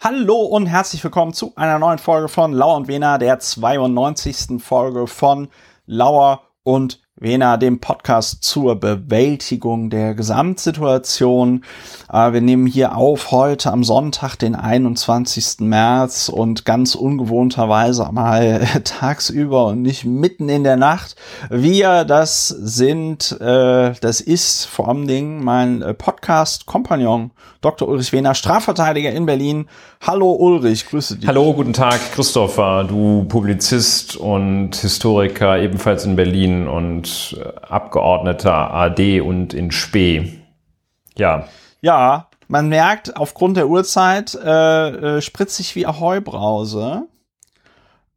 Hallo und herzlich willkommen zu einer neuen Folge von Lauer und Wena, der 92. Folge von Lauer und Wena, dem Podcast zur Bewältigung der Gesamtsituation. Äh, wir nehmen hier auf heute am Sonntag, den 21. März und ganz ungewohnterweise mal tagsüber und nicht mitten in der Nacht. Wir, das sind, äh, das ist vor allem Dingen mein äh, Podcast-Kompagnon Dr. Ulrich Wehner, Strafverteidiger in Berlin. Hallo Ulrich, grüße dich. Hallo, guten Tag Christopher, du Publizist und Historiker ebenfalls in Berlin und äh, Abgeordneter AD und in Spee. Ja. Ja, man merkt aufgrund der Uhrzeit äh, äh, spritzig wie Ahoi-Brause.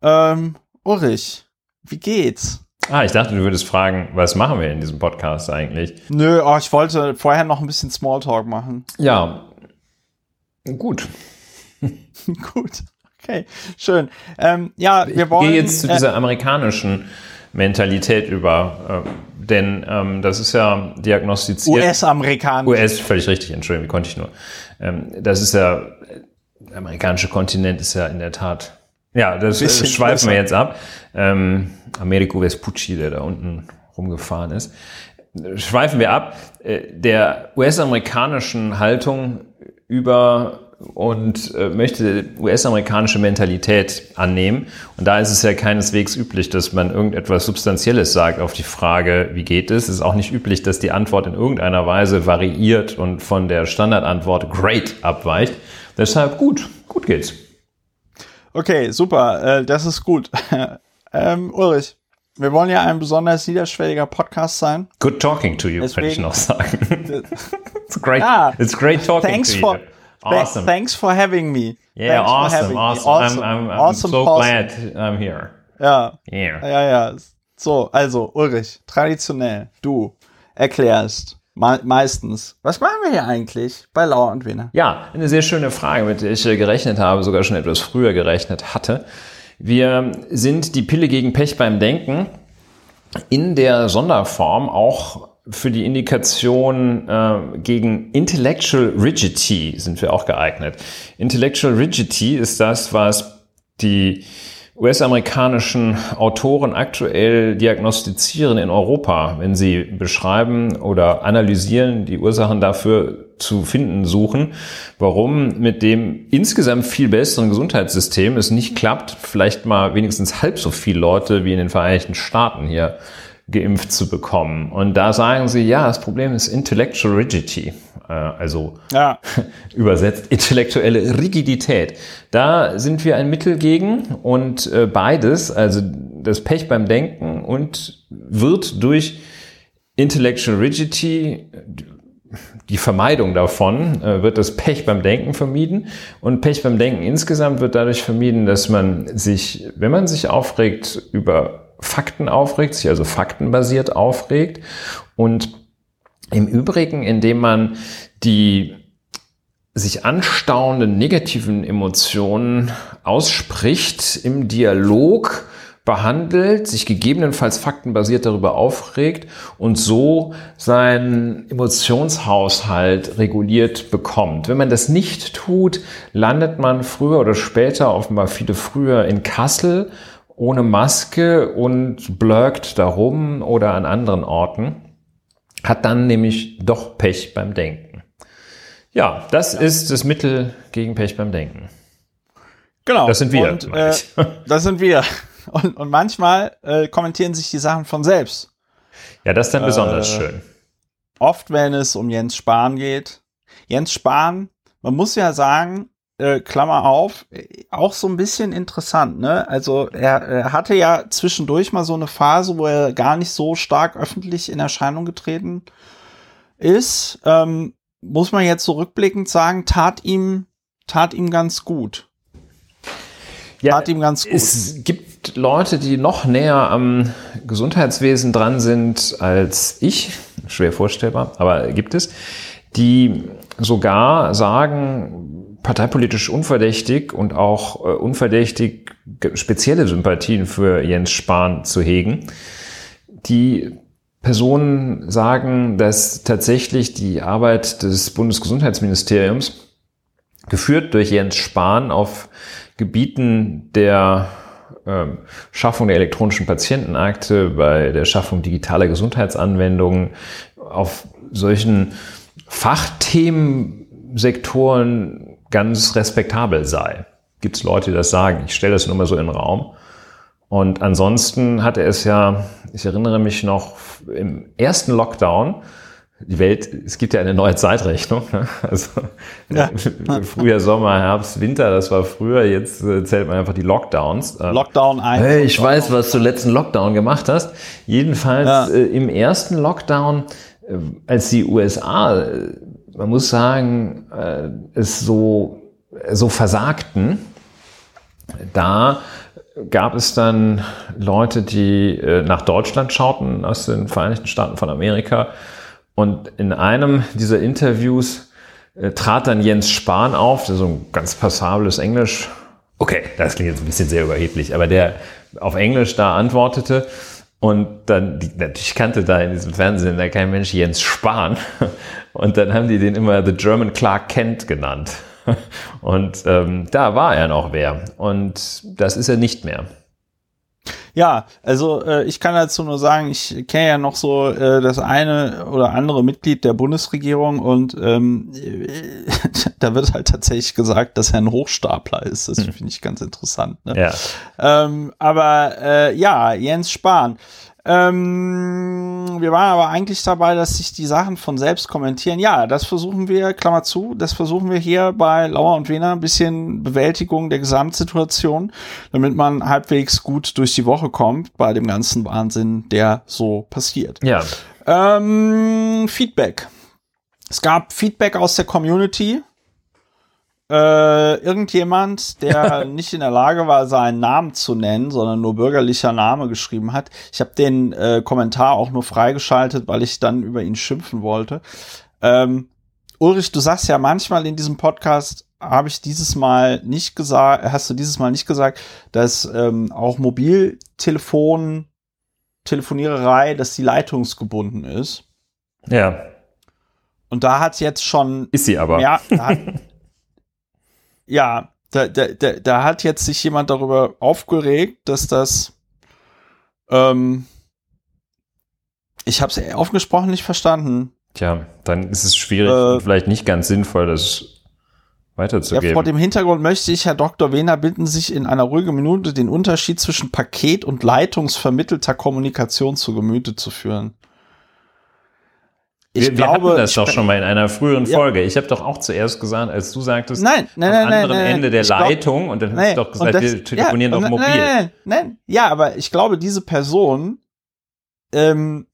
Ähm, Ulrich, wie geht's? Ah, ich dachte, du würdest fragen, was machen wir in diesem Podcast eigentlich? Nö, oh, ich wollte vorher noch ein bisschen Smalltalk machen. Ja, gut. gut. Okay, schön. Ähm, ja, wir wollen. Ich gehe jetzt zu äh, dieser amerikanischen Mentalität über, äh, denn ähm, das ist ja diagnostiziert. US-amerikanisch. US, völlig richtig, Entschuldigung, wie konnte ich nur. Ähm, das ist ja, der amerikanische Kontinent ist ja in der Tat ja, das äh, schweifen wir jetzt ab. Ähm, Americo Vespucci, der da unten rumgefahren ist. Schweifen wir ab. Äh, der US-amerikanischen Haltung über und äh, möchte US-amerikanische Mentalität annehmen. Und da ist es ja keineswegs üblich, dass man irgendetwas Substanzielles sagt auf die Frage, wie geht es? Es ist auch nicht üblich, dass die Antwort in irgendeiner Weise variiert und von der Standardantwort great abweicht. Deshalb gut, gut geht's. Okay, super, äh, das ist gut. ähm, Ulrich, wir wollen ja ein besonders niederschwelliger Podcast sein. Good talking to you, Deswegen, kann ich noch sagen. it's great, ah, it's great talking thanks to for, you. Awesome. thanks for having me. Yeah, thanks awesome, awesome. awesome. I'm, I'm, I'm awesome so glad I'm here. Ja. Yeah. Ja, ja. So, also, Ulrich, traditionell, du erklärst meistens. Was machen wir hier eigentlich bei Lauer und Wiener? Ja, eine sehr schöne Frage, mit der ich gerechnet habe, sogar schon etwas früher gerechnet hatte. Wir sind die Pille gegen Pech beim Denken in der Sonderform auch für die Indikation äh, gegen Intellectual Rigidity sind wir auch geeignet. Intellectual Rigidity ist das, was die US-amerikanischen Autoren aktuell diagnostizieren in Europa, wenn sie beschreiben oder analysieren, die Ursachen dafür zu finden suchen, warum mit dem insgesamt viel besseren Gesundheitssystem es nicht klappt, vielleicht mal wenigstens halb so viele Leute wie in den Vereinigten Staaten hier geimpft zu bekommen. Und da sagen sie, ja, das Problem ist Intellectual Rigidity, äh, also ja. übersetzt intellektuelle Rigidität. Da sind wir ein Mittel gegen und äh, beides, also das Pech beim Denken und wird durch Intellectual Rigidity die Vermeidung davon äh, wird das Pech beim Denken vermieden und Pech beim Denken insgesamt wird dadurch vermieden, dass man sich, wenn man sich aufregt über Fakten aufregt, sich also faktenbasiert aufregt und im Übrigen, indem man die sich anstauenden negativen Emotionen ausspricht, im Dialog behandelt, sich gegebenenfalls faktenbasiert darüber aufregt und so seinen Emotionshaushalt reguliert bekommt. Wenn man das nicht tut, landet man früher oder später, offenbar viele früher in Kassel ohne Maske und blurkt darum oder an anderen Orten, hat dann nämlich doch Pech beim Denken. Ja, das ja. ist das Mittel gegen Pech beim Denken. Genau. Das sind wir. Und, äh, das sind wir. Und, und manchmal äh, kommentieren sich die Sachen von selbst. Ja, das ist dann besonders äh, schön. Oft, wenn es um Jens Spahn geht. Jens Spahn, man muss ja sagen, äh, Klammer auf, auch so ein bisschen interessant, ne? Also er, er hatte ja zwischendurch mal so eine Phase, wo er gar nicht so stark öffentlich in Erscheinung getreten ist. Ähm, muss man jetzt zurückblickend so sagen, tat ihm, tat ihm ganz gut. Ja, tat ihm ganz gut. Es gibt Leute, die noch näher am Gesundheitswesen dran sind als ich. Schwer vorstellbar, aber gibt es, die sogar sagen, parteipolitisch unverdächtig und auch äh, unverdächtig spezielle Sympathien für Jens Spahn zu hegen. Die Personen sagen, dass tatsächlich die Arbeit des Bundesgesundheitsministeriums geführt durch Jens Spahn auf Gebieten der ähm, Schaffung der elektronischen Patientenakte, bei der Schaffung digitaler Gesundheitsanwendungen, auf solchen Fachthemensektoren ganz respektabel sei. Gibt es Leute, die das sagen? Ich stelle das nur mal so in den Raum. Und ansonsten hatte es ja, ich erinnere mich noch, im ersten Lockdown die Welt, es gibt ja eine neue Zeitrechnung. Ne? Also ja. Frühjahr, Sommer, Herbst, Winter, das war früher, jetzt äh, zählt man einfach die Lockdowns. Äh, Lockdown 1. Hey, ich weiß, was du letzten Lockdown gemacht hast. Jedenfalls ja. äh, im ersten Lockdown, als die USA, man muss sagen, äh, es so, so versagten, da gab es dann Leute, die nach Deutschland schauten aus den Vereinigten Staaten von Amerika und in einem dieser Interviews äh, trat dann Jens Spahn auf, der so ein ganz passables Englisch, okay, das klingt jetzt ein bisschen sehr überheblich, aber der auf Englisch da antwortete. Und dann, die, natürlich kannte da in diesem Fernsehen da kein Mensch Jens Spahn. Und dann haben die den immer The German Clark Kent genannt. Und ähm, da war er noch wer. Und das ist er nicht mehr. Ja, also äh, ich kann dazu nur sagen, ich kenne ja noch so äh, das eine oder andere Mitglied der Bundesregierung und ähm, da wird halt tatsächlich gesagt, dass er ein Hochstapler ist. Das hm. finde ich ganz interessant. Ne? Ja. Ähm, aber äh, ja, Jens Spahn. Ähm, wir waren aber eigentlich dabei, dass sich die Sachen von selbst kommentieren. Ja, das versuchen wir, Klammer zu, das versuchen wir hier bei Lauer und Wiener ein bisschen Bewältigung der Gesamtsituation, damit man halbwegs gut durch die Woche kommt bei dem ganzen Wahnsinn, der so passiert. Ja. Ähm, Feedback. Es gab Feedback aus der Community äh, irgendjemand, der nicht in der Lage war, seinen Namen zu nennen, sondern nur bürgerlicher Name geschrieben hat. Ich habe den äh, Kommentar auch nur freigeschaltet, weil ich dann über ihn schimpfen wollte. Ähm, Ulrich, du sagst ja manchmal in diesem Podcast, habe ich dieses Mal nicht gesagt, hast du dieses Mal nicht gesagt, dass ähm, auch Mobiltelefon, Telefoniererei, dass die leitungsgebunden ist. Ja. Und da hat jetzt schon. Ist sie aber. Ja, hat, ja, da, da, da, da hat jetzt sich jemand darüber aufgeregt, dass das ähm, ich habe es aufgesprochen nicht verstanden. Tja, dann ist es schwierig äh, und vielleicht nicht ganz sinnvoll, das weiterzugeben. Ja, vor dem Hintergrund möchte ich Herr Dr. Wehner bitten, sich in einer ruhigen Minute den Unterschied zwischen Paket und leitungsvermittelter Kommunikation zu Gemüte zu führen. Ich wir, wir glaube, hatten das doch schon mal in einer früheren ja. Folge. Ich habe doch auch zuerst gesagt, als du sagtest, nein, nein, am nein, anderen nein, Ende der Leitung und dann hast du doch gesagt, das, wir telefonieren ja, doch mobil. Nein, nein, nein, ja, aber ich glaube, diese Person, ähm,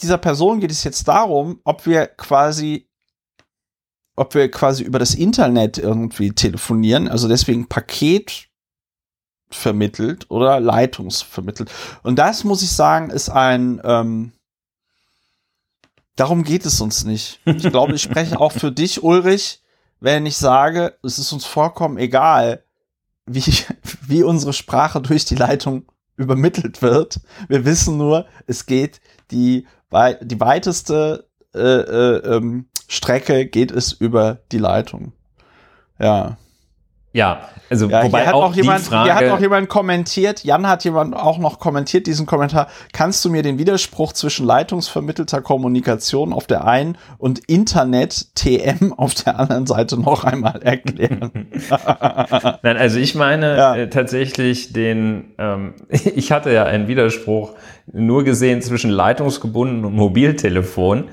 dieser Person geht es jetzt darum, ob wir quasi, ob wir quasi über das Internet irgendwie telefonieren, also deswegen Paket vermittelt oder Leitungsvermittelt. Und das muss ich sagen, ist ein ähm, Darum geht es uns nicht. Ich glaube, ich spreche auch für dich, Ulrich, wenn ich sage, es ist uns vollkommen egal, wie, wie unsere Sprache durch die Leitung übermittelt wird. Wir wissen nur, es geht die, die weiteste äh, äh, ähm, Strecke geht es über die Leitung. Ja. Ja, also ja, wobei hat auch, auch jemand, Frage, hier hat auch jemand kommentiert, Jan hat jemand auch noch kommentiert diesen Kommentar. Kannst du mir den Widerspruch zwischen leitungsvermittelter Kommunikation auf der einen und Internet TM auf der anderen Seite noch einmal erklären? Nein, also ich meine ja. äh, tatsächlich den, ähm, ich hatte ja einen Widerspruch nur gesehen zwischen leitungsgebunden und Mobiltelefon.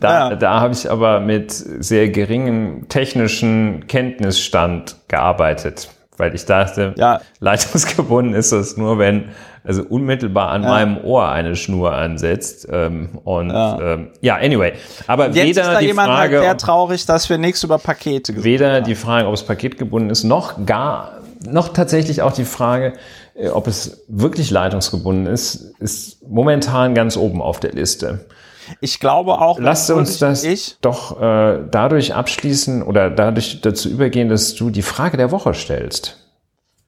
Da, ja. da habe ich aber mit sehr geringem technischen Kenntnisstand gearbeitet, weil ich dachte, ja. leitungsgebunden ist das nur, wenn also unmittelbar an ja. meinem Ohr eine Schnur ansetzt. Ähm, und ja. Ähm, ja, anyway. Aber Jetzt weder ist da die jemand Frage, halt sehr traurig, dass wir nichts über Pakete gesagt Weder haben. die Frage, ob es paketgebunden ist, noch gar, noch tatsächlich auch die Frage, äh, ob es wirklich leitungsgebunden ist, ist momentan ganz oben auf der Liste. Ich glaube auch. Lasst uns das ich, doch äh, dadurch abschließen oder dadurch dazu übergehen, dass du die Frage der Woche stellst.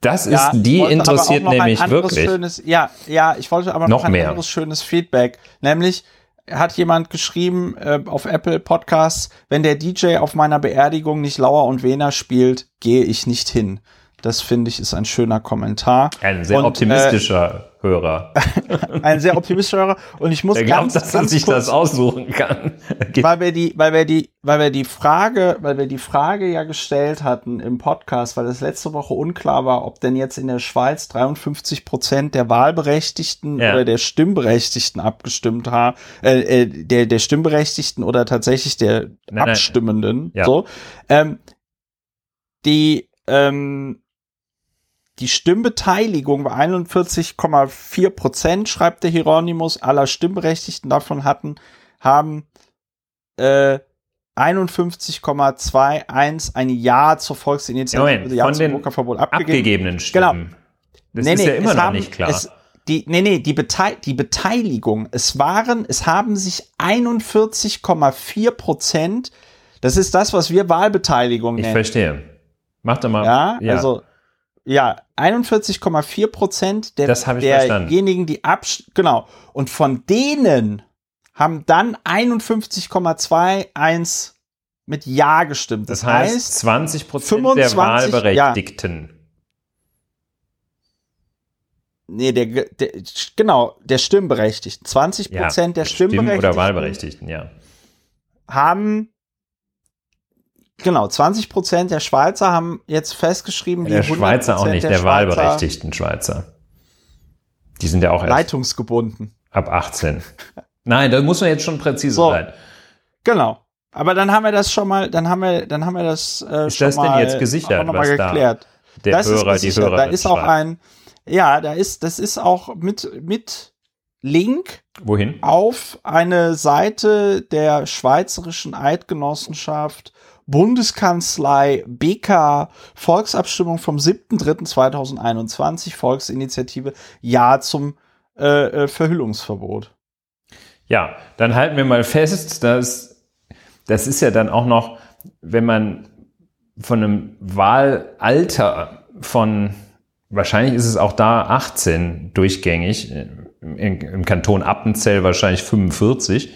Das ist, ja, die interessiert nämlich wirklich. Schönes, ja, ja, ich wollte aber noch, noch ein mehr. anderes schönes Feedback, nämlich hat jemand geschrieben äh, auf Apple Podcasts, wenn der DJ auf meiner Beerdigung nicht Lauer und Wena spielt, gehe ich nicht hin. Das finde ich ist ein schöner Kommentar. Ein sehr und, optimistischer äh, Hörer. ein sehr optimistischer Hörer. Und ich muss Der ganz, glaubt, dass er ganz sich kurz, das aussuchen kann. weil wir die, weil wir die, weil wir die Frage, weil wir die Frage ja gestellt hatten im Podcast, weil es letzte Woche unklar war, ob denn jetzt in der Schweiz 53 Prozent der Wahlberechtigten Ja. oder der Stimmberechtigten abgestimmt haben, äh, äh, der der Stimmberechtigten oder tatsächlich der nein. Abstimmenden. Ja. So, ähm, die ähm, die Stimmbeteiligung war 41,4 Prozent, schreibt der Hieronymus, aller Stimmberechtigten davon hatten, haben äh, 51,21 ein Ja zur Volksinitiative, Moment, Ja von zum den Burka-Verbot abgegeben. Abgegebenen Stimmen. Das ist ja immer noch haben, nicht klar. Es, die, nee, nee, die, Betei die Beteiligung, es waren, es haben sich 41,4 Prozent, das ist das, was wir Wahlbeteiligung ich nennen. verstehe. Mach doch mal. Ja, also ja, 41,4 Prozent der, Das derjenigen, die absch genau. Und von denen haben dann 51,21 mit Ja gestimmt. das heißt, 20 Prozent der 25 Wahlberechtigten. nee, der, der genau, der Stimmberechtigten. 20 Prozent der Stimmen- Stimmberechtigten oder Wahlberechtigten, ja. haben genau 20 Prozent der Schweizer haben jetzt festgeschrieben, wie Der 100% Schweizer auch nicht, der, Schweizer wahlberechtigten Schweizer. Die sind ja auch erst Leitungsgebunden. ab 18. Nein, da muss man jetzt schon präzise So. sein. Genau. Aber dann haben wir das schon mal, dann haben wir, dann haben wir das äh, Ist schon das denn jetzt gesichert, noch mal was da geklärt. Der das Hörer, ist die. Hörer. Da ist auch ein, ja, da ist, das ist auch mit mit Link Wohin? auf eine Seite der Schweizerischen Eidgenossenschaft, Bundeskanzlei, BK, Volksabstimmung vom 7.3.2021, Volksinitiative Ja zum äh, äh, Verhüllungsverbot. Ja, dann halten wir mal fest, dass das ist ja dann auch noch, wenn man von einem Wahlalter von, wahrscheinlich ist es auch da 18 durchgängig, im, im Kanton Appenzell wahrscheinlich 45.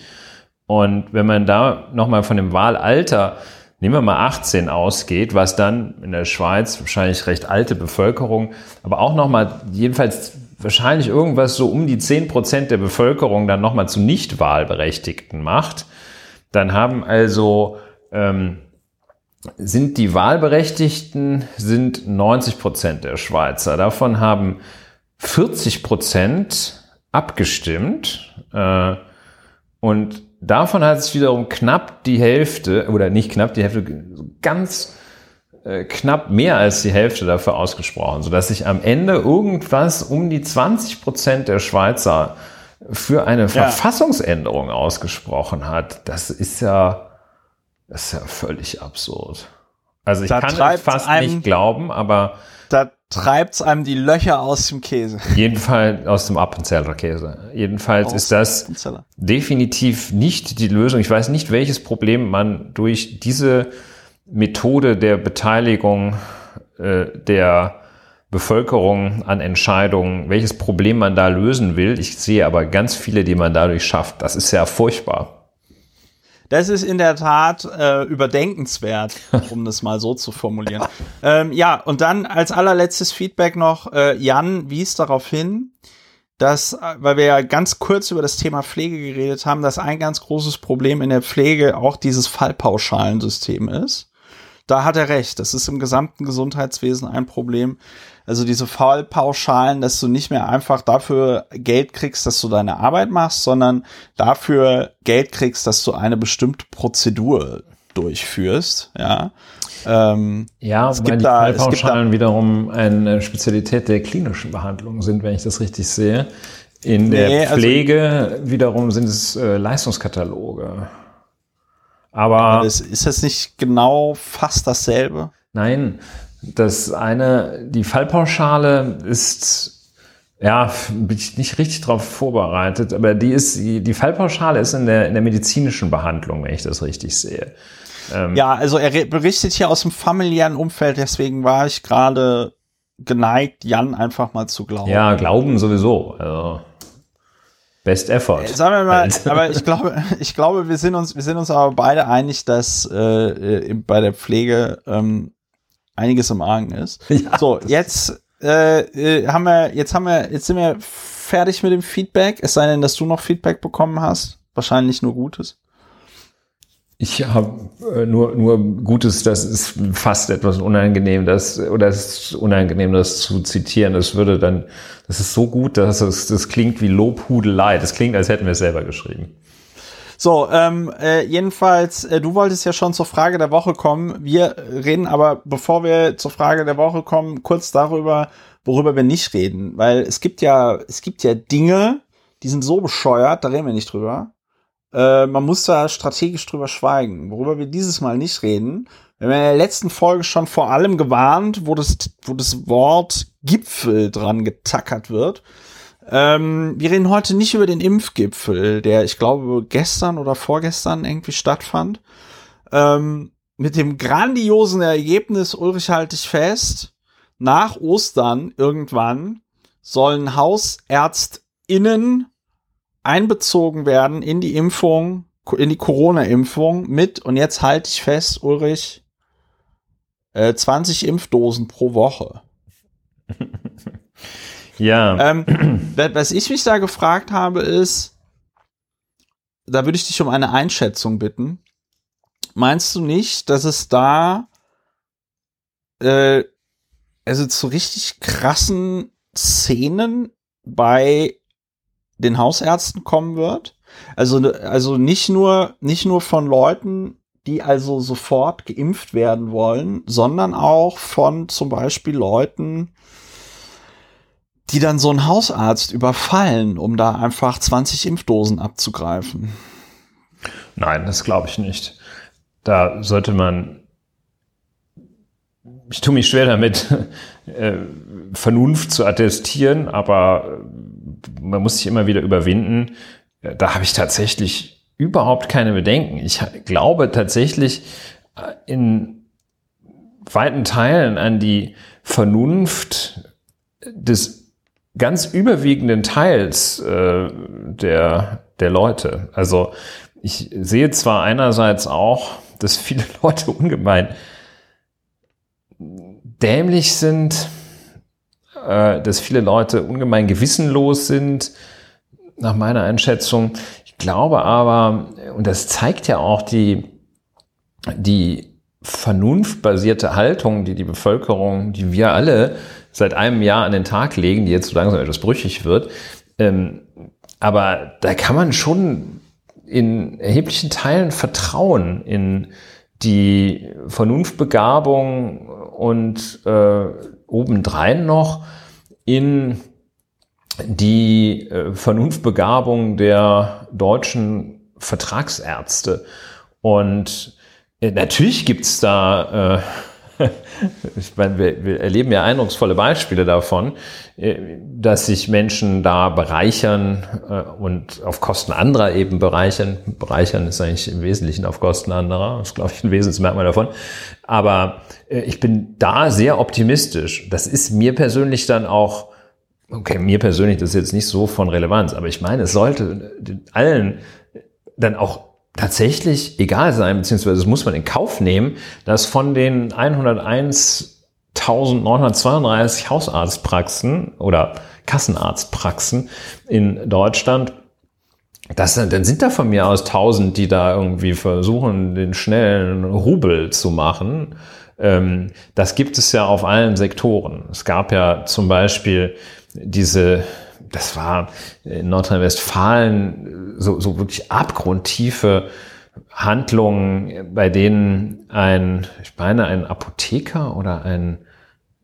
Und wenn man da nochmal von dem Wahlalter, nehmen wir mal 18 ausgeht, was dann in der Schweiz wahrscheinlich recht alte Bevölkerung, aber auch nochmal jedenfalls wahrscheinlich irgendwas so um die 10 Prozent der Bevölkerung dann nochmal zu Nicht-Wahlberechtigten macht, dann haben also ähm, sind die Wahlberechtigten sind 90 Prozent der Schweizer. Davon haben 40 Prozent abgestimmt äh, und davon hat sich wiederum knapp die Hälfte oder nicht knapp die Hälfte, ganz äh, knapp mehr als die Hälfte dafür ausgesprochen, sodass sich am Ende irgendwas um die 20 Prozent der Schweizer für eine Verfassungsänderung ausgesprochen hat. Das ist ja, das ist ja völlig absurd. Also ich Da kann es fast nicht glauben, aber Da treibt's einem die Löcher aus dem Käse. jedenfalls aus dem Appenzeller Käse. Jedenfalls ist das definitiv nicht die Lösung. Ich weiß nicht, welches Problem man durch diese Methode der Beteiligung äh, der Bevölkerung an Entscheidungen, welches Problem man da lösen will. Ich sehe aber ganz viele, die man dadurch schafft. Das ist ja furchtbar. Das ist in der Tat äh, überdenkenswert, um das mal so zu formulieren. ähm, ja, und dann als allerletztes Feedback noch, äh, Jan wies darauf hin, dass, äh, weil wir ja ganz kurz über das Thema Pflege geredet haben, dass ein ganz großes Problem in der Pflege auch dieses Fallpauschalensystem ist. Da hat er recht. Das ist im gesamten Gesundheitswesen ein Problem. Also diese Fallpauschalen, dass du nicht mehr einfach dafür Geld kriegst, dass du deine Arbeit machst, sondern dafür Geld kriegst, dass du eine bestimmte Prozedur durchführst. Ja. Ähm, Ja, Es gibt die da- es gibt Fallpauschalen wiederum eine Spezialität der klinischen Behandlung sind, wenn ich das richtig sehe. In der Nee, also- Pflege wiederum sind es äh, Leistungskataloge. Aber das, ist das nicht genau fast dasselbe? nein, das eine, die Fallpauschale ist, ja, bin ich nicht richtig darauf vorbereitet, aber die ist, die, Fallpauschale ist in der, in der medizinischen Behandlung, wenn ich das richtig sehe. Ja, also er berichtet hier aus dem familiären Umfeld, deswegen war ich gerade geneigt, Jan einfach mal zu glauben. Ja, Glauben sowieso. Also, Best Effort. Äh, sagen wir mal, aber ich glaube, ich glaube, wir sind uns, wir sind uns aber beide einig, dass äh, bei der Pflege ähm, einiges im Argen ist. Ja, so, jetzt äh, äh, haben wir, jetzt haben wir, jetzt sind wir fertig mit dem Feedback. Es sei denn, dass du noch Feedback bekommen hast. Wahrscheinlich nur Gutes. Ich habe äh, nur, nur Gutes, das ist fast etwas unangenehm, das, oder es ist unangenehm, das zu zitieren. Das würde dann, das ist so gut, dass es, das klingt wie Lobhudelei. Das klingt, als hätten wir es selber geschrieben. So, ähm, äh, jedenfalls, äh, du wolltest ja schon zur Frage der Woche kommen. Wir reden aber, bevor wir zur Frage der Woche kommen, kurz darüber, worüber wir nicht reden. Weil es gibt ja, es gibt ja Dinge, die sind so bescheuert, da reden wir nicht drüber. Äh, man muss da strategisch drüber schweigen. Worüber wir dieses Mal nicht reden, wir haben in der letzten Folge schon vor allem gewarnt, wo das, wo das Wort Gipfel dran getackert wird. Ähm, wir reden heute nicht über den Impfgipfel, der ich glaube gestern oder vorgestern irgendwie stattfand. Ähm, mit dem grandiosen Ergebnis, Ulrich halte ich fest, nach Ostern irgendwann sollen HausärztInnen einbezogen werden in die Impfung, in die Corona-Impfung mit, und jetzt halte ich fest, Ulrich, äh, 20 Impfdosen pro Woche. ja. Ähm, was ich mich da gefragt habe, ist, da würde ich dich um eine Einschätzung bitten. Meinst du nicht, dass es da äh, also zu richtig krassen Szenen bei den Hausärzten kommen wird. Also, also nicht nur, nicht nur von Leuten, die also sofort geimpft werden wollen, sondern auch von zum Beispiel Leuten, die dann so einen Hausarzt überfallen, um da einfach 20 Impfdosen abzugreifen. Nein, das glaube ich nicht. Da sollte man. Ich tue mich schwer damit, äh, Vernunft zu attestieren, aber man muss sich immer wieder überwinden. Da habe ich tatsächlich überhaupt keine Bedenken. Ich glaube tatsächlich äh, in weiten Teilen an die Vernunft des ganz überwiegenden Teils äh, der, der Leute. Also ich sehe zwar einerseits auch, dass viele Leute ungemein dämlich sind, äh, dass viele Leute ungemein gewissenlos sind, nach meiner Einschätzung. Ich glaube aber, und das zeigt ja auch die, die vernunftbasierte Haltung, die die Bevölkerung, die wir alle seit einem Jahr an den Tag legen, die jetzt so langsam etwas brüchig wird. Ähm, aber da kann man schon in erheblichen Teilen vertrauen in die Vernunftbegabung und äh, obendrein noch in die äh, Vernunftbegabung der deutschen Vertragsärzte. Und äh, natürlich gibt's da, äh, ich meine, wir, wir erleben ja eindrucksvolle Beispiele davon, äh, dass sich Menschen da bereichern äh, und auf Kosten anderer eben bereichern. Bereichern ist eigentlich im Wesentlichen auf Kosten anderer. Das ist, glaube ich, ein Wesensmerkmal davon. Aber äh, ich bin da sehr optimistisch. Das ist mir persönlich dann auch, okay, mir persönlich das ist jetzt nicht so von Relevanz, aber ich meine, es sollte allen dann auch tatsächlich egal sein, beziehungsweise das muss man in Kauf nehmen, dass von den 101.932 Hausarztpraxen oder Kassenarztpraxen in Deutschland das, dann sind da von mir aus 1000, die da irgendwie versuchen, den schnellen Rubel zu machen ähm, das gibt es ja auf allen Sektoren. Es gab ja zum Beispiel diese, das war in Nordrhein-Westfalen so, so wirklich abgrundtiefe Handlungen, bei denen ein, ich meine, ein Apotheker oder ein,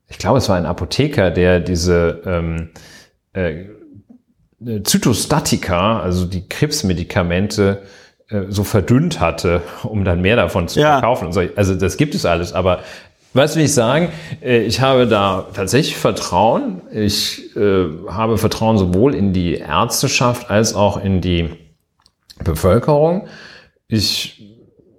ich glaube, es war ein Apotheker, der diese ähm, äh, Zytostatika, also die Krebsmedikamente, äh, so verdünnt hatte, um dann mehr davon zu ja. verkaufen. Also das gibt es alles, aber was will ich sagen? Äh, ich habe da tatsächlich Vertrauen. Ich äh, habe Vertrauen sowohl in die Ärzteschaft als auch in die Bevölkerung. Ich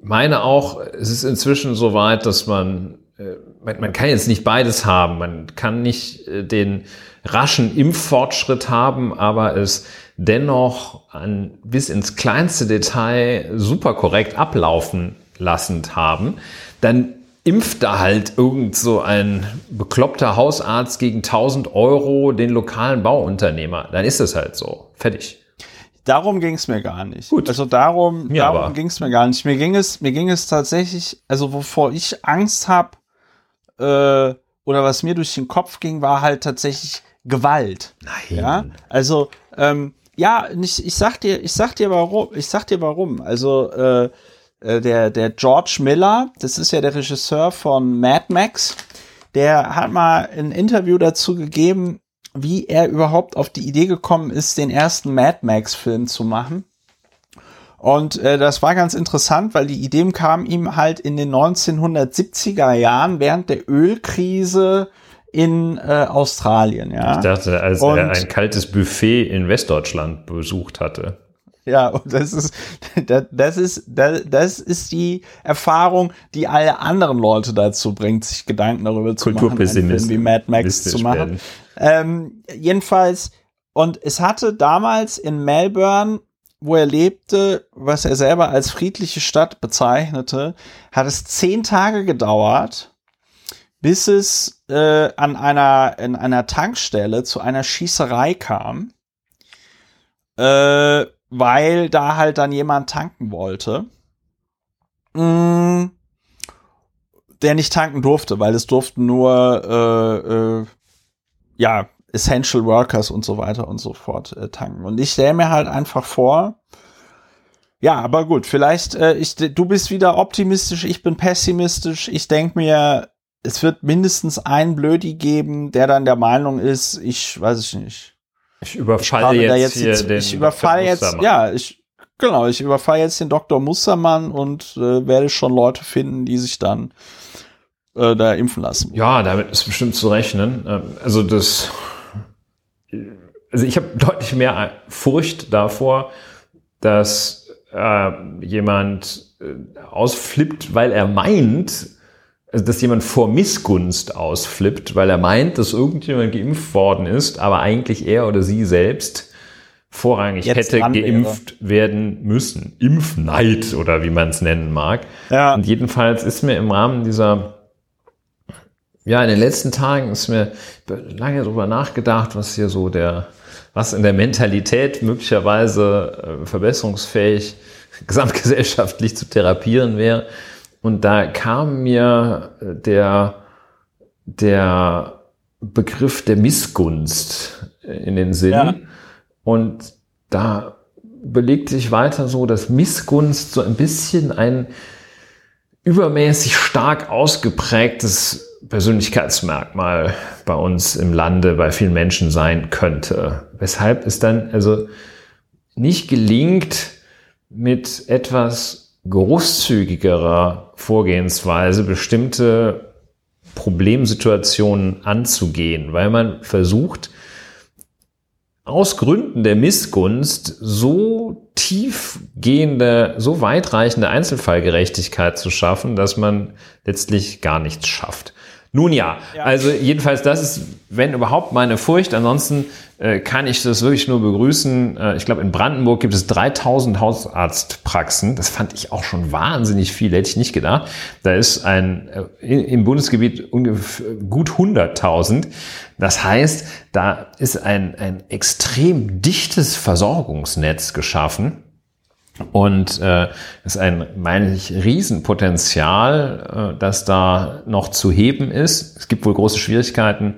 meine auch, es ist inzwischen so weit, dass man, äh, man, man, kann jetzt nicht beides haben. Man kann nicht äh, den raschen Impffortschritt haben, aber es dennoch an, bis ins kleinste Detail super korrekt ablaufen lassend haben, dann impft da halt irgend so ein bekloppter Hausarzt gegen 1000 Euro den lokalen Bauunternehmer. Dann ist es halt so. Fertig. Darum ging es mir gar nicht. Gut. Also darum, Ja, darum ging es mir gar nicht. Mir ging es, mir ging es tatsächlich, also wovor ich Angst habe, äh, oder was mir durch den Kopf ging, war halt tatsächlich Gewalt. Nein. Ja, also ähm, ja, ich, ich sag dir, ich sag dir warum, ich sag dir warum. Also äh, äh, der der George Miller, das ist ja der Regisseur von Mad Max, der hat mal ein Interview dazu gegeben, wie er überhaupt auf die Idee gekommen ist, den ersten Mad Max Film zu machen. Und äh, das war ganz interessant, weil die Idee kam ihm halt in den 1970er Jahren während der Ölkrise in äh, Australien, ja. Ich dachte, als Und- er ein kaltes Buffet in Westdeutschland besucht hatte. Ja, und das ist, das, ist, das, ist die Erfahrung, die alle anderen Leute dazu bringt, sich Gedanken darüber zu machen, einen Film wie Mad Max zu machen. Ähm, jedenfalls, und es hatte damals in Melbourne, wo er lebte, was er selber als friedliche Stadt bezeichnete, hat es zehn Tage gedauert, bis es äh, an einer, in einer Tankstelle zu einer Schießerei kam, äh, weil da halt dann jemand tanken wollte. Mm, der nicht tanken durfte, weil es durften nur äh, äh, ja, Essential Workers und so weiter und so fort äh, tanken. Und ich stelle mir halt einfach vor, ja, aber gut, vielleicht, äh, ich, du bist wieder optimistisch, ich bin pessimistisch. Ich denke mir, es wird mindestens einen Blödi geben, der dann der Meinung ist, ich weiß ich nicht. Ich Ich überfalle da jetzt, jetzt, hier den ich überfalle Dr. jetzt, Mustermann. ja, ich, genau, ich überfalle jetzt den Dr. Mustermann und äh, werde schon Leute finden, die sich dann äh, da impfen lassen. Ja, damit ist bestimmt zu rechnen. Ähm, Also das, also ich habe deutlich mehr Furcht davor, dass äh, jemand ausflippt, weil er meint, also dass jemand vor Missgunst ausflippt, weil er meint, dass irgendjemand geimpft worden ist, aber eigentlich er oder sie selbst vorrangig Jetzt hätte dran wäre. geimpft werden müssen. Impfneid oder wie man es nennen mag. Ja. Und jedenfalls ist mir im Rahmen dieser, ja, in den letzten Tagen ist mir lange darüber nachgedacht, was hier so der, was in der Mentalität möglicherweise äh, verbesserungsfähig gesamtgesellschaftlich zu therapieren wäre. Und da kam mir äh, der, der Begriff der Missgunst äh, in den Sinn. Ja. Und da belegt sich weiter so, dass Missgunst so ein bisschen ein übermäßig stark ausgeprägtes Persönlichkeitsmerkmal bei uns im Lande, bei vielen Menschen sein könnte. Weshalb es dann also nicht gelingt, mit etwas großzügigerer Vorgehensweise bestimmte Problemsituationen anzugehen, weil man versucht, aus Gründen der Missgunst so tiefgehende, so weitreichende Einzelfallgerechtigkeit zu schaffen, dass man letztlich gar nichts schafft. Nun ja, Ja. also jedenfalls das ist, wenn überhaupt, meine Furcht. Ansonsten äh, kann ich das wirklich nur begrüßen. Äh, ich glaube, in Brandenburg gibt es 3000 Hausarztpraxen. Das fand ich auch schon wahnsinnig viel, hätte ich nicht gedacht. Da ist ein äh, im Bundesgebiet ungefähr gut 100.000. Das heißt, da ist ein, ein extrem dichtes Versorgungsnetz geschaffen. Und äh, es ist ein, meine ich, Riesenpotenzial, äh, das da noch zu heben ist. Es gibt wohl große Schwierigkeiten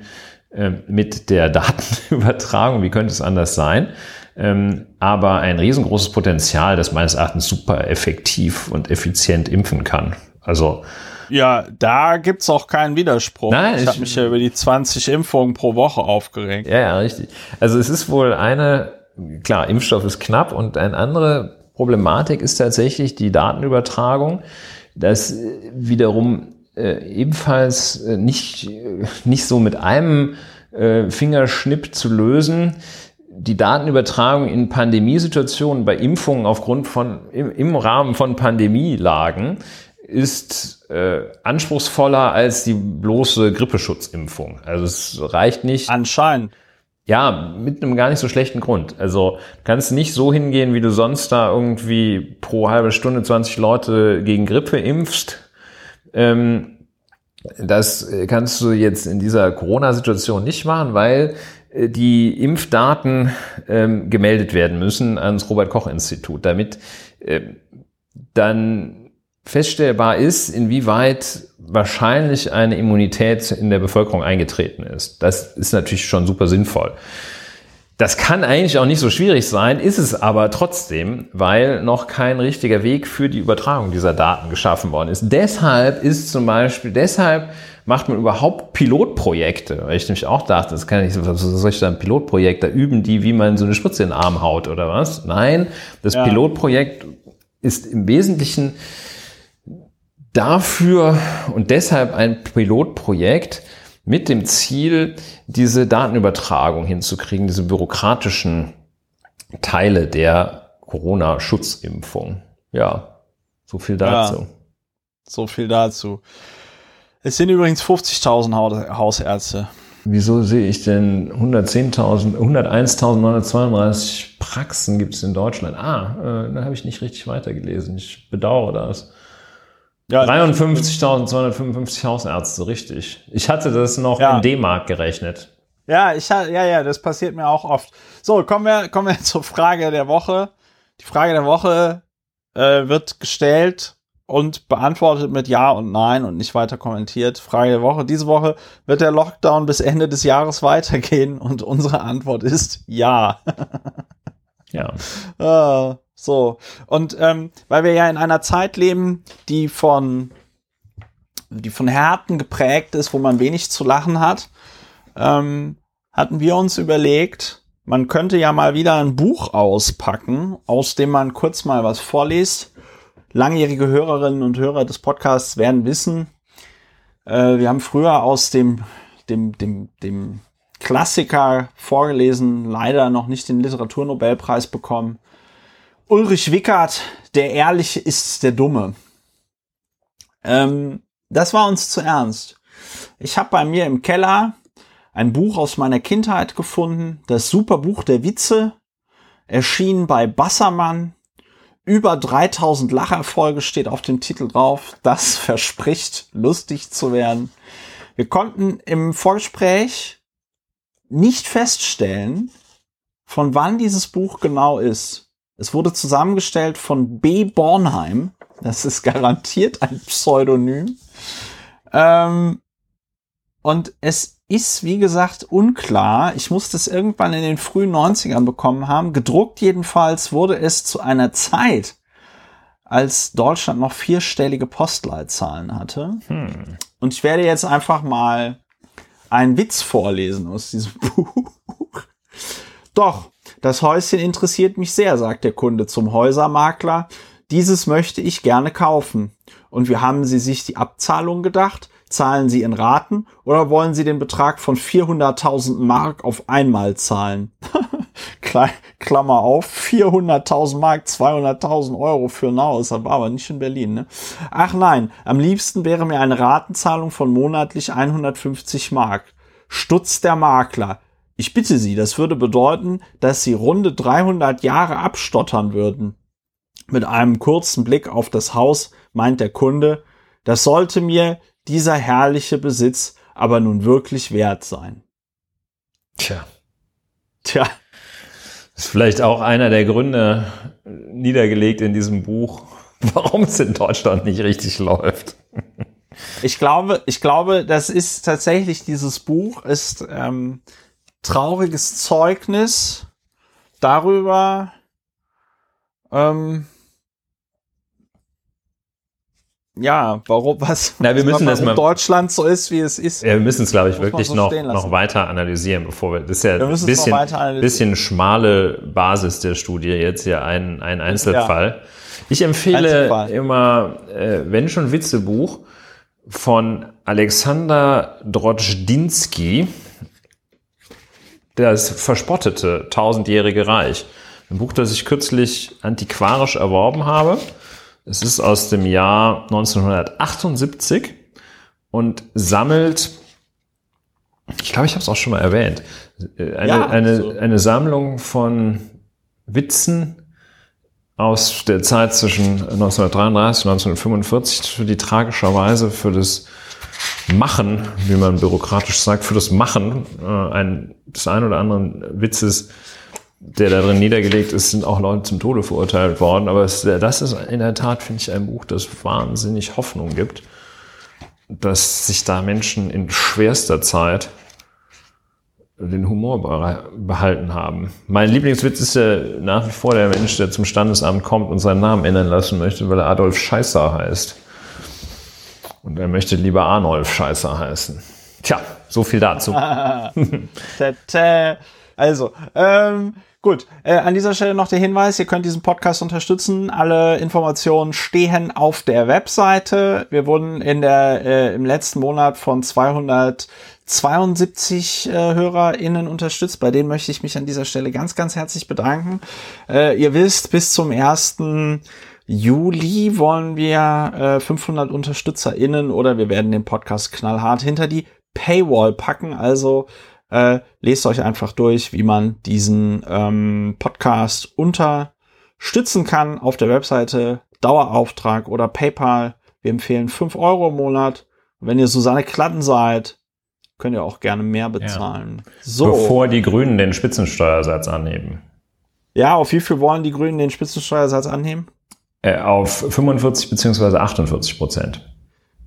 äh, mit der Datenübertragung. Wie könnte es anders sein? Ähm, aber ein riesengroßes Potenzial, das meines Erachtens super effektiv und effizient impfen kann. Also Ja, da gibt's auch keinen Widerspruch. Nein, ich habe mich ja über die 20 Impfungen pro Woche aufgeregt. Ja, ja, richtig. Also es ist wohl eine, klar, Impfstoff ist knapp und eine andere Problematik ist tatsächlich die Datenübertragung, das äh, wiederum äh, ebenfalls äh, nicht, äh, nicht so mit einem äh, Fingerschnipp zu lösen. Die Datenübertragung in Pandemiesituationen bei Impfungen aufgrund von im, im Rahmen von Pandemielagen ist äh, anspruchsvoller als die bloße Grippeschutzimpfung. Also es reicht nicht. Anscheinend. Ja, mit einem gar nicht so schlechten Grund. Also kannst nicht so hingehen, wie du sonst da irgendwie pro halbe Stunde 20 Leute gegen Grippe impfst. Ähm, das kannst du jetzt in dieser Corona-Situation nicht machen, weil äh, die Impfdaten ähm, gemeldet werden müssen ans Robert-Koch-Institut, damit äh, dann feststellbar ist, inwieweit wahrscheinlich eine Immunität in der Bevölkerung eingetreten ist. Das ist natürlich schon super sinnvoll. Das kann eigentlich auch nicht so schwierig sein, ist es aber trotzdem, weil noch kein richtiger Weg für die Übertragung dieser Daten geschaffen worden ist. Deshalb ist zum Beispiel, deshalb macht man überhaupt Pilotprojekte, weil ich nämlich auch dachte, das kann ich, was soll ich da ein Pilotprojekt, da üben die, wie man so eine Spritze in den Arm haut oder was? Nein, das ja. Pilotprojekt ist im Wesentlichen dafür und deshalb ein Pilotprojekt, mit dem Ziel, diese Datenübertragung hinzukriegen, diese bürokratischen Teile der Corona-Schutzimpfung. Ja, so viel dazu. Ja, so viel dazu. Es sind übrigens 50.000 Hausärzte. Wieso sehe ich denn 110.000, 101.932 Praxen gibt es in Deutschland? Ah, äh, da habe ich nicht richtig weitergelesen. Ich bedauere das. Ja, 53.255 Hausärzte, richtig. Ich hatte das noch ja. in D-Mark gerechnet. Ja, ich ja, ja, das passiert mir auch oft. So, kommen wir, kommen wir zur Frage der Woche. Die Frage der Woche äh, wird gestellt und beantwortet mit Ja und Nein und nicht weiter kommentiert. Frage der Woche. Diese Woche wird der Lockdown bis Ende des Jahres weitergehen und unsere Antwort ist Ja. ja. Äh, so. Und ähm, weil wir ja in einer Zeit leben, die von, die von Härten geprägt ist, wo man wenig zu lachen hat, ähm, hatten wir uns überlegt, man könnte ja mal wieder ein Buch auspacken, aus dem man kurz mal was vorliest. Langjährige Hörerinnen und Hörer des Podcasts werden wissen, äh, wir haben früher aus dem, dem, dem, dem Klassiker vorgelesen, leider noch nicht den Literaturnobelpreis bekommen. Ulrich Wickert, der Ehrliche ist der Dumme. Ähm, das war uns zu ernst. Ich habe bei mir im Keller ein Buch aus meiner Kindheit gefunden, das Superbuch der Witze, erschien bei Bassermann. Über 3000 Lacherfolge steht auf dem Titel drauf. Das verspricht lustig zu werden. Wir konnten im Vorgespräch nicht feststellen, von wann dieses Buch genau ist. Es wurde zusammengestellt von B. Bornheim. Das ist garantiert ein Pseudonym. Ähm, und es ist, wie gesagt, unklar. Ich musste es irgendwann in den frühen 90ern bekommen haben. Gedruckt jedenfalls wurde es zu einer Zeit, als Deutschland noch vierstellige Postleitzahlen hatte. Hm. Und ich werde jetzt einfach mal einen Witz vorlesen aus diesem Buch. Doch, das Häuschen interessiert mich sehr, sagt der Kunde zum Häusermakler. Dieses möchte ich gerne kaufen. Und wie haben Sie sich die Abzahlung gedacht? Zahlen Sie in Raten oder wollen Sie den Betrag von 400.000 Mark auf einmal zahlen? Klammer auf, 400.000 Mark, 200.000 Euro für ein Haus, aber, aber nicht in Berlin. Ne? Ach nein, am liebsten wäre mir eine Ratenzahlung von monatlich 150 Mark. Stutz der Makler. Ich bitte Sie, das würde bedeuten, dass Sie runde 300 Jahre abstottern würden. Mit einem kurzen Blick auf das Haus meint der Kunde, das sollte mir dieser herrliche Besitz aber nun wirklich wert sein. Tja. Tja. Das ist vielleicht auch einer der Gründe niedergelegt in diesem Buch, warum es in Deutschland nicht richtig läuft. Ich glaube, ich glaube, das ist tatsächlich dieses Buch ist ähm, trauriges Zeugnis darüber, ähm, ja, warum was, Na, wir müssen das mal, Deutschland so ist, wie es ist. Ja, wir müssen es, glaube ich, wirklich so noch, noch weiter analysieren, bevor wir, das ist ja ein bisschen, bisschen schmale Basis der Studie, jetzt hier ein, ein Einzelfall. Ja. Ich empfehle Einzelfall. immer, äh, wenn schon Witzebuch, von Alexander Drodzdinsky, das verspottete tausendjährige Reich. Ein Buch, das ich kürzlich antiquarisch erworben habe. Es ist aus dem Jahr 1978 und sammelt Ich glaube, ich habe es auch schon mal erwähnt. Äh, eine, Ja, eine, so. eine Sammlung von Witzen aus der Zeit zwischen 1933 und 1945, die tragischerweise für das Machen, wie man bürokratisch sagt, für das Machen äh, ein, des ein oder anderen Witzes, der da drin niedergelegt ist, sind auch Leute zum Tode verurteilt worden. Aber es, das ist in der Tat, finde ich, ein Buch, das wahnsinnig Hoffnung gibt, dass sich da Menschen in schwerster Zeit den Humor behalten haben. Mein Lieblingswitz ist ja nach wie vor der Mensch, der zum Standesamt kommt und seinen Namen ändern lassen möchte, weil er Adolf Scheißer heißt. Und er möchte lieber Arnolf Scheißer heißen. Tja, so viel dazu. Also, ähm, gut. Äh, an dieser Stelle noch der Hinweis, ihr könnt diesen Podcast unterstützen. Alle Informationen stehen auf der Webseite. Wir wurden in der, äh, im letzten Monat von 272 äh, HörerInnen unterstützt. Bei denen möchte ich mich an dieser Stelle ganz, ganz herzlich bedanken. Äh, ihr wisst, bis zum ersten Juli wollen wir äh, 500 UnterstützerInnen oder wir werden den Podcast knallhart hinter die Paywall packen. Also äh, lest euch einfach durch, wie man diesen ähm, Podcast unterstützen kann auf der Webseite Dauerauftrag oder PayPal. Wir empfehlen 5 Euro im Monat. Wenn ihr Susanne Klatten seid, könnt ihr auch gerne mehr bezahlen. So. Bevor die Grünen den Spitzensteuersatz anheben. Ja, auf wie viel wollen die Grünen den Spitzensteuersatz annehmen? Äh, auf 45 beziehungsweise 48 Prozent.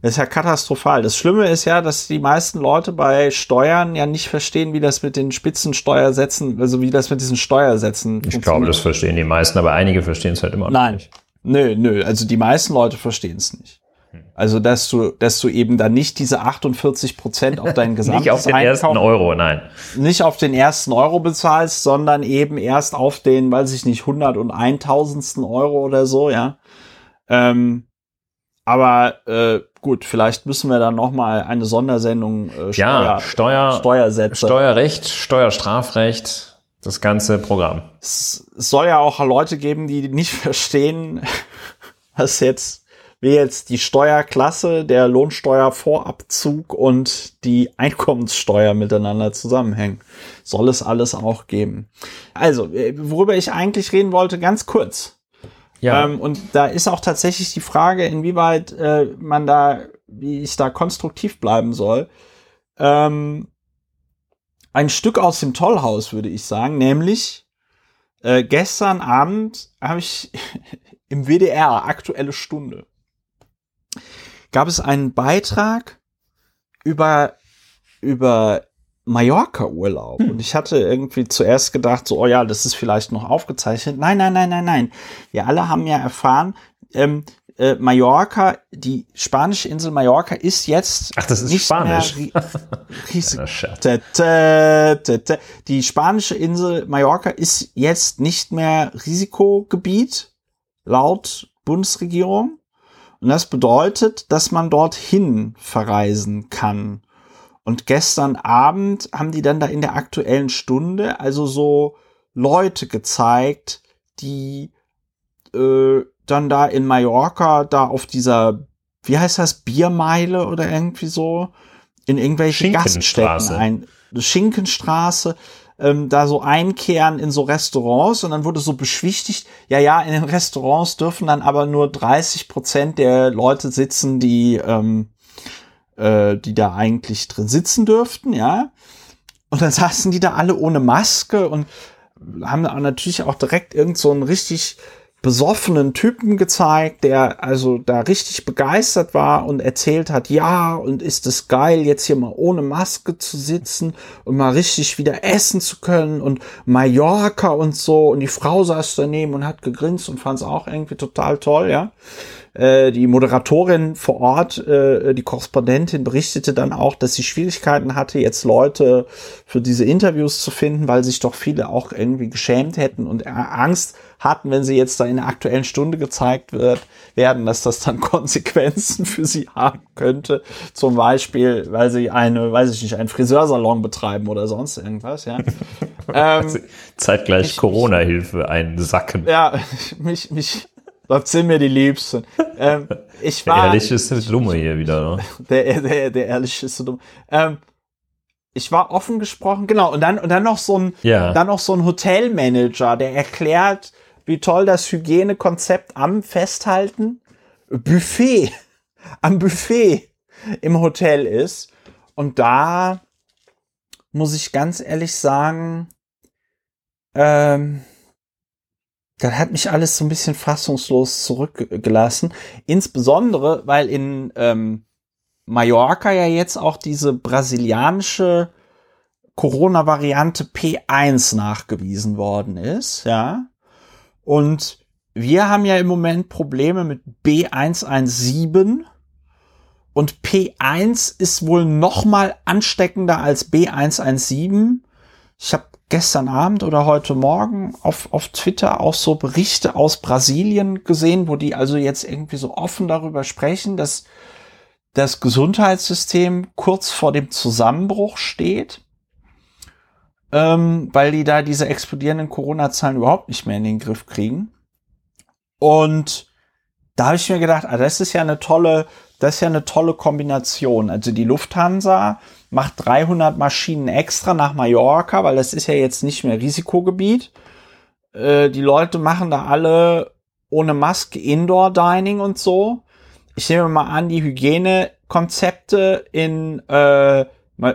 Das ist ja katastrophal. Das Schlimme ist ja, dass die meisten Leute bei Steuern ja nicht verstehen, wie das mit den Spitzensteuersätzen, also wie das mit diesen Steuersätzen Ich glaube, das verstehen die meisten, aber einige verstehen es halt immer noch Nein. nicht. Nö, nö. Also die meisten Leute verstehen es nicht. Also, dass du, dass du eben dann nicht diese 48 Prozent auf deinen gesamten Nicht auf den ersten Euro, nein. nicht auf den ersten Euro bezahlst, sondern eben erst auf den, weiß ich nicht, 100 und 1000. Euro oder so, ja. Ähm, aber äh, gut, vielleicht müssen wir dann noch mal eine Sondersendung äh, Ja, Steuer, Steuersätze. Steuerrecht, Steuerstrafrecht, das ganze Programm. es soll ja auch Leute geben, die nicht verstehen, was jetzt, wie jetzt die Steuerklasse, der Lohnsteuervorabzug und die Einkommenssteuer miteinander zusammenhängen. Soll es alles auch geben. Also, äh, worüber ich eigentlich reden wollte, ganz kurz. Ja, Ähm, und da ist auch tatsächlich die Frage, inwieweit äh, man da, wie ich da konstruktiv bleiben soll. Ähm, ein Stück aus dem Tollhaus, würde ich sagen, nämlich äh, gestern Abend habe ich im WDR, aktuelle Stunde, gab es einen Beitrag über, über Mallorca-Urlaub. Und ich hatte irgendwie zuerst gedacht, so, oh ja, das ist vielleicht noch aufgezeichnet. Nein, nein, nein, nein, nein. Wir alle haben ja erfahren, ähm, äh, Mallorca, die spanische Insel Mallorca ist jetzt Ach, das ist nicht Spanisch. mehr ri- riesig. Die spanische Insel Mallorca ist jetzt nicht mehr Risikogebiet laut Bundesregierung. Und das bedeutet, dass man dorthin verreisen kann. Und gestern Abend haben die dann da in der aktuellen Stunde also so Leute gezeigt, die äh, dann da in Mallorca da auf dieser, wie heißt das, Biermeile oder irgendwie so, in irgendwelche. Gaststätten ein, Schinkenstraße, ähm, da so einkehren in so Restaurants und dann wurde so beschwichtigt, ja, ja, in den Restaurants dürfen dann aber nur 30 Prozent der Leute sitzen, die, ähm, äh, die da eigentlich drin sitzen dürften, ja. Und dann saßen die da alle ohne Maske und haben natürlich auch direkt irgend so einen richtig besoffenen Typen gezeigt, der also da richtig begeistert war und erzählt hat, ja, und ist es geil, jetzt hier mal ohne Maske zu sitzen und mal richtig wieder essen zu können und Mallorca und so. Und die Frau saß daneben und hat gegrinst und fand es auch irgendwie total toll, ja. Äh, die Moderatorin vor Ort, äh, die Korrespondentin, berichtete dann auch, dass sie Schwierigkeiten hatte, jetzt Leute für diese Interviews zu finden, weil sich doch viele auch irgendwie geschämt hätten und Angst hatten, wenn sie jetzt da in der aktuellen Stunde gezeigt wird, werden, dass das dann Konsequenzen für sie haben könnte. Zum Beispiel, weil sie eine, weiß ich nicht, einen Friseursalon betreiben oder sonst irgendwas, ja. ähm, Zeitgleich Corona-Hilfe einsacken. ja, mich, mich, das sind mir die Liebsten. Ähm, ich Der war, Ehrlich ist das Dumme hier wieder. Ne? der, der, der ehrliche ist so dumm. Ähm, ich war offen gesprochen, genau, und dann, und dann noch so ein, ja. dann noch so ein Hotelmanager, der erklärt, wie toll das Hygienekonzept am Festhalten Buffet, am Buffet im Hotel ist. Und da muss ich ganz ehrlich sagen, ähm, das hat mich alles so ein bisschen fassungslos zurückgelassen. Insbesondere, weil in ähm, Mallorca ja jetzt auch diese brasilianische Corona-Variante P1 nachgewiesen worden ist, ja. Und wir haben ja im Moment Probleme mit B117 und P1 ist wohl noch mal ansteckender als B117. Ich habe gestern Abend oder heute Morgen auf, auf Twitter auch so Berichte aus Brasilien gesehen, wo die also jetzt irgendwie so offen darüber sprechen, dass das Gesundheitssystem kurz vor dem Zusammenbruch steht, ähm, weil die da diese explodierenden Corona-Zahlen überhaupt nicht mehr in den Griff kriegen. Und da habe ich mir gedacht, ah, das ist ja eine tolle, das ist ja eine tolle Kombination. Also die Lufthansa macht 300 Maschinen extra nach Mallorca, weil das ist ja jetzt nicht mehr Risikogebiet. Äh, die Leute machen da alle ohne Maske Indoor Dining und so. Ich nehme mal an, die Hygienekonzepte in äh,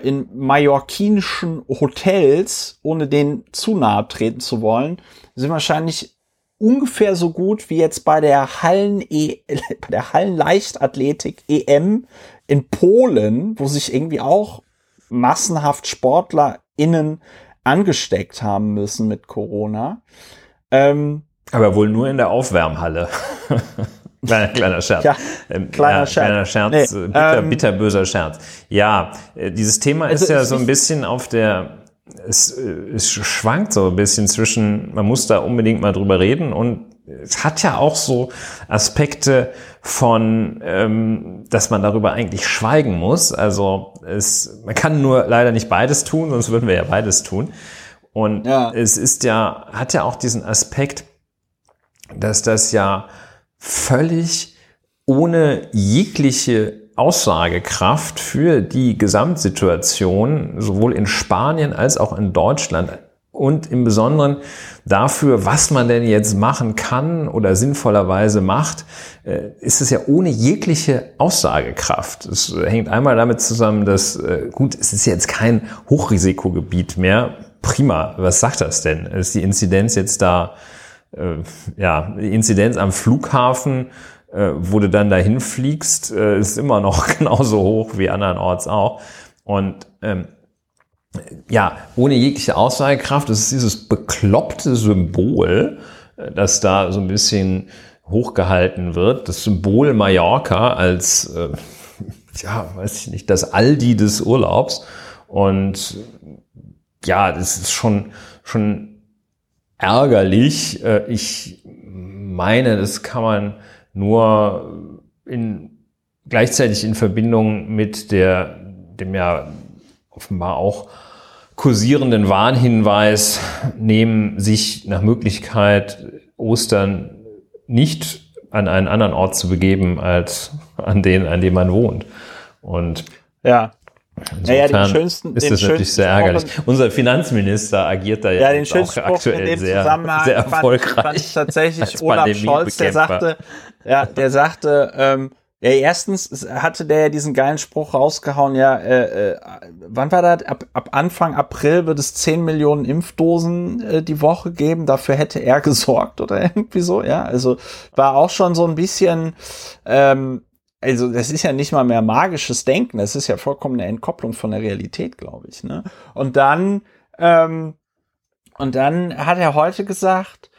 in mallorquinischen Hotels, ohne denen zu nahe treten zu wollen, sind wahrscheinlich ungefähr so gut wie jetzt bei der Hallen e bei der Hallenleichtathletik EM in Polen, wo sich irgendwie auch massenhaft SportlerInnen angesteckt haben müssen mit Corona. Ähm, Aber wohl nur in der Aufwärmhalle. kleiner, kleiner Scherz. Ja, ähm, kleiner ja, Scherz. Kleiner Scherz, nee, bitter, ähm, bitterböser Scherz. Ja, äh, dieses Thema ist also, ja so ein bisschen auf der es, es schwankt so ein bisschen zwischen, man muss da unbedingt mal drüber reden und es hat ja auch so Aspekte von, ähm, dass man darüber eigentlich schweigen muss. Also es, man kann nur leider nicht beides tun, sonst würden wir ja beides tun. Und ja. es ist ja, hat ja auch diesen Aspekt, dass das ja völlig ohne jegliche Aussagekraft für die Gesamtsituation sowohl in Spanien als auch in Deutschland und im Besonderen dafür, was man denn jetzt machen kann oder sinnvollerweise macht, äh, ist es ja ohne jegliche Aussagekraft. Es hängt einmal damit zusammen, dass, äh, gut, es ist jetzt kein Hochrisikogebiet mehr. Prima, was sagt das denn? Ist die Inzidenz jetzt da, äh, ja, die Inzidenz am Flughafen äh, wo du dann dahin fliegst, äh, ist immer noch genauso hoch wie andernorts auch. Und ähm, ja, ohne jegliche Aussagekraft, das ist dieses bekloppte Symbol, äh, das da so ein bisschen hochgehalten wird, das Symbol Mallorca als, äh, ja, weiß ich nicht, das Aldi des Urlaubs. Und ja, das ist schon, schon ärgerlich. Äh, ich meine, das kann man nur in, gleichzeitig in Verbindung mit der, dem ja offenbar auch kursierenden Warnhinweis nehmen, sich nach Möglichkeit Ostern nicht an einen anderen Ort zu begeben als an den, an dem man wohnt. Und ja. Insofern ja, ja, den schönsten, ist das natürlich sehr ärgerlich. Unser Finanzminister agiert da ja, den auch aktuell sehr, sehr erfolgreich. Fand, fand ich tatsächlich Olaf Scholz, der sagte, ja, der sagte, ähm, ja, erstens hatte der ja diesen geilen Spruch rausgehauen, ja, äh, äh, wann war das? Ab, ab Anfang April wird es 10 Millionen Impfdosen äh, die Woche geben, dafür hätte er gesorgt oder irgendwie so, ja. Also war auch schon so ein bisschen, ähm, also das ist ja nicht mal mehr magisches Denken, das ist ja vollkommen eine Entkopplung von der Realität, glaube ich. Ne? Und dann, ähm, und dann hat er heute gesagt,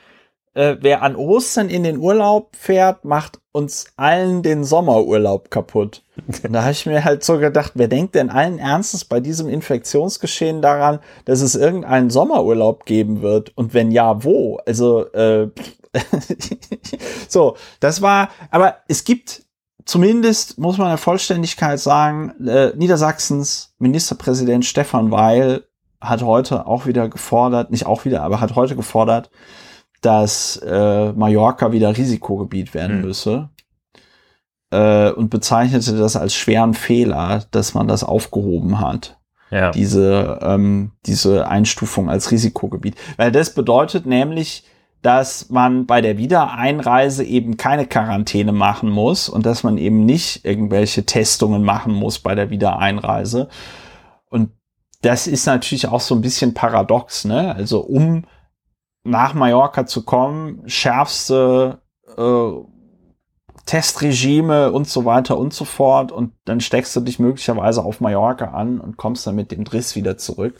äh, wer an Ostern in den Urlaub fährt, macht uns allen den Sommerurlaub kaputt. Und da habe ich mir halt so gedacht, wer denkt denn allen Ernstes bei diesem Infektionsgeschehen daran, dass es irgendeinen Sommerurlaub geben wird? Und wenn ja, wo? Also, äh, so, das war, aber es gibt zumindest, muss man der Vollständigkeit sagen, äh, Niedersachsens Ministerpräsident Stefan Weil hat heute auch wieder gefordert, nicht auch wieder, aber hat heute gefordert, dass äh, Mallorca wieder Risikogebiet werden mhm. müsse äh, und bezeichnete das als schweren Fehler, dass man das aufgehoben hat. ja. diese, ähm, diese Einstufung als Risikogebiet. Weil das bedeutet nämlich, dass man bei der Wiedereinreise eben keine Quarantäne machen muss und dass man eben nicht irgendwelche Testungen machen muss bei der Wiedereinreise. Und das ist natürlich auch so ein bisschen paradox, ne? Also um nach Mallorca zu kommen, schärfste äh, Testregime und so weiter und so fort und dann steckst du dich möglicherweise auf Mallorca an und kommst dann mit dem Driss wieder zurück.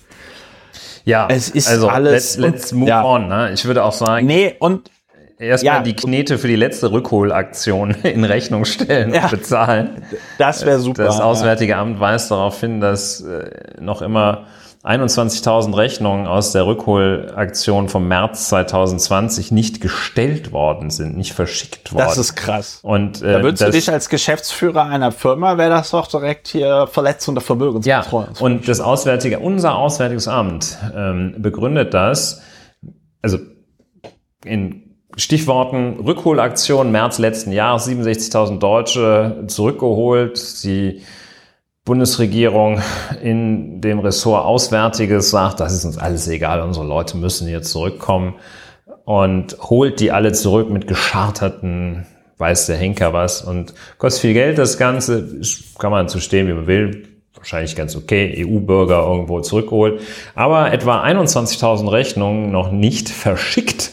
Ja, es ist also alles. Let's, let's move ja. on. Ne? Ich würde auch sagen. Nee, und erstmal ja, die Knete für die letzte Rückholaktion in Rechnung stellen ja, und bezahlen. Das wäre super. Das Auswärtige Amt weist darauf hin, dass äh, noch immer 21.000 Rechnungen aus der Rückholaktion vom März 2020 nicht gestellt worden sind, nicht verschickt worden. Das ist krass. Und äh, da würdest du dich als Geschäftsführer einer Firma, wäre das doch direkt hier Verletzung der Vermögenskontrolle. Ja, und das Auswärtige, unser Auswärtiges Amt ähm, begründet das, also in Stichworten Rückholaktion März letzten Jahres, 67.000 Deutsche zurückgeholt, die Bundesregierung in dem Ressort Auswärtiges sagt, das ist uns alles egal, unsere Leute müssen hier zurückkommen und holt die alle zurück mit gescharterten, weiß der Henker was und kostet viel Geld das Ganze, kann man zu stehen, wie man will, wahrscheinlich ganz okay, EU-Bürger irgendwo zurückgeholt, aber etwa 21.000 Rechnungen noch nicht verschickt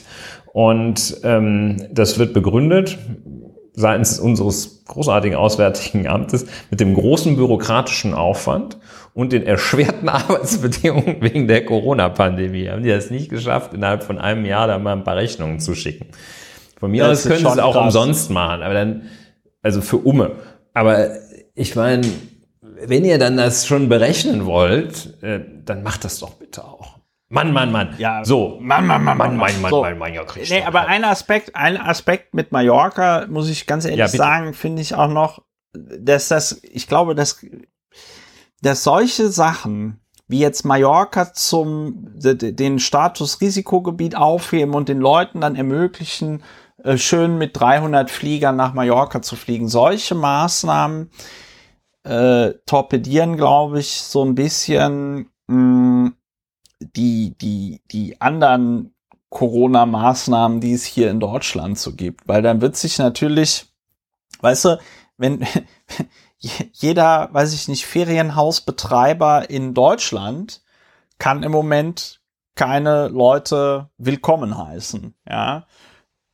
und ähm, das wird begründet seitens unseres großartigen Auswärtigen Amtes mit dem großen bürokratischen Aufwand und den erschwerten Arbeitsbedingungen wegen der Corona-Pandemie. Haben die das nicht geschafft, innerhalb von einem Jahr da mal ein paar Rechnungen zu schicken. Von mir aus können sie es auch krass. umsonst machen, aber dann, also für Umme. Aber ich meine, wenn ihr dann das schon berechnen wollt, äh, dann macht das doch bitte auch. Mann, Mann, Mann. Ja, so. Mann, Mann, Mann, Mann, Mann, Mann, so. Mann, Mann, Mann, Mann, Nee, aber ein Aspekt, ein Aspekt mit Mallorca, muss ich ganz ehrlich ja, sagen, finde ich auch noch, dass das, ich glaube, dass, dass solche Sachen, wie jetzt Mallorca zum, den Status Risikogebiet aufheben und den Leuten dann ermöglichen, äh, schön mit 300 Fliegern nach Mallorca zu fliegen. Solche Maßnahmen äh, torpedieren, glaube ich, so ein bisschen mh, die, die, die anderen Corona-Maßnahmen, die es hier in Deutschland so gibt. Weil dann wird sich natürlich, weißt du, wenn jeder, weiß ich nicht, Ferienhausbetreiber in Deutschland kann im Moment keine Leute willkommen heißen, ja.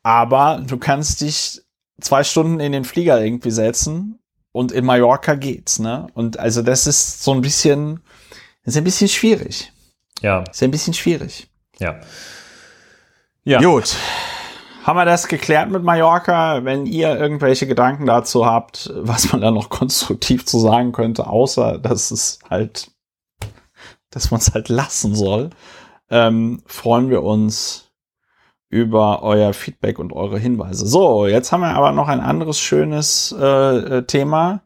Aber du kannst dich zwei Stunden in den Flieger irgendwie setzen und in Mallorca geht's, ne? Und also das ist so ein bisschen, ist ein bisschen schwierig. Ja. Ist ja ein bisschen schwierig. Ja. Ja. Gut. Haben wir das geklärt mit Mallorca? Wenn ihr irgendwelche Gedanken dazu habt, was man da noch konstruktiv zu sagen könnte, außer dass es halt, dass man es halt lassen soll, ähm, freuen wir uns über euer Feedback und eure Hinweise. So, jetzt haben wir aber noch ein anderes schönes äh, äh Thema,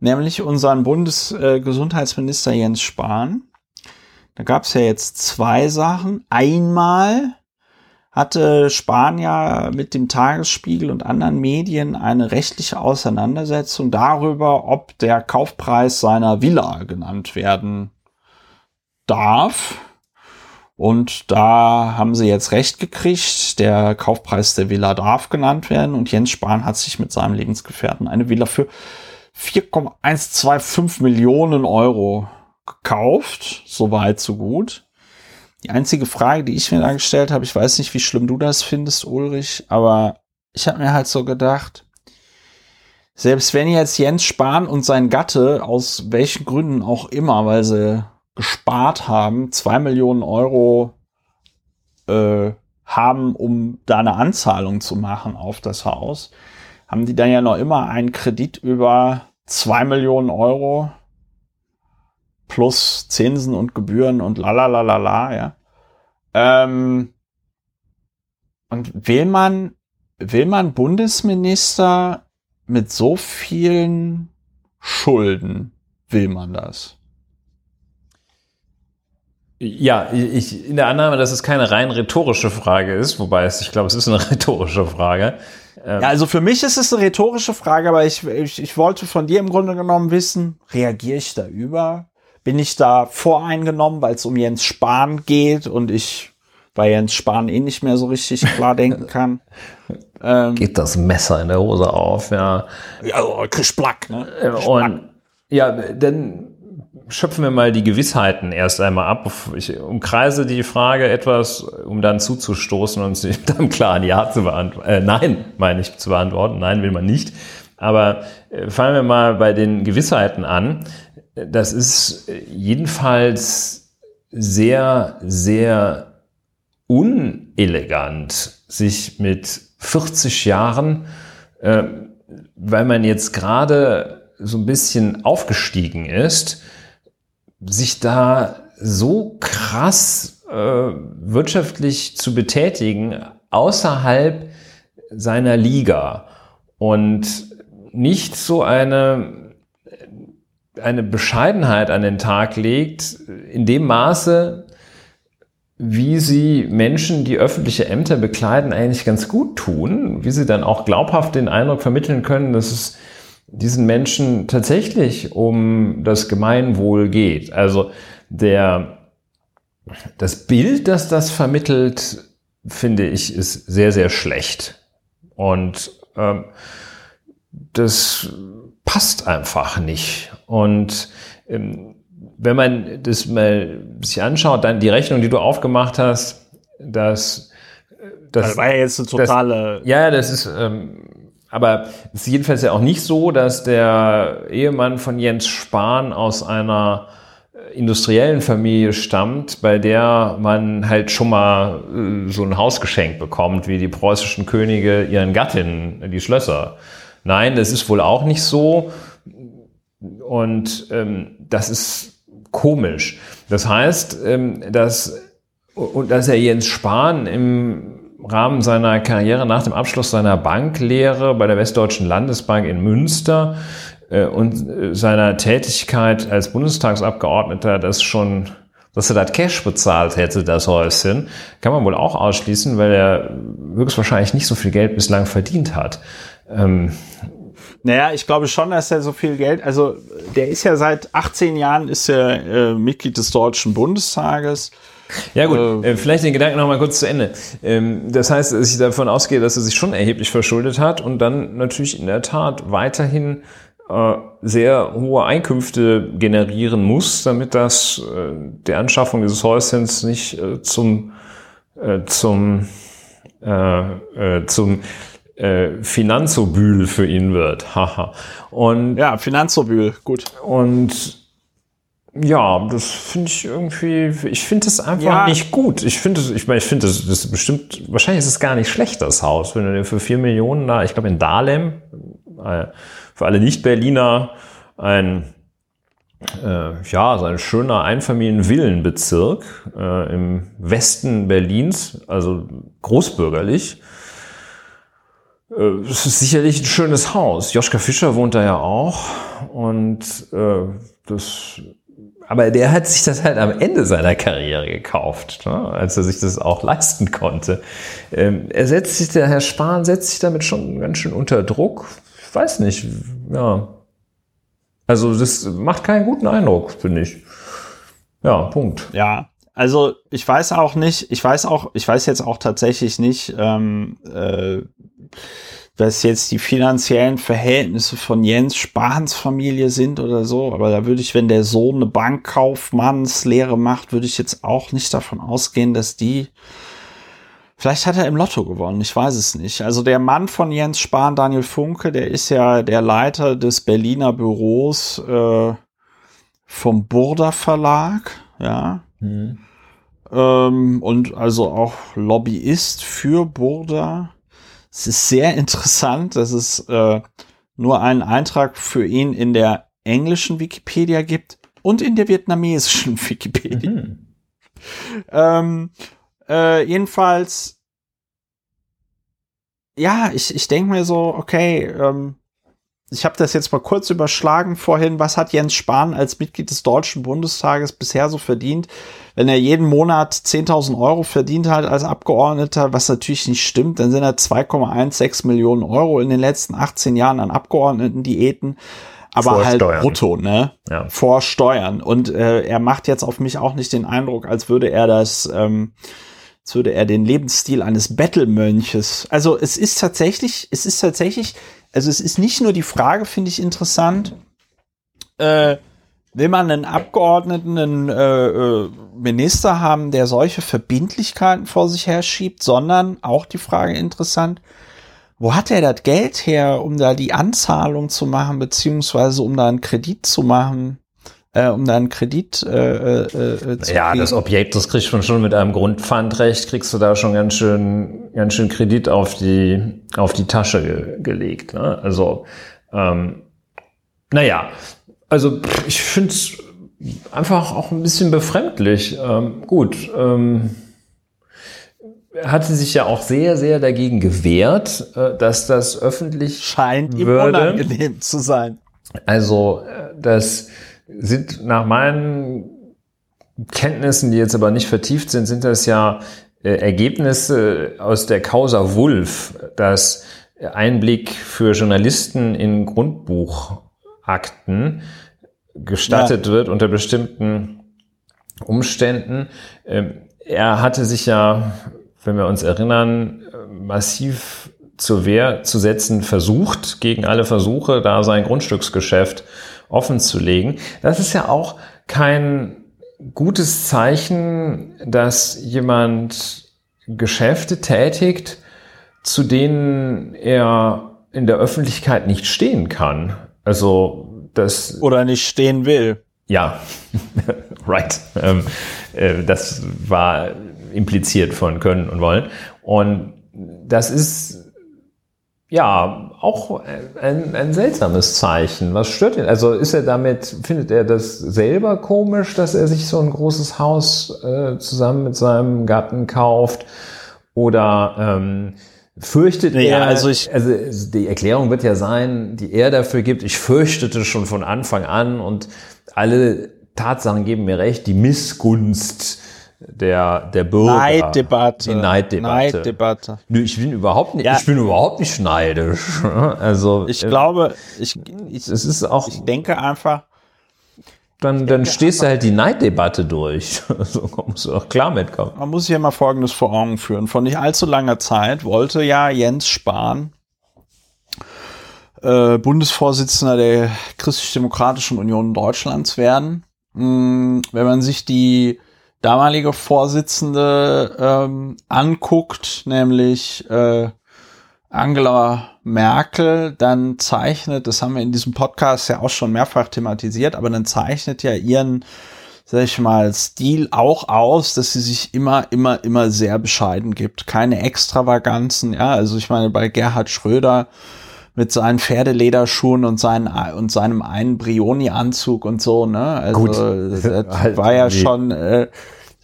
nämlich unseren Bundesgesundheitsminister äh, Jens Spahn. Da gab es ja jetzt zwei Sachen. Einmal hatte Spanier mit dem Tagesspiegel und anderen Medien eine rechtliche Auseinandersetzung darüber, ob der Kaufpreis seiner Villa genannt werden darf. Und da haben sie jetzt recht gekriegt. Der Kaufpreis der Villa darf genannt werden. Und Jens Spahn hat sich mit seinem Lebensgefährten eine Villa für 4,125 Millionen Euro gekauft. So weit, so gut. Die einzige Frage, die ich mir da gestellt habe, ich weiß nicht, wie schlimm du das findest, Ulrich, aber ich habe mir halt so gedacht, selbst wenn jetzt Jens Spahn und sein Gatte aus welchen Gründen auch immer, weil sie gespart haben, zwei Millionen Euro äh, haben, um da eine Anzahlung zu machen auf das Haus, haben die dann ja noch immer einen Kredit über zwei Millionen Euro plus Zinsen und Gebühren und lalalala, ja. Ähm, und will man, will man Bundesminister mit so vielen Schulden, will man das? Ja, ich, in der Annahme, dass es keine rein rhetorische Frage ist, wobei es, ich glaube, es ist eine rhetorische Frage. Ähm ja, also für mich ist es eine rhetorische Frage, aber ich, ich, ich wollte von dir im Grunde genommen wissen, reagiere ich da über? Bin ich da voreingenommen, weil es um Jens Spahn geht und ich bei Jens Spahn eh nicht mehr so richtig klar denken kann. Ähm, geht das Messer in der Hose auf, ja. Ja, oh, Plack, ne? Äh, und ja, dann schöpfen wir mal die Gewissheiten erst einmal ab. Ich umkreise die Frage etwas, um dann zuzustoßen und sie dann klar ein Ja zu beantworten. Äh, nein, meine ich zu beantworten. Nein, will man nicht. Aber äh, fangen wir mal bei den Gewissheiten an. Das ist jedenfalls sehr, sehr unelegant, sich mit 40 Jahren, äh, weil man jetzt gerade so ein bisschen aufgestiegen ist, sich da so krass äh, wirtschaftlich zu betätigen außerhalb seiner Liga und nicht so eine, eine Bescheidenheit an den Tag legt, in dem Maße, wie sie Menschen, die öffentliche Ämter bekleiden, eigentlich ganz gut tun, wie sie dann auch glaubhaft den Eindruck vermitteln können, dass es diesen Menschen tatsächlich um das Gemeinwohl geht. Also der, das Bild, das das vermittelt, finde ich, ist sehr, sehr schlecht. Und ähm, das passt einfach nicht. Und ähm, wenn man das mal sich anschaut, dann die Rechnung, die du aufgemacht hast, dass das, das war ja jetzt eine totale. Das, ja, das ist ähm, aber es ist jedenfalls ja auch nicht so, dass der Ehemann von Jens Spahn aus einer äh, industriellen Familie stammt, bei der man halt schon mal äh, so ein Hausgeschenk bekommt, wie die preußischen Könige ihren Gattinnen, die Schlösser. Nein, das ist wohl auch nicht so. Und ähm, das ist komisch. Das heißt, ähm, dass, und dass er Jens Spahn im Rahmen seiner Karriere nach dem Abschluss seiner Banklehre bei der Westdeutschen Landesbank in Münster äh, und äh, seiner Tätigkeit als Bundestagsabgeordneter das schon dass er das Cash bezahlt hätte, das Häuschen, kann man wohl auch ausschließen, weil er höchstwahrscheinlich nicht so viel Geld bislang verdient hat. Ähm, naja, ich glaube schon, dass er so viel Geld, also der ist ja seit 18 Jahren ist er äh, Mitglied des Deutschen Bundestages ja gut, äh, vielleicht den Gedanken noch mal kurz zu Ende. Ähm, das heißt, dass ich davon ausgehe, dass er sich schon erheblich verschuldet hat und dann natürlich in der Tat weiterhin äh, sehr hohe Einkünfte generieren muss, damit das äh, der Anschaffung dieses Häuschens nicht äh, zum äh, zum äh, zum äh, Finanzobül für ihn wird. Haha. und ja, Finanzobül, gut. Und ja, das finde ich irgendwie, ich finde das einfach ja. nicht gut. Ich finde ich meine, ich finde das, das bestimmt, wahrscheinlich ist es gar nicht schlecht, das Haus, wenn du dir für vier Millionen da, ich glaube in Dahlem, äh, für alle Nicht-Berliner, ein, äh, ja, so ein schöner Einfamilienvillenbezirk äh, im Westen Berlins, also großbürgerlich. Äh, es ist sicherlich ein schönes Haus. Joschka Fischer wohnt da ja auch und äh, das aber der hat sich das halt am Ende seiner Karriere gekauft, ne? als er sich das auch leisten konnte. Ähm, er setzt sich, der Herr Spahn setzt sich damit schon ganz schön unter Druck. Ich weiß nicht, ja. Also das macht keinen guten Eindruck, finde ich. Ja, Punkt. Ja, also ich weiß auch nicht, ich weiß auch, ich weiß jetzt auch tatsächlich nicht, ähm, äh, was jetzt die finanziellen Verhältnisse von Jens Spahns Familie sind oder so. Aber da würde ich, wenn der Sohn eine Bankkaufmannslehre macht, würde ich jetzt auch nicht davon ausgehen, dass die Vielleicht hat er im Lotto gewonnen, ich weiß es nicht. Also der Mann von Jens Spahn, Daniel Funke, der ist ja der Leiter des Berliner Büros äh, vom Burda Verlag, ja. Mhm. Ähm, und also auch Lobbyist für Burda. Es ist sehr interessant, dass es äh, nur einen Eintrag für ihn in der englischen Wikipedia gibt und in der vietnamesischen Wikipedia. Mhm. Ähm, äh, jedenfalls, ja, ich, ich denke mir so, okay, ähm, ich habe das jetzt mal kurz überschlagen vorhin. Was hat Jens Spahn als Mitglied des Deutschen Bundestages bisher so verdient? Wenn er jeden Monat 10.000 Euro verdient hat als Abgeordneter, was natürlich nicht stimmt, dann sind er 2,16 Millionen Euro in den letzten 18 Jahren an Abgeordneten-Diäten aber halt Vorsteuern. brutto, ne? Ja. Vor Steuern. Und äh, er macht jetzt auf mich auch nicht den Eindruck, als würde er das, ähm, als würde er den Lebensstil eines Bettelmönches. Also es ist tatsächlich, es ist tatsächlich, also es ist nicht nur die Frage, finde ich interessant, äh, will man einen Abgeordneten, einen äh, äh, Minister haben, der solche Verbindlichkeiten vor sich her schiebt, sondern auch die Frage interessant, wo hat er das Geld her, um da die Anzahlung zu machen, beziehungsweise um da einen Kredit zu machen, äh, um da einen Kredit äh, äh, äh, zu Ja, kriegen? das Objekt, das kriegst du schon mit einem Grundpfandrecht, kriegst du da schon ganz schön, ganz schön Kredit auf die, auf die Tasche ge gelegt. Ne? Also, ähm, naja, also ich finde es einfach auch ein bisschen befremdlich. Ähm, gut, ähm, er hatte sich ja auch sehr, sehr dagegen gewehrt, äh, dass das öffentlich scheint ihm würde. unangenehm zu sein. Also, äh, das sind nach meinen Kenntnissen, die jetzt aber nicht vertieft sind, sind das ja äh, Ergebnisse aus der Causa Wulf, dass Einblick für Journalisten in Grundbuchakten gestattet wird unter bestimmten Umständen. Ähm, Er hatte sich ja, wenn wir uns erinnern, äh, massiv zur Wehr zu setzen versucht, gegen alle Versuche, da sein Grundstücksgeschäft offen zu legen. Das ist ja auch kein gutes Zeichen, dass jemand Geschäfte tätigt, zu denen er in der Öffentlichkeit nicht stehen kann. Also das Oder nicht stehen will. ja, right. Ähm, äh, das war impliziert von können und wollen. Und das ist ja auch ein, ein seltsames Zeichen. Was stört ihn? Also ist er damit, findet er das selber komisch, dass er sich so ein großes Haus äh, zusammen mit seinem Gatten kauft? Oder ähm, fürchtet Ja, er, also ich- also die Erklärung wird ja sein, die er dafür gibt, ich fürchtete schon von Anfang an und alle Tatsachen geben mir recht, die Missgunst der, der Bürger. Neiddebatte. Die Neiddebatte. Neiddebatte. Nö, ich bin überhaupt nicht, Ja. ich bin überhaupt nicht neidisch. Also, Ich äh, glaube, ich, ich, es ist auch, ich denke einfach, dann, dann stehst du halt die Neiddebatte durch. So kommst du auch klar mitkommen. man muss hier mal Folgendes vor Augen führen. Vor nicht allzu langer Zeit wollte ja Jens Spahn, äh, Bundesvorsitzender der Christlich-Demokratischen Union Deutschlands werden. Hm, wenn man sich die damalige Vorsitzende ähm, anguckt, nämlich äh, Angela Merkel, dann zeichnet, das haben wir in diesem Podcast ja auch schon mehrfach thematisiert, aber dann zeichnet ja ihren sag ich mal, Stil auch aus, dass sie sich immer, immer, immer sehr bescheiden gibt. Keine Extravaganzen, ja. Also ich meine, bei Gerhard Schröder mit seinen Pferdelederschuhen und, seinen, und seinem einen Brioni-Anzug und so, ne? Also Gut. das Halt war ja nee. schon, äh,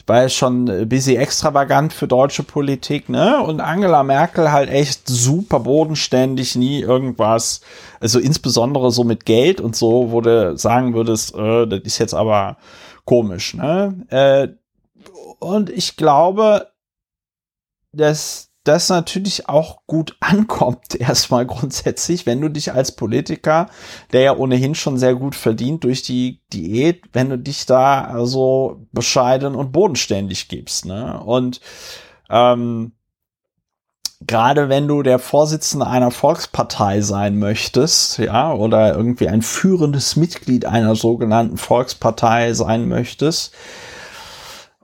war ja schon ein bisschen extravagant für deutsche Politik, ne? Und Angela Merkel halt echt super bodenständig, nie irgendwas, also insbesondere so mit Geld und so, wo du sagen würdest, äh, das ist jetzt aber komisch, ne? Äh, und ich glaube, dass das natürlich auch gut ankommt, erstmal grundsätzlich, wenn du dich als Politiker, der ja ohnehin schon sehr gut verdient durch die Diät, wenn du dich da also bescheiden und bodenständig gibst, ne? Und ähm, gerade wenn du der Vorsitzende einer Volkspartei sein möchtest, ja, oder irgendwie ein führendes Mitglied einer sogenannten Volkspartei sein möchtest,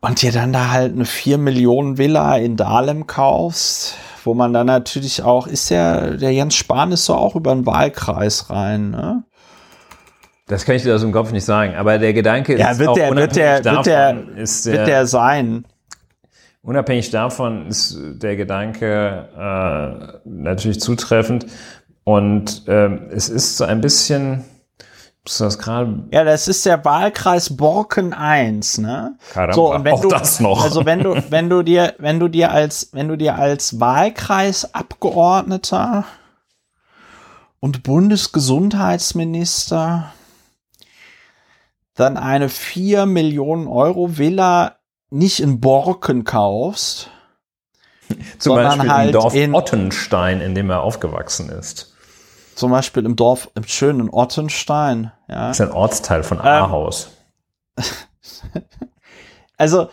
und dir dann da halt eine 4 Millionen Villa in Dahlem kaufst, wo man dann natürlich auch, ist der, der Jens Spahn ist so auch über den Wahlkreis rein, ne? Das kann ich dir aus dem Kopf nicht sagen, aber der Gedanke Ja, ist wird auch der, wird der, unabhängig wird der, davon, ist wird der sein. Unabhängig davon ist der Gedanke äh, natürlich zutreffend. Und ähm, es ist so ein bisschen, ist das gerade, Ja, das ist der Wahlkreis Borken 1, ne? Caramba, so, und wenn auch du, das noch. Also wenn du, wenn du dir, wenn du dir als, wenn du dir als Wahlkreisabgeordneter und Bundesgesundheitsminister dann eine 4 Millionen Euro Villa nicht in Borken kaufst, zum sondern Beispiel halt im Dorf in- Ottenstein, in dem er aufgewachsen ist. Zum Beispiel im Dorf, im schönen Ottenstein. Ja. Das ist ein Ortsteil von Ahaus. Ähm, also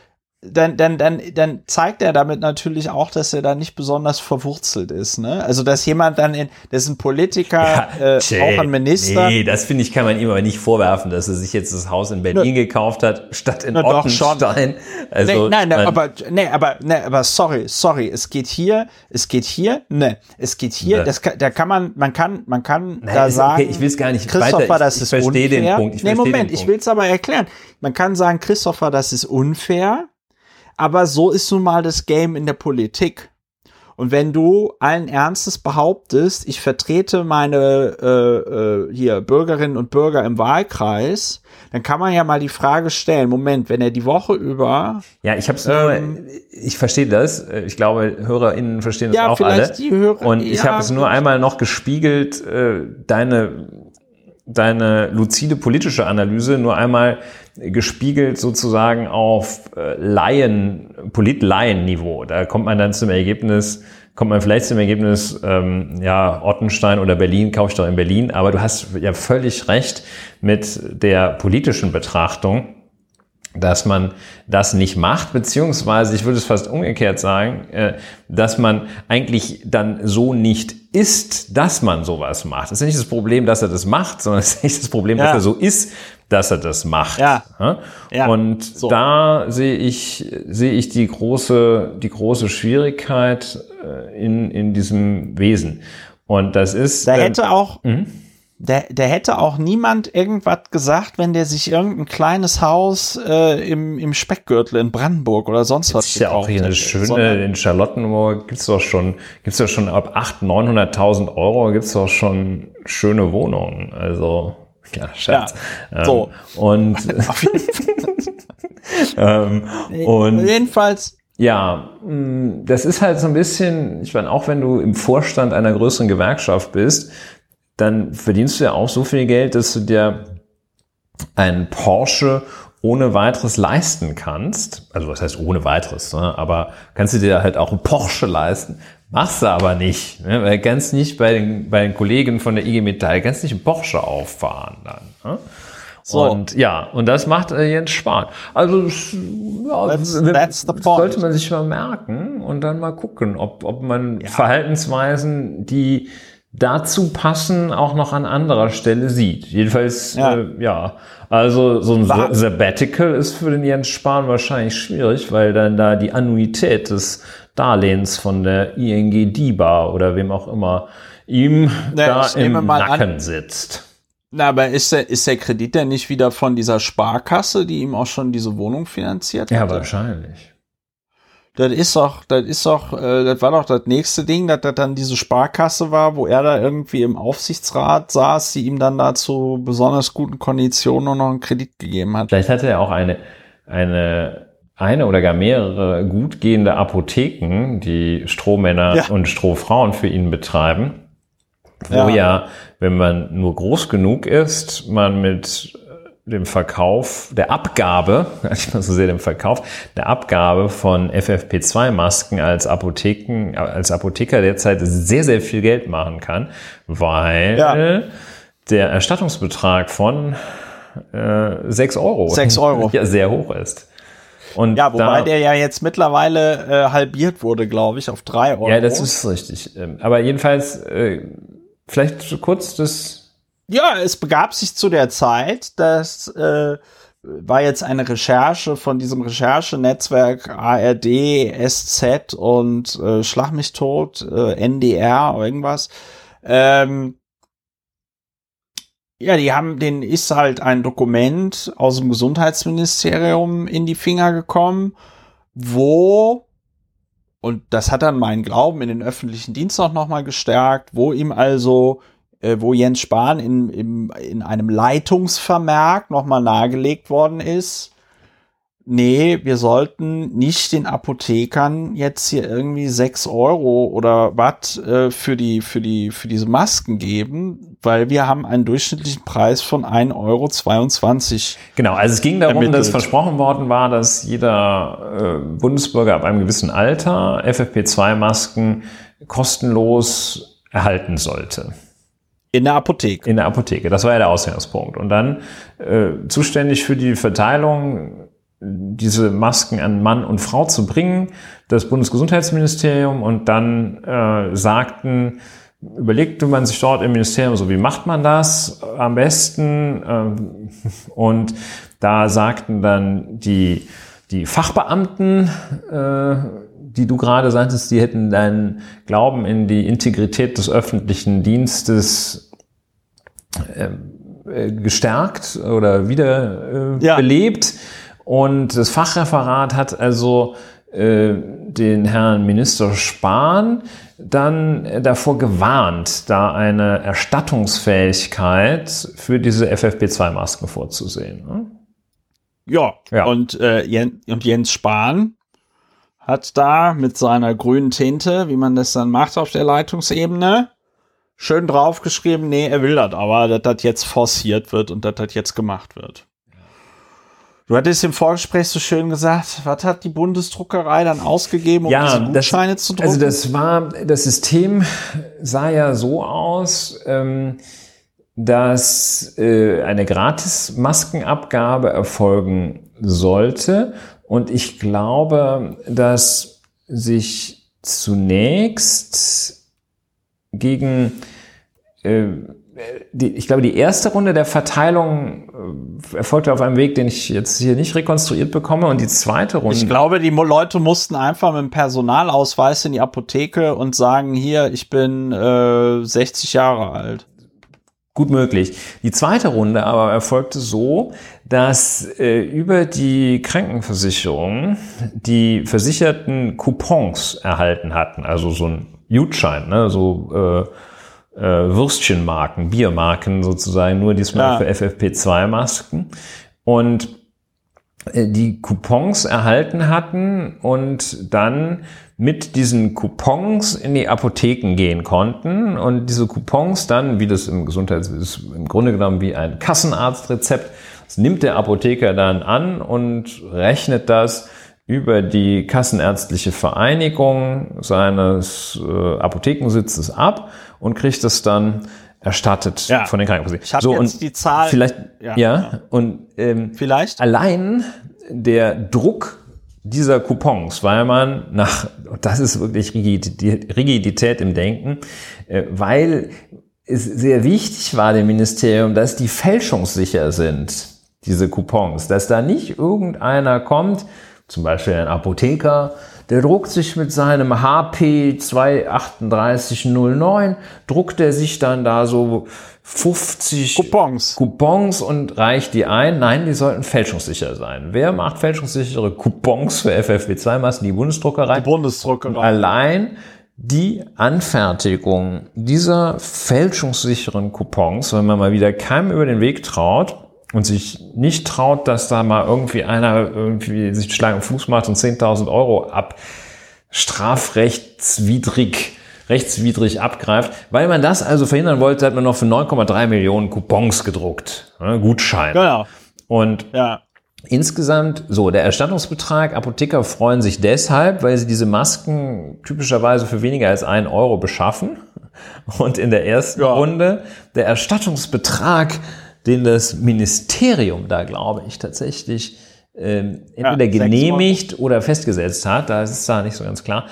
dann, dann, dann, dann zeigt er damit natürlich auch, dass er da nicht besonders verwurzelt ist. Ne? Also, dass jemand dann, in, das ist ein Politiker, ja, äh, auch ein Minister. Nee, das finde ich, kann man ihm aber nicht vorwerfen, dass er sich jetzt das Haus in Berlin ne, gekauft hat, statt in ne, Ottenstein. Also, nee, nein, ne, aber, nee, aber, nee, aber sorry, sorry, es geht hier, es geht hier, ne, es geht hier, ne. das da kann man, man kann, man kann Nein, da sagen, okay, ich will es gar nicht Christopher, weiter, das ich, ist ich verstehe unfair. den Punkt. Ich nee, Moment, ich will es aber erklären. Man kann sagen, Christopher, das ist unfair aber so ist nun mal das Game in der Politik. Und wenn du allen Ernstes behauptest, ich vertrete meine äh, äh, hier Bürgerinnen und Bürger im Wahlkreis, dann kann man ja mal die Frage stellen: Moment, wenn er die Woche über ja, ich habe ähm, ich verstehe das. Ich glaube, HörerInnen verstehen das ja, auch alle. Die Hörer, und ich ja, habe es nur einmal noch gespiegelt, äh, deine deine luzide politische Analyse nur einmal gespiegelt sozusagen auf äh, Laien, Polit-Laien-Niveau. Da kommt man dann zum Ergebnis, kommt man vielleicht zum Ergebnis, ähm, ja, Ottenstein oder Berlin, kaufe ich doch in Berlin. Aber du hast ja völlig recht mit der politischen Betrachtung dass man das nicht macht, beziehungsweise ich würde es fast umgekehrt sagen, äh, dass man eigentlich dann so nicht ist, dass man sowas macht. Das ist nicht das Problem, dass er das macht, sondern es ist nicht das Problem, ja. dass er so ist, dass er das macht. Ja. ja. Und so. da sehe ich, sehe ich die große, die große Schwierigkeit äh, in, in diesem Wesen. Und das ist. Da hätte auch, mh? Der, der hätte auch niemand irgendwas gesagt, wenn der sich irgendein kleines Haus äh, im, im Speckgürtel in Brandenburg oder sonst was. Das ist ja auch hier eine schöne, in Charlottenburg gibt's doch schon, gibt's doch schon ab 800.000, 900.000 Euro gibt's doch schon schöne Wohnungen. Also, ja, Schatz. Ja, ähm, so. Und, ähm, und jedenfalls, ja, mm, das ist halt so ein bisschen, ich meine, auch wenn du im Vorstand einer größeren Gewerkschaft bist, dann verdienst du ja auch so viel Geld, dass du dir einen Porsche ohne weiteres leisten kannst. Also was heißt ohne weiteres, ne? aber kannst du dir halt auch einen Porsche leisten. Machst du aber nicht, ne? weil kannst nicht bei den, bei den Kollegen von der IG Metall, kannst nicht einen Porsche auffahren dann. Ne? So. Und ja, und das macht äh, Jens Spahn. Also ja, that's, that's sollte man sich mal merken und dann mal gucken, ob, ob man ja. Verhaltensweisen, die dazu passen, auch noch an anderer Stelle sieht. Jedenfalls, ja, äh, ja. also so ein War Sabbatical ist für den Jens Spahn wahrscheinlich schwierig, weil dann da die Annuität des Darlehens von der ING DIBA oder wem auch immer ihm Na, da im Nacken an. sitzt. Na, aber ist der, ist der Kredit denn nicht wieder von dieser Sparkasse, die ihm auch schon diese Wohnung finanziert hat? Ja, wahrscheinlich. Das ist doch, das ist doch, äh, das war doch das nächste Ding, dass das dann diese Sparkasse war, wo er da irgendwie im Aufsichtsrat saß, die ihm dann da zu besonders guten Konditionen noch einen Kredit gegeben hat. Vielleicht hatte er auch eine, eine, eine oder gar mehrere gut gehende Apotheken, die Strohmänner ja. und Strohfrauen für ihn betreiben, wo ja. ja, wenn man nur groß genug ist, man mit dem Verkauf, der Abgabe, nicht mal so sehr dem Verkauf, der Abgabe von FFP2-Masken als Apotheken, als Apotheker derzeit sehr, sehr viel Geld machen kann, weil ja. der Erstattungsbetrag von äh, 6 Euro, 6 Euro. ja sehr hoch ist. Und ja, wobei da, der ja jetzt mittlerweile äh, halbiert wurde, glaube ich, auf 3 Euro. Ja, das ist richtig. Ähm, aber jedenfalls, äh, vielleicht kurz das ja, es begab sich zu der Zeit, dass äh, war jetzt eine Recherche von diesem Recherchenetzwerk ARD, SZ und äh, Schlag mich tot, äh, NDR, irgendwas. Ähm, ja, die haben, denen ist halt ein Dokument aus dem Gesundheitsministerium in die Finger gekommen, wo, und das hat dann meinen Glauben in den öffentlichen Dienst auch nochmal gestärkt, wo ihm also wo Jens Spahn in, in, in einem Leitungsvermerk nochmal nahegelegt worden ist, nee, wir sollten nicht den Apothekern jetzt hier irgendwie sechs Euro oder was äh, für die, für die, für diese Masken geben, weil wir haben einen durchschnittlichen Preis von 1,22 Euro. Genau, also es ging darum, ermittelt. dass versprochen worden war, dass jeder äh, Bundesbürger ab einem gewissen Alter FFP2-Masken kostenlos erhalten sollte. In der Apotheke. In der Apotheke. Das war ja der Ausgangspunkt. Und dann äh, zuständig für die Verteilung diese Masken an Mann und Frau zu bringen, das Bundesgesundheitsministerium und dann äh, sagten, überlegte man sich dort im Ministerium so, wie macht man das am besten? Ähm, und da sagten dann die, die Fachbeamten, äh, die du gerade sagtest, die hätten deinen Glauben in die Integrität des öffentlichen Dienstes gestärkt oder wieder äh, ja. belebt. Und das Fachreferat hat also äh, den Herrn Minister Spahn dann davor gewarnt, da eine Erstattungsfähigkeit für diese FFP2-Masken vorzusehen. Ne? Ja, ja. Und, äh, Jens, und Jens Spahn hat da mit seiner grünen Tinte, wie man das dann macht auf der Leitungsebene, schön draufgeschrieben, nee, er will das aber, dass das jetzt forciert wird und dass das jetzt gemacht wird. Du hattest im Vorgespräch so schön gesagt, was hat die Bundesdruckerei dann ausgegeben, um ja, diese Gutscheine das, zu drucken? Also das war, das System sah ja so aus, ähm, dass äh, eine Gratis-Maskenabgabe erfolgen sollte. Und ich glaube, dass sich zunächst gegen äh, die, ich glaube, die erste Runde der Verteilung äh, erfolgte auf einem Weg, den ich jetzt hier nicht rekonstruiert bekomme. Und die zweite Runde. Ich glaube, die Leute mussten einfach mit dem Personalausweis in die Apotheke und sagen, hier, ich bin äh, 60 Jahre alt. Gut möglich. Die zweite Runde aber erfolgte so, dass äh, über die Krankenversicherung die Versicherten Coupons erhalten hatten, also so ein Jutschein, ne, so äh, äh, Würstchenmarken, Biermarken sozusagen, nur diesmal ja. für FFP2-Masken. Und äh, die Coupons erhalten hatten und dann mit diesen Coupons in die Apotheken gehen konnten und diese Coupons dann, wie das im Gesundheits ist im Grunde genommen wie ein Kassenarztrezept, das nimmt der Apotheker dann an und rechnet das über die Kassenärztliche Vereinigung seines äh, Apothekensitzes ab und kriegt es dann erstattet ja. von den Krankenversicherungen. Ich habe so, jetzt die Zahl. Vielleicht, ja, ja und ähm, vielleicht allein der Druck dieser Coupons, weil man nach, das ist wirklich Rigidität im Denken, äh, weil es sehr wichtig war dem Ministerium, dass die fälschungssicher sind, diese Coupons, dass da nicht irgendeiner kommt, zum Beispiel ein Apotheker, der druckt sich mit seinem HP 23809, druckt er sich dann da so 50 Coupons. Coupons und reicht die ein. Nein, die sollten fälschungssicher sein. Wer macht fälschungssichere Coupons für FFP2-Masken? Die Bundesdruckerei. Die Bundesdruckerei. Allein die Anfertigung dieser fälschungssicheren Coupons, wenn man mal wieder keinem über den Weg traut, und sich nicht traut, dass da mal irgendwie einer irgendwie sich Schlag im Fuß macht und 10.000 Euro ab strafrechtswidrig rechtswidrig abgreift. Weil man das also verhindern wollte, hat man noch für 9,3 Millionen Coupons gedruckt. Ne, Gutschein. Genau. Und ja. insgesamt, so, der Erstattungsbetrag, Apotheker freuen sich deshalb, weil sie diese Masken typischerweise für weniger als einen Euro beschaffen. Und in der ersten ja. Runde der Erstattungsbetrag den das Ministerium da, glaube ich, tatsächlich ähm, entweder ja, genehmigt oder festgesetzt hat, da ist da nicht so ganz klar,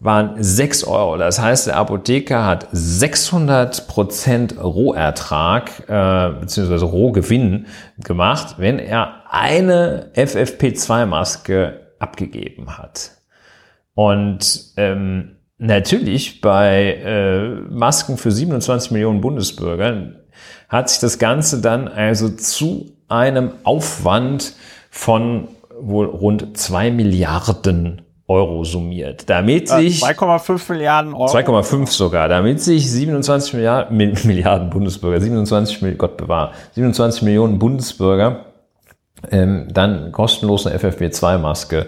waren 6 Euro. Das heißt, der Apotheker hat 600 Prozent Rohertrag äh, beziehungsweise Rohgewinn gemacht, wenn er eine FFP2-Maske abgegeben hat. Und ähm, natürlich bei äh, Masken für 27 Millionen Bundesbürger hat sich das Ganze dann also zu einem Aufwand von wohl rund zwei Milliarden Euro summiert. Damit sich 2,5 Milliarden Euro. 2,5 sogar. Damit sich 27 Milliarden, Milliarden Bundesbürger, 27 Gott bewahr, 27 Millionen Bundesbürger ähm, dann kostenlos eine FFP2-Maske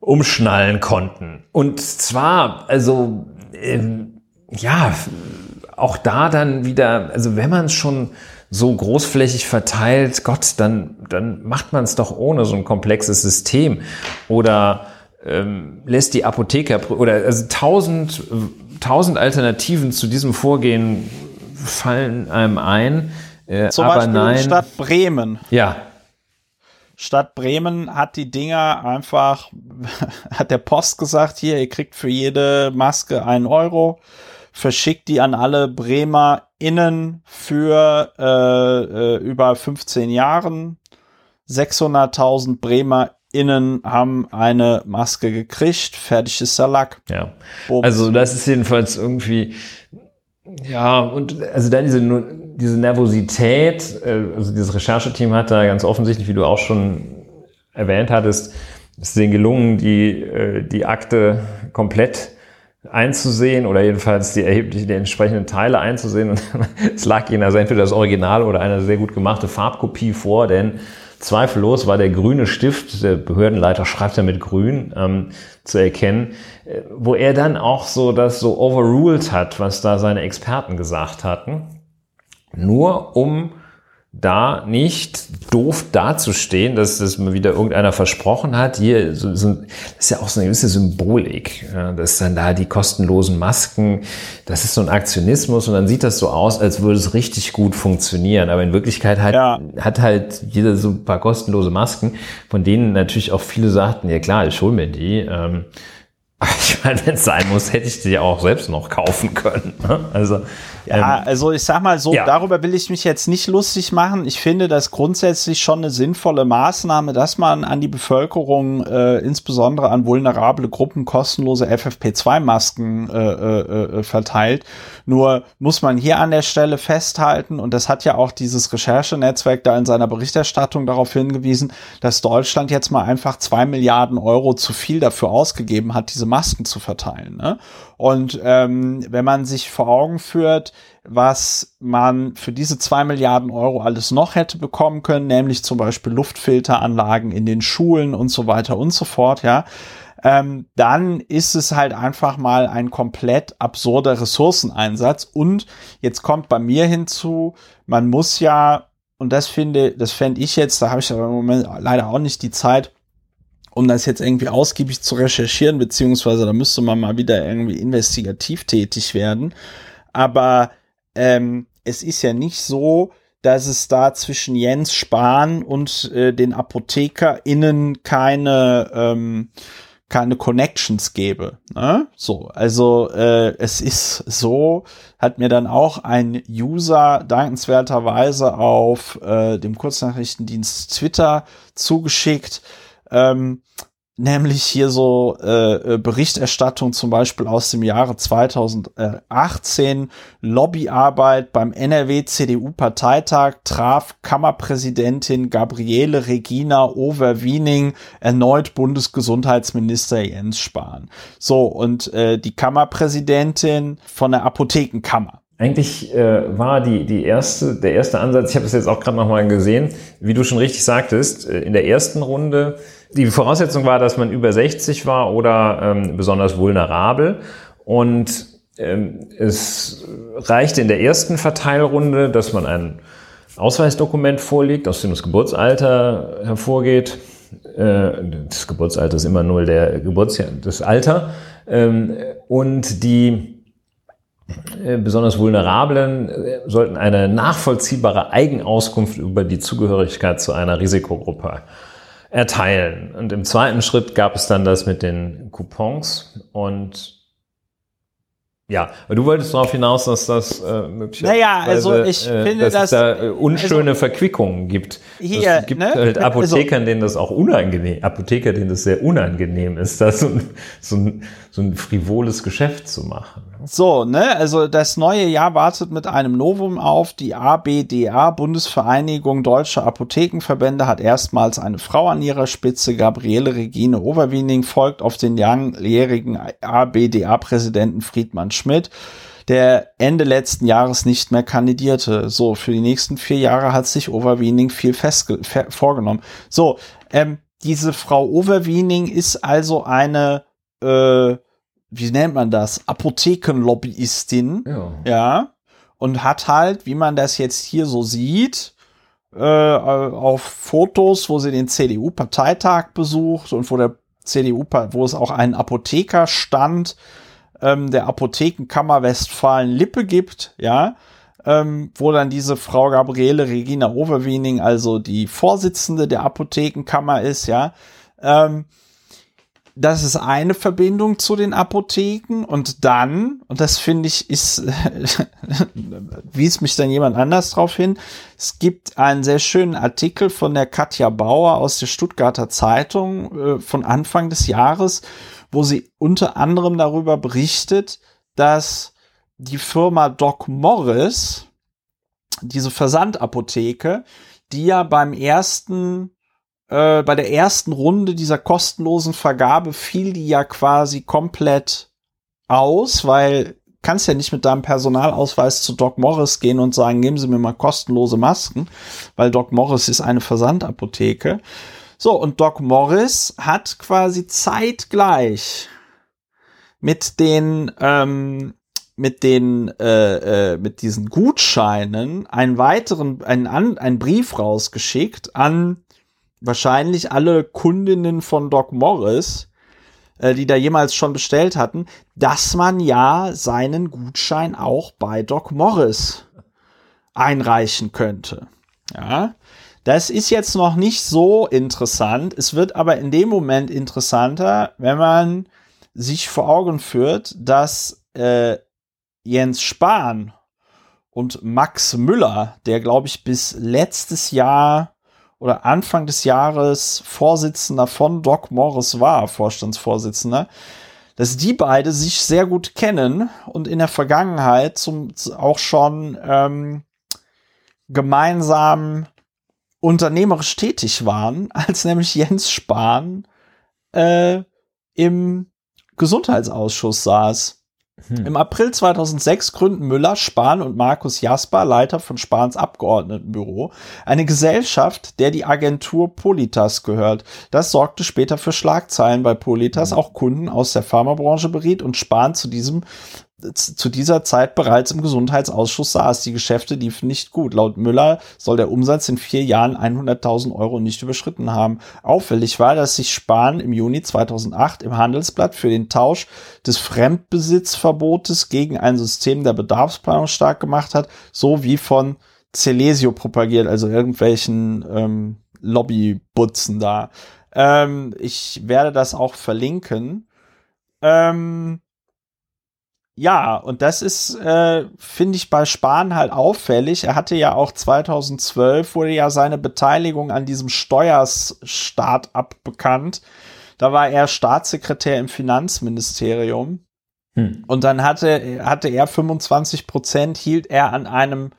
umschnallen konnten. Und zwar, also ähm, ja, auch da dann wieder, also wenn man es schon so großflächig verteilt, Gott, dann, dann macht man es doch ohne so ein komplexes System. Oder ähm, lässt die Apotheker oder also tausend, tausend Alternativen zu diesem Vorgehen fallen einem ein. Äh, Zum aber Beispiel nein. Stadt Bremen. Ja. Zum aber Beispiel nein. Stadt Bremen. Ja. Stadt Bremen hat die Dinger einfach, hat der Post gesagt, hier, ihr kriegt für jede Maske einen Euro, verschickt die an alle Bremer innen für äh, äh, über 15 Jahren. 600.000 Bremer innen haben eine Maske gekriegt, fertig ist der Lack. Ja. Also das ist jedenfalls irgendwie, ja, und also dann diese, diese Nervosität, äh, also dieses Rechercheteam hat da ganz offensichtlich, wie du auch schon erwähnt hattest, es ist denen gelungen, die, äh, die Akte komplett einzusehen oder jedenfalls die erheblichen, die entsprechenden Teile einzusehen. Und es lag ihnen also entweder das Original oder eine sehr gut gemachte Farbkopie vor, denn zweifellos war der grüne Stift, der Behördenleiter schreibt ja mit grün, ähm, zu erkennen, äh, wo er dann auch so das so overruled hat, was da seine Experten gesagt hatten, nur um da nicht doof dazustehen, dass das mal wieder irgendeiner versprochen hat. Hier so, so, das ist ja auch so eine gewisse Symbolik. Ja, dass dann da die kostenlosen Masken, das ist so ein Aktionismus und dann sieht das so aus, als würde es richtig gut funktionieren. Aber in Wirklichkeit hat, ja. hat halt jeder so ein paar kostenlose Masken, von denen natürlich auch viele sagten, ja klar, ich hole mir die. Ähm, ich meine, wenn es sein muss, hätte ich die auch selbst noch kaufen können. Ne? Also ja, ähm, also ich sag mal so, ja. darüber will ich mich jetzt nicht lustig machen. Ich finde das grundsätzlich schon eine sinnvolle Maßnahme, dass man an die Bevölkerung, äh, insbesondere an vulnerable Gruppen, kostenlose FFP2-Masken äh, äh, äh, verteilt. Nur muss man hier an der Stelle festhalten, und das hat ja auch dieses Recherchenetzwerk da in seiner Berichterstattung darauf hingewiesen, dass Deutschland jetzt mal einfach zwei Milliarden Euro zu viel dafür ausgegeben hat, diese Masken zu verteilen. Ne? Und ähm, wenn man sich vor Augen führt, was man für diese zwei Milliarden Euro alles noch hätte bekommen können, nämlich zum Beispiel Luftfilteranlagen in den Schulen und so weiter und so fort, ja, ähm, dann ist es halt einfach mal ein komplett absurder Ressourceneinsatz. Und jetzt kommt bei mir hinzu, man muss ja, und das finde, das fände ich jetzt, da habe ich aber im Moment leider auch nicht die Zeit, um das jetzt irgendwie ausgiebig zu recherchieren, beziehungsweise da müsste man mal wieder irgendwie investigativ tätig werden. Aber ähm, es ist ja nicht so, dass es da zwischen Jens Spahn und äh, den ApothekerInnen keine, ähm, keine Connections gäbe. Ne? So, also äh, es ist so, hat mir dann auch ein User dankenswerterweise auf äh, dem Kurznachrichtendienst Twitter zugeschickt, ähm, nämlich hier so äh, äh, Berichterstattung zum Beispiel aus dem Jahre 2018, Lobbyarbeit beim NRW-CDU-Parteitag traf Kammerpräsidentin Gabriele Regina Overwiening erneut Bundesgesundheitsminister Jens Spahn. So, und äh, die Kammerpräsidentin von der Apothekenkammer. Eigentlich äh, war die, die erste, der erste Ansatz, ich habe es jetzt auch gerade nochmal gesehen, wie du schon richtig sagtest, äh, in der ersten Runde, die Voraussetzung war, dass man über 60 war oder ähm, besonders vulnerabel. Und ähm, es reichte in der ersten Verteilrunde, dass man ein Ausweisdokument vorlegt, aus dem das Geburtsalter hervorgeht. Äh, das Geburtsalter ist immer nur der Geburtsjahr, das Alter. Ähm, und die äh, besonders Vulnerablen äh, sollten eine nachvollziehbare Eigenauskunft über die Zugehörigkeit zu einer Risikogruppe erteilen. Und im zweiten Schritt gab es dann das mit den Coupons und ja, aber du wolltest darauf hinaus, dass das äh, möglicherweise, naja, also ich äh, finde, dass das, es da äh, unschöne also, Verquickungen gibt. Hier, es gibt ne? halt also Apothekern, also, denen das auch unangenehm, Apotheker, denen das sehr unangenehm ist, da so ein, so ein, so ein frivoles Geschäft zu machen. So, ne, also das neue Jahr wartet mit einem Novum auf. Die ABDA, Bundesvereinigung Deutscher Apothekenverbände, hat erstmals eine Frau an ihrer Spitze. Gabriele Regine Overwiening folgt auf den langjährigen ABDA-Präsidenten Friedmann Schmidt der Ende letzten Jahres nicht mehr kandidierte. So, für die nächsten vier Jahre hat sich Overweening viel fest vorgenommen. So, ähm, diese Frau Overweening ist also eine äh, wie nennt man das, Apothekenlobbyistin. Ja. ja. Und hat halt, wie man das jetzt hier so sieht, äh, auf Fotos, wo sie den CDU-Parteitag besucht und wo der CDU, wo es auch einen Apothekerstand ähm, der Apothekenkammer Westfalen-Lippe gibt, ja, ähm, wo dann diese Frau Gabriele Regina Overwiening, also die Vorsitzende der Apothekenkammer ist, ja. Ähm, das ist eine Verbindung zu den Apotheken und dann, und das finde ich, ist, wies mich dann jemand anders drauf hin, es gibt einen sehr schönen Artikel von der Katja Bauer aus der Stuttgarter Zeitung äh, von Anfang des Jahres, wo sie unter anderem darüber berichtet, dass die Firma Doc Morris, diese Versandapotheke, die ja beim ersten äh, bei der ersten Runde dieser kostenlosen Vergabe fiel die ja quasi komplett aus, weil kannst ja nicht mit deinem Personalausweis zu Doc Morris gehen und sagen, geben Sie mir mal kostenlose Masken, weil Doc Morris ist eine Versandapotheke. So, und Doc Morris hat quasi zeitgleich mit den ähm, mit den äh, äh, mit diesen Gutscheinen einen weiteren einen, einen Brief rausgeschickt an wahrscheinlich alle Kundinnen von Doc Morris, äh, die da jemals schon bestellt hatten, dass man ja seinen Gutschein auch bei Doc Morris einreichen könnte. Ja, das ist jetzt noch nicht so interessant. Es wird aber in dem Moment interessanter, wenn man sich vor Augen führt, dass äh, Jens Spahn und Max Müller, der glaube ich bis letztes Jahr oder Anfang des Jahres Vorsitzender von Doc Morris war, Vorstandsvorsitzender, dass die beide sich sehr gut kennen und in der Vergangenheit zum, auch schon ähm, gemeinsam unternehmerisch tätig waren, als nämlich Jens Spahn äh, im Gesundheitsausschuss saß. Hm. Im April 2006 gründen Müller, Spahn und Markus Jasper, Leiter von Spahns Abgeordnetenbüro, eine Gesellschaft, der die Agentur Politas gehört. Das sorgte später für Schlagzeilen, weil Politas hm. auch Kunden aus der Pharmabranche beriet und Spahn zu diesem zu dieser Zeit bereits im Gesundheitsausschuss saß. Die Geschäfte liefen nicht gut. Laut Müller soll der Umsatz in vier Jahren 100.000 Euro nicht überschritten haben. Auffällig war, dass sich Spahn im Juni 2008 im Handelsblatt für den Tausch des Fremdbesitzverbotes gegen ein System der Bedarfsplanung stark gemacht hat, so wie von Celesio propagiert, also irgendwelchen ähm, Lobbybutzen da. Ähm, ich werde das auch verlinken. Ähm, ja, und das ist, äh, finde ich, bei Spahn halt auffällig. Er hatte ja auch 2012, wurde ja seine Beteiligung an diesem Steuerstart-up bekannt. Da war er Staatssekretär im Finanzministerium. Hm. Und dann hatte, hatte er 25 Prozent, hielt er an einem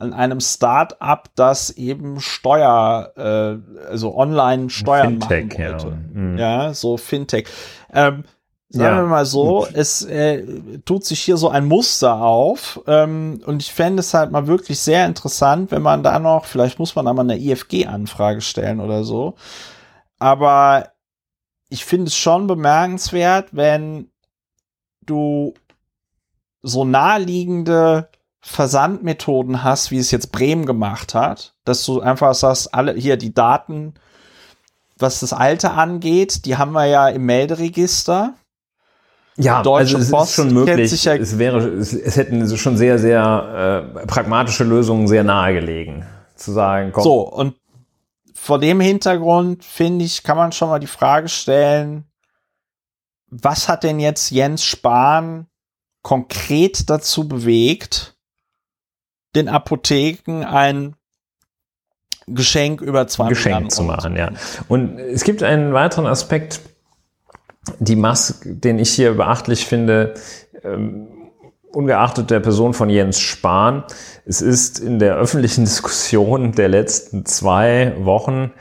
an einem Start-up, das eben Steuer, äh, also online Steuern Fintech, machen wollte. Ja. Mhm. ja, so Fintech. Ähm, Sagen ja. wir mal so, es äh, tut sich hier so ein Muster auf ähm, und ich fände es halt mal wirklich sehr interessant, wenn man da noch, vielleicht muss man da mal eine IFG-Anfrage stellen oder so, aber ich finde es schon bemerkenswert, wenn du so naheliegende Versandmethoden hast, wie es jetzt Bremen gemacht hat, dass du einfach sagst, alle hier die Daten, was das Alter angeht, die haben wir ja im Melderegister ja, Deutsche also es Post ist schon möglich. Ja es wäre, es, es, hätten schon sehr, sehr äh, pragmatische Lösungen sehr nahe gelegen, zu sagen. Komm. So und vor dem Hintergrund finde ich, kann man schon mal die Frage stellen: Was hat denn jetzt Jens Spahn konkret dazu bewegt, den Apotheken ein Geschenk über zwei Geschenk zu machen? Ja. Und es gibt einen weiteren Aspekt die Maske, den ich hier beachtlich finde, ähm, ungeachtet der Person von Jens Spahn, es ist in der öffentlichen Diskussion der letzten zwei Wochen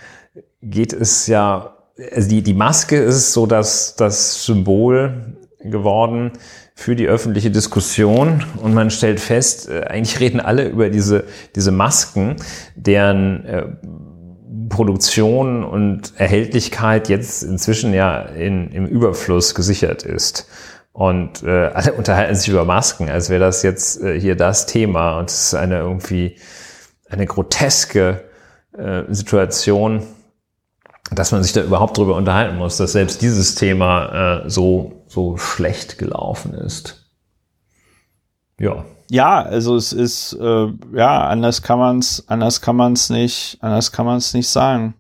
geht es ja, also die, die Maske ist so das, das Symbol geworden für die öffentliche Diskussion. Und man stellt fest, äh, eigentlich reden alle über diese, diese Masken, deren äh, Produktion und Erhältlichkeit jetzt inzwischen ja in, im Überfluss gesichert ist. Und äh, alle unterhalten sich über Masken, als wäre das jetzt äh, hier das Thema. Und es ist eine irgendwie eine groteske äh, Situation, dass man sich da überhaupt drüber unterhalten muss, dass selbst dieses Thema äh, so, so schlecht gelaufen ist. ja. Ja, also es ist, äh, ja, anders kann man es, anders kann man es nicht, anders kann man es nicht sagen.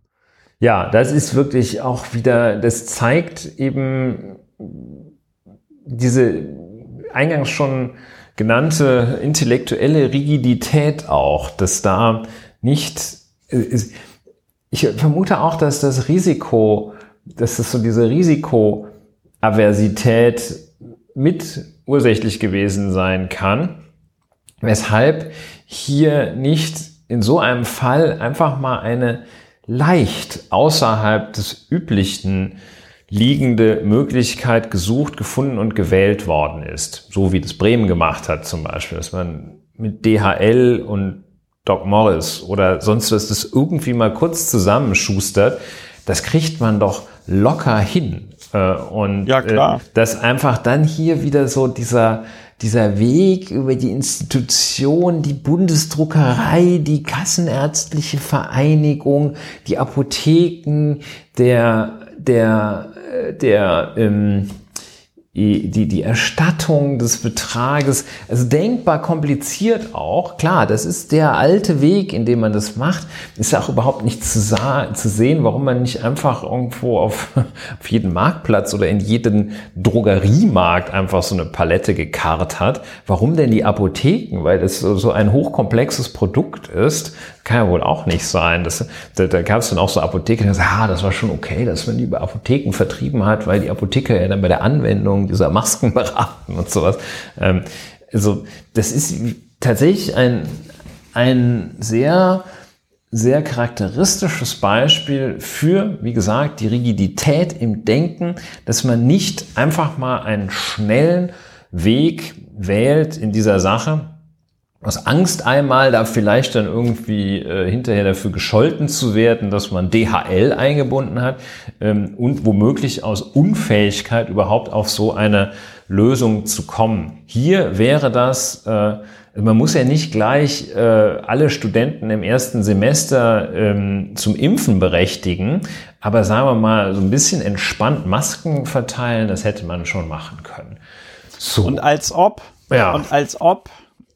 Ja, das ist wirklich auch wieder, das zeigt eben diese eingangs schon genannte intellektuelle Rigidität auch, dass da nicht, ich vermute auch, dass das Risiko, dass das so diese Risikoaversität mit ursächlich gewesen sein kann, weshalb hier nicht in so einem Fall einfach mal eine leicht außerhalb des üblichen liegende Möglichkeit gesucht, gefunden und gewählt worden ist. So wie das Bremen gemacht hat zum Beispiel, dass man mit DHL und Doc Morris oder sonst was das irgendwie mal kurz zusammenschustert, das kriegt man doch locker hin. Äh, und ja, klar. Äh, dass einfach dann hier wieder so dieser, dieser Weg über die Institution, die Bundesdruckerei, die Kassenärztliche Vereinigung, die Apotheken, der, der der, ähm, die, die Erstattung des Betrages, also denkbar kompliziert auch. Klar, das ist der alte Weg, in dem man das macht. Ist ja auch überhaupt nicht zu, zu sehen, warum man nicht einfach irgendwo auf, auf jeden Marktplatz oder in jeden Drogeriemarkt einfach so eine Palette gekarrt hat. Warum denn die Apotheken? Weil das so ein hochkomplexes Produkt ist. Kann ja wohl auch nicht sein. Das, da da gab es dann auch so Apotheken, die sagen, ah, das war schon okay, dass man die über Apotheken vertrieben hat, weil die Apotheker ja dann bei der Anwendung dieser Masken beraten und sowas. Ähm, also das ist tatsächlich ein, ein sehr, sehr charakteristisches Beispiel für, wie gesagt, die Rigidität im Denken, dass man nicht einfach mal einen schnellen Weg wählt in dieser Sache, aus Angst einmal da vielleicht dann irgendwie äh, hinterher dafür gescholten zu werden, dass man DHL eingebunden hat ähm, und womöglich aus Unfähigkeit überhaupt auf so eine Lösung zu kommen. Hier wäre das, äh, man muss ja nicht gleich äh, alle Studenten im ersten Semester ähm, zum Impfen berechtigen, aber sagen wir mal so ein bisschen entspannt Masken verteilen, das hätte man schon machen können. So. Und als ob, ja. und als ob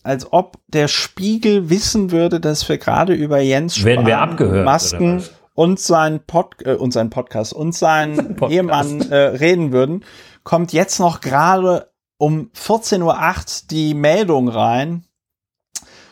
als ob der Spiegel wissen würde, dass wir gerade über Jens Spahn Werden wir abgehört, Masken und seinen, Pod, äh, und seinen Podcast und seinen Podcast. Ehemann äh, reden würden, kommt jetzt noch gerade um 14.08 Uhr die Meldung rein,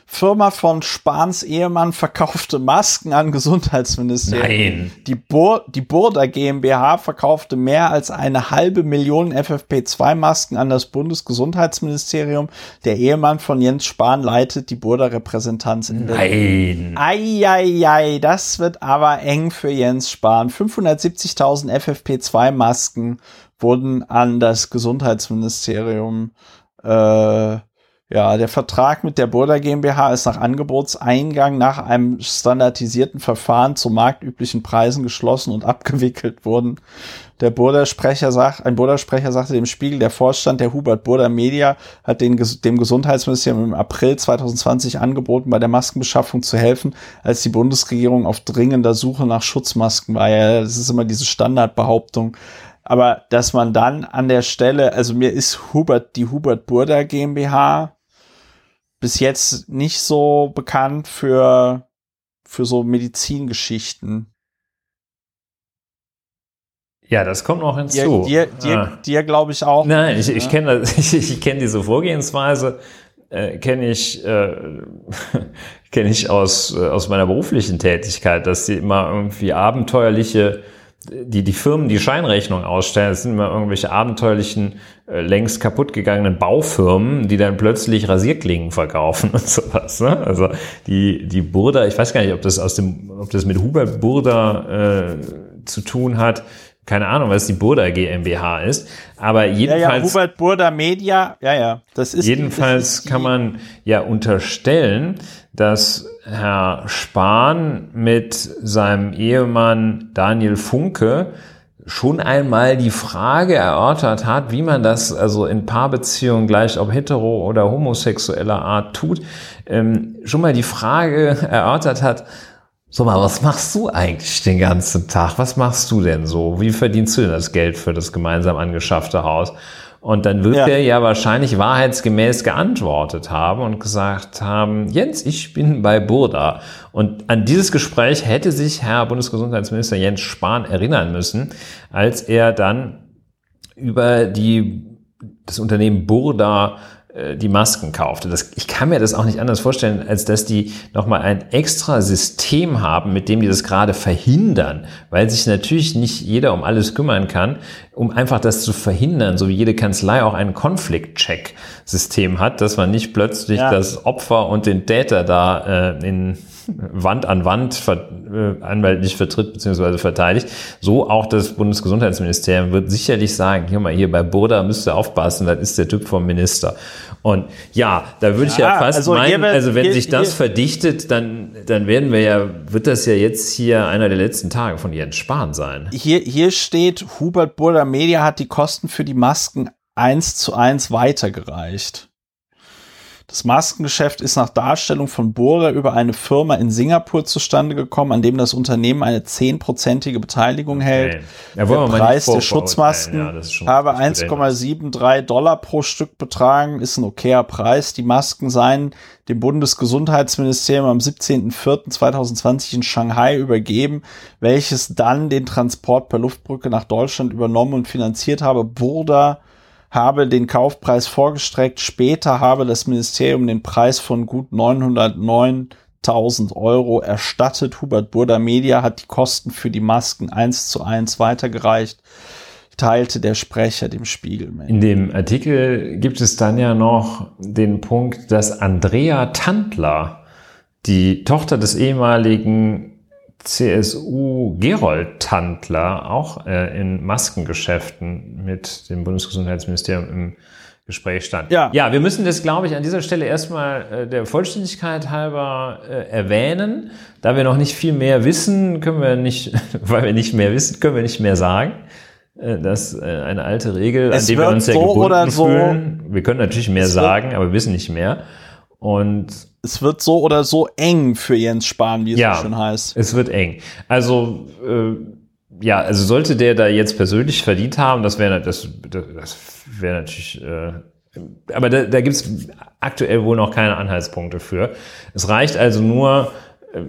Firma von Spahns Ehemann verkaufte Masken an Gesundheitsministerium. Nein. Die, Bur die Burda GmbH verkaufte mehr als eine halbe Million FFP2-Masken an das Bundesgesundheitsministerium. Der Ehemann von Jens Spahn leitet die Burda-Repräsentanz in Berlin. Nein. Eieiei, das wird aber eng für Jens Spahn. 570.000 FFP2-Masken wurden an das Gesundheitsministerium äh, ja, der Vertrag mit der Burda GmbH ist nach Angebotseingang nach einem standardisierten Verfahren zu marktüblichen Preisen geschlossen und abgewickelt worden. Der Burda-Sprecher sagt, ein Burda-Sprecher sagte dem Spiegel, der Vorstand der Hubert Burda Media hat den, dem Gesundheitsministerium im April 2020 angeboten, bei der Maskenbeschaffung zu helfen, als die Bundesregierung auf dringender Suche nach Schutzmasken war. Ja, das ist immer diese Standardbehauptung. Aber dass man dann an der Stelle, also mir ist Hubert, die Hubert Burda GmbH bis jetzt nicht so bekannt für, für so Medizingeschichten. Ja, das kommt noch hinzu. Dir, dir, ah. dir glaube ich auch. Nein, ich, ich kenne ich, ich kenne diese Vorgehensweise, äh, kenne ich, äh, kenne ich aus, äh, aus meiner beruflichen Tätigkeit, dass die immer irgendwie abenteuerliche die, die Firmen, die Scheinrechnung ausstellen, das sind immer irgendwelche abenteuerlichen, äh, längst kaputtgegangenen Baufirmen, die dann plötzlich Rasierklingen verkaufen und sowas. Ne? Also die, die Burda, ich weiß gar nicht, ob das aus dem, ob das mit Hubert Burda äh, zu tun hat. Keine Ahnung, was die Burda GmbH ist. Aber jedenfalls. Ja, ja, Hubert Burda Media, ja, ja. Das ist. Jedenfalls das ist kann man ja unterstellen, dass Herr Spahn mit seinem Ehemann Daniel Funke schon einmal die Frage erörtert hat, wie man das also in Paarbeziehungen gleich ob hetero oder homosexueller Art tut, ähm, schon mal die Frage erörtert hat, so mal, was machst du eigentlich den ganzen Tag? Was machst du denn so? Wie verdienst du denn das Geld für das gemeinsam angeschaffte Haus? Und dann wird ja. er ja wahrscheinlich wahrheitsgemäß geantwortet haben und gesagt haben, Jens, ich bin bei Burda. Und an dieses Gespräch hätte sich Herr Bundesgesundheitsminister Jens Spahn erinnern müssen, als er dann über die, das Unternehmen Burda die Masken kaufte. Das, ich kann mir das auch nicht anders vorstellen, als dass die nochmal ein extra System haben, mit dem die das gerade verhindern, weil sich natürlich nicht jeder um alles kümmern kann, um einfach das zu verhindern, so wie jede Kanzlei auch ein Konflikt-Check-System hat, dass man nicht plötzlich ja. das Opfer und den Täter da äh, in Wand an Wand ver, äh, anwaltlich vertritt bzw. verteidigt. So auch das Bundesgesundheitsministerium wird sicherlich sagen, hier mal hier bei Burda müsst ihr aufpassen, das ist der Typ vom Minister. Und ja, da würde ich ja, ja fast also meinen, wird, also wenn hier, sich das hier, verdichtet, dann, dann werden wir ja, wird das ja jetzt hier einer der letzten Tage von Jens Spahn sein. Hier, hier steht, Hubert Burda Media hat die Kosten für die Masken eins zu eins weitergereicht. Das Maskengeschäft ist nach Darstellung von Bohrer über eine Firma in Singapur zustande gekommen, an dem das Unternehmen eine zehnprozentige Beteiligung hält. Ja, der Preis der Schutzmasken ja, habe 1,73 Dollar pro Stück betragen, ist ein okayer Preis. Die Masken seien dem Bundesgesundheitsministerium am 17.04.2020 in Shanghai übergeben, welches dann den Transport per Luftbrücke nach Deutschland übernommen und finanziert habe. Burda habe den Kaufpreis vorgestreckt. Später habe das Ministerium den Preis von gut 909.000 Euro erstattet. Hubert Burda Media hat die Kosten für die Masken eins zu eins weitergereicht teilte der Sprecher dem Spiegel mit. In dem Artikel gibt es dann ja noch den Punkt, dass Andrea Tandler, die Tochter des ehemaligen CSU Gerold Tandler auch äh, in Maskengeschäften mit dem Bundesgesundheitsministerium im Gespräch stand. Ja, ja wir müssen das, glaube ich, an dieser Stelle erstmal äh, der Vollständigkeit halber äh, erwähnen. Da wir noch nicht viel mehr wissen, können wir nicht, weil wir nicht mehr wissen, können wir nicht mehr sagen. Äh, das ist äh, eine alte Regel, es an die wir uns sehr so gebunden fühlen. So wir können natürlich mehr sagen, aber wir wissen nicht mehr. Und es wird so oder so eng für Jens Spahn, wie es ja, so schön heißt. Es wird eng. Also äh, ja, also sollte der da jetzt persönlich verdient haben, das wäre das, das wäre natürlich. Äh, aber da, da gibt es aktuell wohl noch keine Anhaltspunkte für. Es reicht also nur, äh,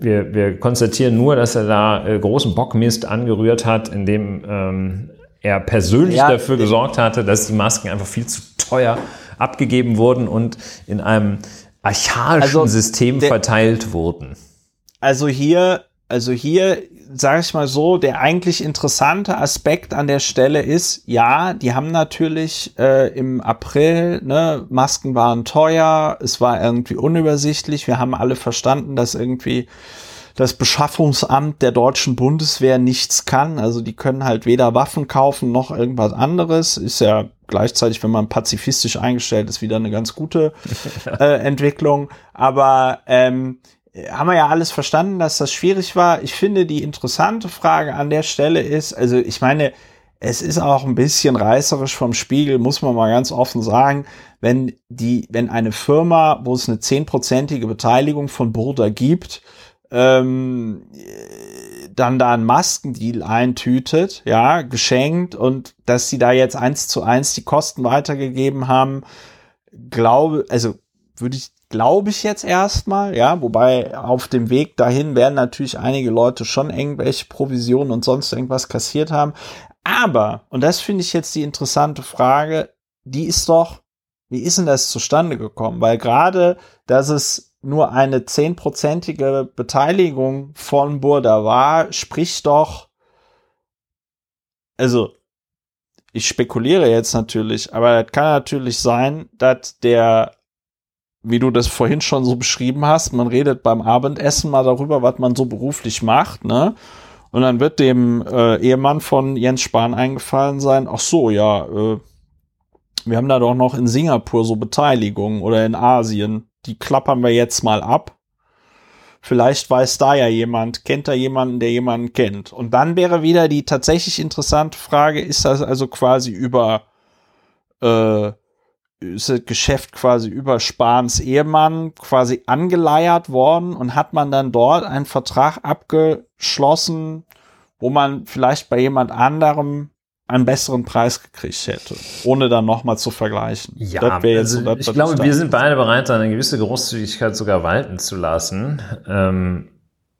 wir, wir konstatieren nur, dass er da äh, großen Bockmist angerührt hat, indem ähm, er persönlich ja, dafür gesorgt hatte, dass die Masken einfach viel zu teuer abgegeben wurden und in einem archaischen also System der, verteilt wurden. Also hier, also hier, sage ich mal so, der eigentlich interessante Aspekt an der Stelle ist, ja, die haben natürlich äh, im April, ne, Masken waren teuer, es war irgendwie unübersichtlich, wir haben alle verstanden, dass irgendwie das Beschaffungsamt der deutschen Bundeswehr nichts kann. Also die können halt weder Waffen kaufen noch irgendwas anderes. Ist ja gleichzeitig, wenn man pazifistisch eingestellt ist, wieder eine ganz gute äh, Entwicklung. Aber ähm, haben wir ja alles verstanden, dass das schwierig war. Ich finde, die interessante Frage an der Stelle ist, also ich meine, es ist auch ein bisschen reißerisch vom Spiegel, muss man mal ganz offen sagen, wenn die, wenn eine Firma, wo es eine zehnprozentige Beteiligung von Burda gibt, ähm, dann da einen Maskendeal eintütet, ja, geschenkt und dass sie da jetzt eins zu eins die Kosten weitergegeben haben, glaube, also würde ich, glaube ich jetzt erstmal, ja, wobei auf dem Weg dahin werden natürlich einige Leute schon irgendwelche Provisionen und sonst irgendwas kassiert haben. Aber, und das finde ich jetzt die interessante Frage, die ist doch, wie ist denn das zustande gekommen? Weil gerade, dass es nur eine zehnprozentige Beteiligung von Burda war, spricht doch, also ich spekuliere jetzt natürlich, aber es kann natürlich sein, dass der, wie du das vorhin schon so beschrieben hast, man redet beim Abendessen mal darüber, was man so beruflich macht, ne? Und dann wird dem äh, Ehemann von Jens Spahn eingefallen sein, ach so, ja, äh, wir haben da doch noch in Singapur so Beteiligungen oder in Asien die klappern wir jetzt mal ab. Vielleicht weiß da ja jemand, kennt da jemanden, der jemanden kennt. Und dann wäre wieder die tatsächlich interessante Frage, ist das also quasi über äh, ist das Geschäft quasi über Spahns Ehemann quasi angeleiert worden und hat man dann dort einen Vertrag abgeschlossen, wo man vielleicht bei jemand anderem einen besseren Preis gekriegt hätte, ohne dann nochmal zu vergleichen. Ja, also so, ich glaube, wir sind beide bereit, eine gewisse Großzügigkeit sogar walten zu lassen. Ähm,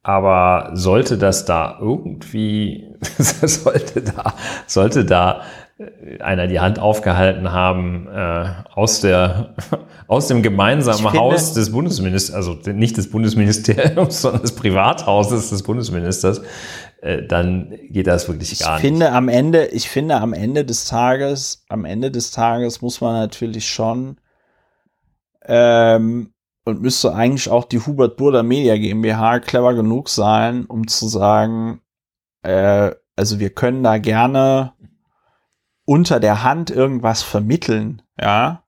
aber sollte das da irgendwie, sollte da, sollte da äh, einer die Hand aufgehalten haben äh, aus der aus dem gemeinsamen finde, Haus des Bundesministers, also nicht des Bundesministeriums, sondern des Privathauses des Bundesministers, dann geht das wirklich gar ich finde Am Ende, ich finde am Ende des Tages, am Ende des Tages muss man natürlich schon ähm, und müsste eigentlich auch die Hubert Burda Media GmbH clever genug sein, um zu sagen, äh, also wir können da gerne unter der Hand irgendwas vermitteln, ja,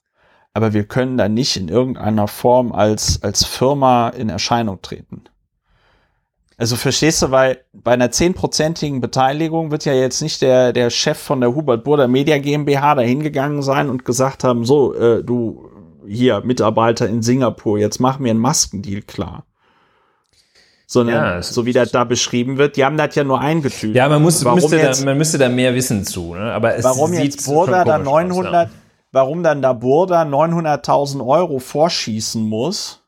aber wir können da nicht in irgendeiner Form als, als Firma in Erscheinung treten. Also verstehst du, weil bei einer zehnprozentigen Beteiligung wird ja jetzt nicht der, der Chef von der Hubert Burda Media GmbH da hingegangen sein und gesagt haben, so, äh, du hier Mitarbeiter in Singapur, jetzt mach mir einen Maskendeal klar. Sondern, ja, so wie das da beschrieben wird, die haben das ja nur eingetütet. Ja, man, muss, müsste jetzt, da, man müsste da mehr Wissen zu. Ne? Aber es warum jetzt Burda da 900, aus, ja. warum dann da Burda 900.000 Euro vorschießen muss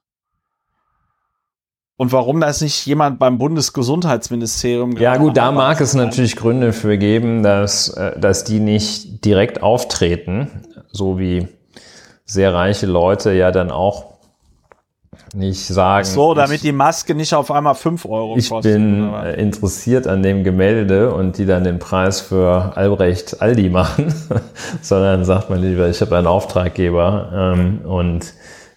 und warum das nicht jemand beim Bundesgesundheitsministerium Ja gut, da mag es natürlich Gründe für geben, dass, äh, dass die nicht direkt auftreten, so wie sehr reiche Leute ja dann auch nicht sagen. So, damit ich, die Maske nicht auf einmal fünf Euro ich kostet. Ich bin oder? Äh, interessiert an dem Gemälde und die dann den Preis für Albrecht Aldi machen, sondern sagt man lieber, ich habe einen Auftraggeber ähm, und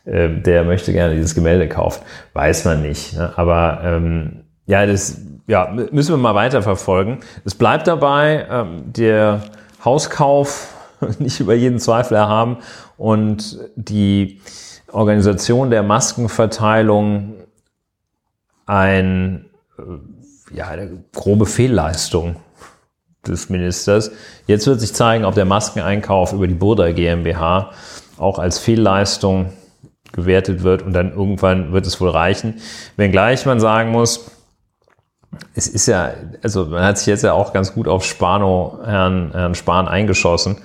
äh, der möchte gerne dieses Gemälde kaufen. Weiß man nicht. Ne? Aber ähm, ja, das ja, müssen wir mal weiter verfolgen. Es bleibt dabei, ähm, der Hauskauf nicht über jeden Zweifel erhaben und die Organisation der Maskenverteilung ein, äh, ja, eine grobe Fehlleistung des Ministers. Jetzt wird sich zeigen, ob der Maskeneinkauf über die Burda GmbH auch als Fehlleistung gewertet wird und dann irgendwann wird es wohl reichen. Wenngleich man sagen muss, es ist ja, also man hat sich jetzt ja auch ganz gut auf Spano, Herrn, Herrn Spahn eingeschossen.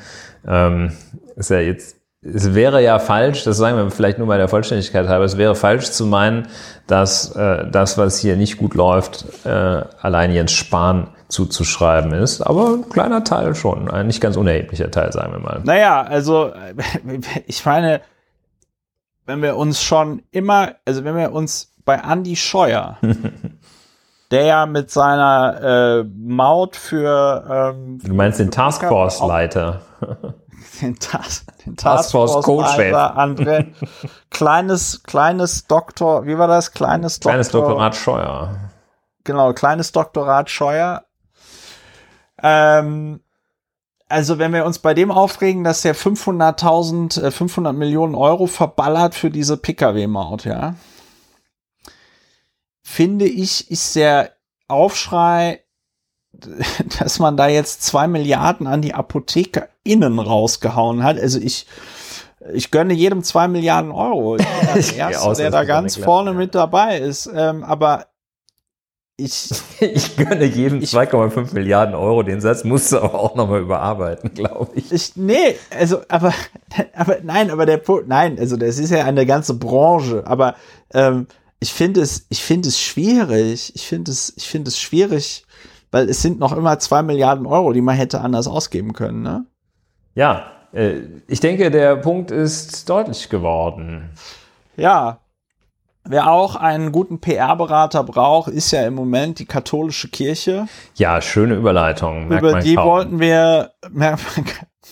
Ähm, ist ja jetzt, es wäre ja falsch, das sagen wir vielleicht nur bei der Vollständigkeit halber, es wäre falsch zu meinen, dass äh, das, was hier nicht gut läuft, äh, allein Jens Spahn zuzuschreiben ist. Aber ein kleiner Teil schon, ein nicht ganz unerheblicher Teil, sagen wir mal. Naja, also ich meine, wenn wir uns schon immer, also wenn wir uns bei Andy Scheuer der ja mit seiner äh, Maut für ähm, Du meinst den Taskforce-Leiter. Den, Tas den Taskforce-Leiter, André. kleines, kleines Doktor, wie war das? Kleines, kleines Doktor, Doktorat Scheuer. Genau, kleines Doktorat Scheuer. Ähm, also wenn wir uns bei dem aufregen, dass der 500.000, äh, 500 Millionen Euro verballert für diese Pkw-Maut, ja finde ich, ist der Aufschrei, dass man da jetzt zwei Milliarden an die Apotheker innen rausgehauen hat. Also ich, ich gönne jedem zwei Milliarden Euro. Ich bin der Erste, der da ganz vorne mit dabei ist. Ähm, aber ich, ich gönne jedem 2,5 Milliarden Euro. Den Satz musst du aber auch nochmal überarbeiten, glaube ich. ich. Nee, also, aber, aber nein, aber der Punkt, nein, also das ist ja eine ganze Branche. Aber ähm, ich finde es, ich finde es schwierig. Ich finde es, ich finde es schwierig, weil es sind noch immer zwei Milliarden Euro, die man hätte anders ausgeben können, ne? Ja, äh, ich denke, der Punkt ist deutlich geworden. Ja. Wer auch einen guten PR-Berater braucht, ist ja im Moment die katholische Kirche. Ja, schöne Überleitung. Über die kaum. wollten wir, merkt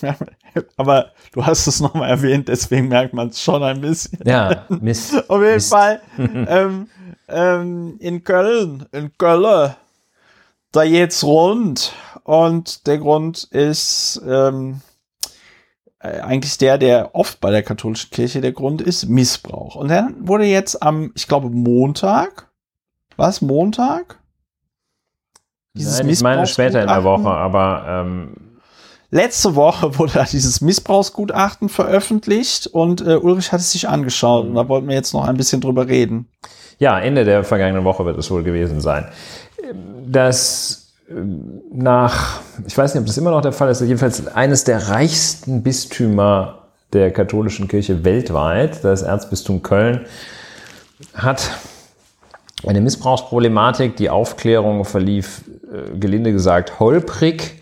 aber du hast es nochmal erwähnt, deswegen merkt man es schon ein bisschen. Ja, Mist. Auf jeden Mist. Fall ähm, ähm, in Köln, in Köln, da geht's rund und der Grund ist ähm, äh, eigentlich der, der oft bei der katholischen Kirche der Grund ist, Missbrauch. Und dann wurde jetzt am, ich glaube, Montag, was, Montag? Dieses Nein, ich meine später in der Woche, aber ähm, Letzte Woche wurde dieses Missbrauchsgutachten veröffentlicht und äh, Ulrich hat es sich angeschaut und da wollten wir jetzt noch ein bisschen drüber reden. Ja, Ende der vergangenen Woche wird es wohl gewesen sein. Das nach, ich weiß nicht, ob das immer noch der Fall ist, jedenfalls eines der reichsten Bistümer der katholischen Kirche weltweit, das Erzbistum Köln, hat eine Missbrauchsproblematik. Die Aufklärung verlief, äh, gelinde gesagt, holprig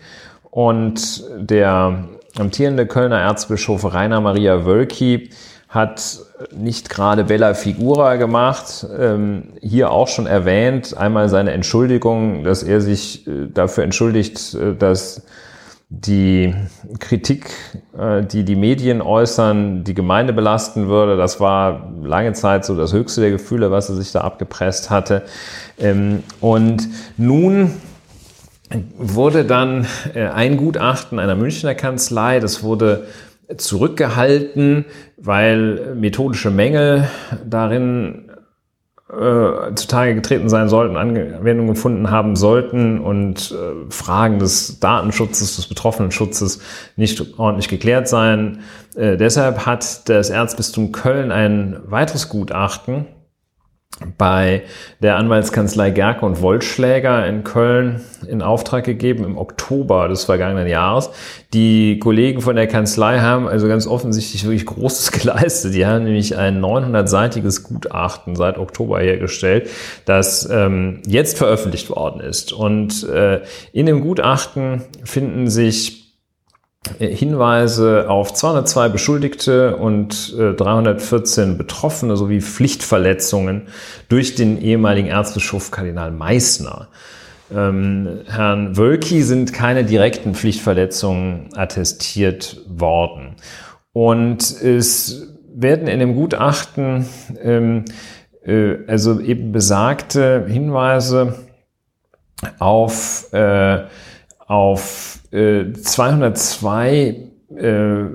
und der amtierende Kölner Erzbischof Rainer Maria Wölki hat nicht gerade Bella Figura gemacht. Ähm, hier auch schon erwähnt, einmal seine Entschuldigung, dass er sich äh, dafür entschuldigt, äh, dass die Kritik, äh, die die Medien äußern, die Gemeinde belasten würde. Das war lange Zeit so das höchste der Gefühle, was er sich da abgepresst hatte. Ähm, und nun wurde dann äh, ein Gutachten einer Münchner Kanzlei, das wurde zurückgehalten, weil methodische Mängel darin äh, zutage getreten sein sollten, Anwendung gefunden haben sollten und äh, Fragen des Datenschutzes, des Betroffenenschutzes nicht ordentlich geklärt seien. Äh, deshalb hat das Erzbistum Köln ein weiteres Gutachten bei der Anwaltskanzlei Gerke und Wollschläger in Köln in Auftrag gegeben im Oktober des vergangenen Jahres. Die Kollegen von der Kanzlei haben also ganz offensichtlich wirklich Großes geleistet. Die haben nämlich ein 900-seitiges Gutachten seit Oktober hergestellt, das ähm, jetzt veröffentlicht worden ist. Und äh, in dem Gutachten finden sich Hinweise auf 202 Beschuldigte und 314 Betroffene sowie Pflichtverletzungen durch den ehemaligen Erzbischof Kardinal Meissner. Ähm, Herrn Wölki sind keine direkten Pflichtverletzungen attestiert worden. Und es werden in dem Gutachten ähm, äh, also eben besagte Hinweise auf, äh, auf 202 äh, äh,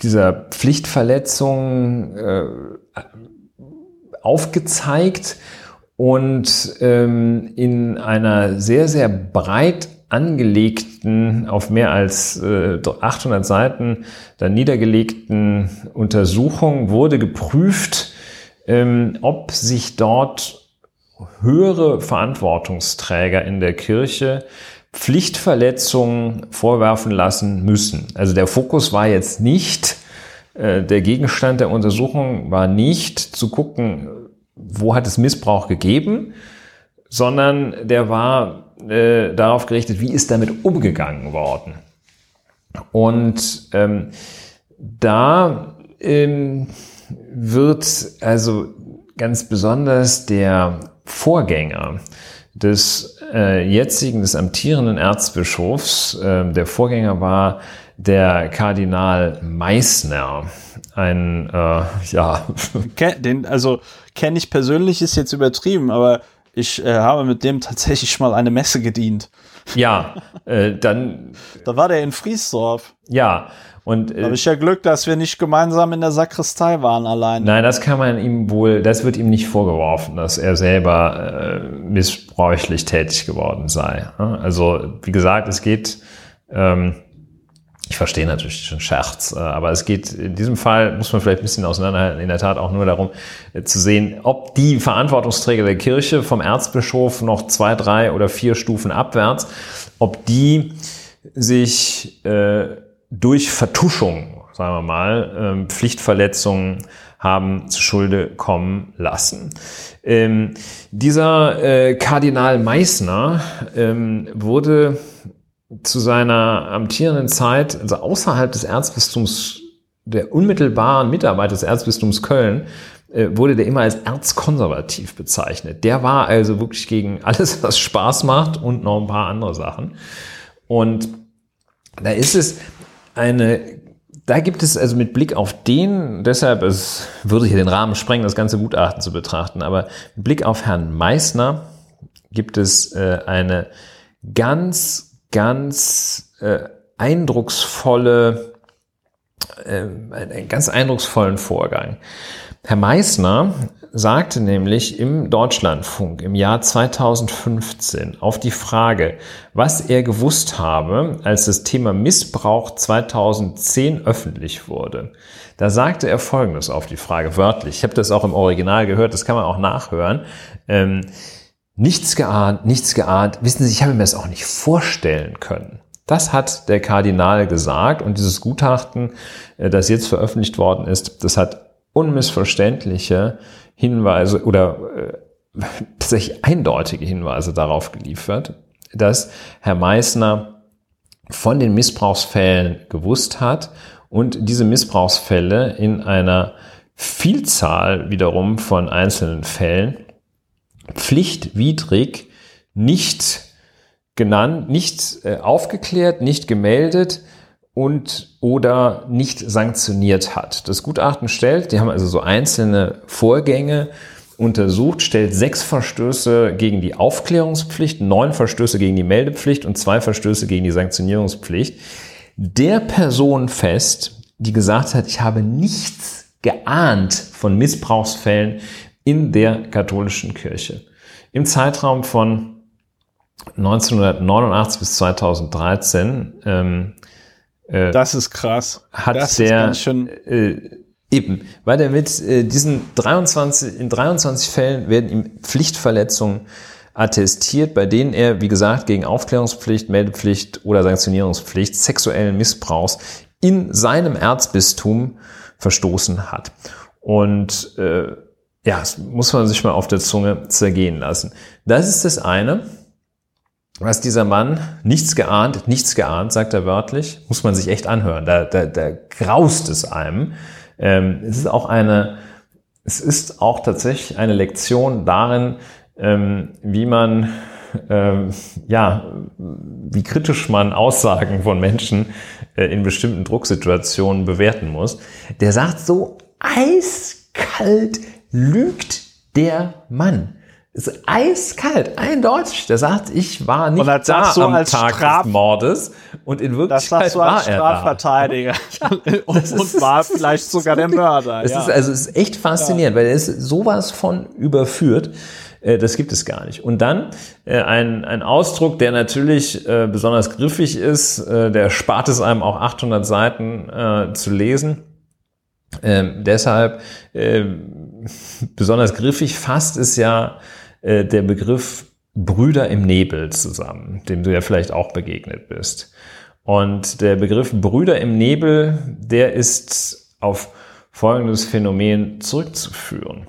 dieser Pflichtverletzungen äh, aufgezeigt und ähm, in einer sehr, sehr breit angelegten, auf mehr als äh, 800 Seiten dann niedergelegten Untersuchung wurde geprüft, ähm, ob sich dort höhere Verantwortungsträger in der Kirche Pflichtverletzungen vorwerfen lassen müssen. Also der Fokus war jetzt nicht, äh, der Gegenstand der Untersuchung war nicht zu gucken, wo hat es Missbrauch gegeben, sondern der war äh, darauf gerichtet, wie ist damit umgegangen worden. Und ähm, da ähm, wird also ganz besonders der Vorgänger des äh, jetzigen, des amtierenden Erzbischofs. Äh, der Vorgänger war der Kardinal Meissner. Ein, äh, ja. Den, also kenne ich persönlich, ist jetzt übertrieben, aber ich äh, habe mit dem tatsächlich mal eine Messe gedient. Ja, äh, dann. Da war der in Friesdorf. Ja, und äh, habe ich ja Glück, dass wir nicht gemeinsam in der Sakristei waren allein. Nein, das kann man ihm wohl, das wird ihm nicht vorgeworfen, dass er selber äh, missbräuchlich tätig geworden sei. Also wie gesagt, es geht, ähm, ich verstehe natürlich den Scherz, äh, aber es geht in diesem Fall, muss man vielleicht ein bisschen auseinanderhalten, in der Tat auch nur darum äh, zu sehen, ob die Verantwortungsträger der Kirche vom Erzbischof noch zwei, drei oder vier Stufen abwärts, ob die sich äh, durch Vertuschung, sagen wir mal, ähm, Pflichtverletzungen haben zu Schulde kommen lassen. Ähm, dieser äh, Kardinal Meissner ähm, wurde zu seiner amtierenden Zeit, also außerhalb des Erzbistums, der unmittelbaren Mitarbeiter des Erzbistums Köln, äh, wurde der immer als erzkonservativ bezeichnet. Der war also wirklich gegen alles, was Spaß macht und noch ein paar andere Sachen. Und da ist es, eine, da gibt es also mit Blick auf den, deshalb es würde hier den Rahmen sprengen, das ganze Gutachten zu betrachten, aber mit Blick auf Herrn Meissner gibt es äh, eine ganz, ganz äh, eindrucksvolle, äh, einen ganz eindrucksvollen Vorgang. Herr Meissner sagte nämlich im Deutschlandfunk im Jahr 2015 auf die Frage, was er gewusst habe, als das Thema Missbrauch 2010 öffentlich wurde. Da sagte er Folgendes auf die Frage, wörtlich. Ich habe das auch im Original gehört, das kann man auch nachhören. Ähm, nichts geahnt, nichts geahnt. Wissen Sie, ich habe mir das auch nicht vorstellen können. Das hat der Kardinal gesagt und dieses Gutachten, äh, das jetzt veröffentlicht worden ist, das hat unmissverständliche Hinweise oder äh, tatsächlich eindeutige Hinweise darauf geliefert, dass Herr Meissner von den Missbrauchsfällen gewusst hat und diese Missbrauchsfälle in einer Vielzahl wiederum von einzelnen Fällen pflichtwidrig nicht genannt, nicht äh, aufgeklärt, nicht gemeldet und oder nicht sanktioniert hat. Das Gutachten stellt, die haben also so einzelne Vorgänge untersucht, stellt sechs Verstöße gegen die Aufklärungspflicht, neun Verstöße gegen die Meldepflicht und zwei Verstöße gegen die Sanktionierungspflicht der Person fest, die gesagt hat, ich habe nichts geahnt von Missbrauchsfällen in der katholischen Kirche. Im Zeitraum von 1989 bis 2013 ähm, äh, das ist krass. Hat das der äh, eben, weil er mit äh, diesen 23 in 23 Fällen werden ihm Pflichtverletzungen attestiert, bei denen er, wie gesagt, gegen Aufklärungspflicht, Meldepflicht oder Sanktionierungspflicht sexuellen Missbrauchs in seinem Erzbistum verstoßen hat. Und äh, ja, das muss man sich mal auf der Zunge zergehen lassen. Das ist das eine, was dieser Mann nichts geahnt, nichts geahnt, sagt er wörtlich, muss man sich echt anhören. Da, da, da graust es einem. Ähm, es ist auch eine, es ist auch tatsächlich eine Lektion darin, ähm, wie man, ähm, ja, wie kritisch man Aussagen von Menschen äh, in bestimmten Drucksituationen bewerten muss. Der sagt so eiskalt lügt der Mann. Ist eiskalt, eindeutig. Der sagt, ich war nicht da so am Tag Straf des Mordes und in Wirklichkeit das sagst du als Strafverteidiger und, und war vielleicht sogar der Mörder. Es ja. ist also es ist echt faszinierend, ja. weil er ist sowas von überführt. Äh, das gibt es gar nicht. Und dann äh, ein, ein Ausdruck, der natürlich äh, besonders griffig ist, äh, der spart es einem auch 800 Seiten äh, zu lesen. Ähm, deshalb äh, besonders griffig fast ist ja äh, der Begriff Brüder im Nebel zusammen, dem du ja vielleicht auch begegnet bist. Und der Begriff Brüder im Nebel, der ist auf folgendes Phänomen zurückzuführen.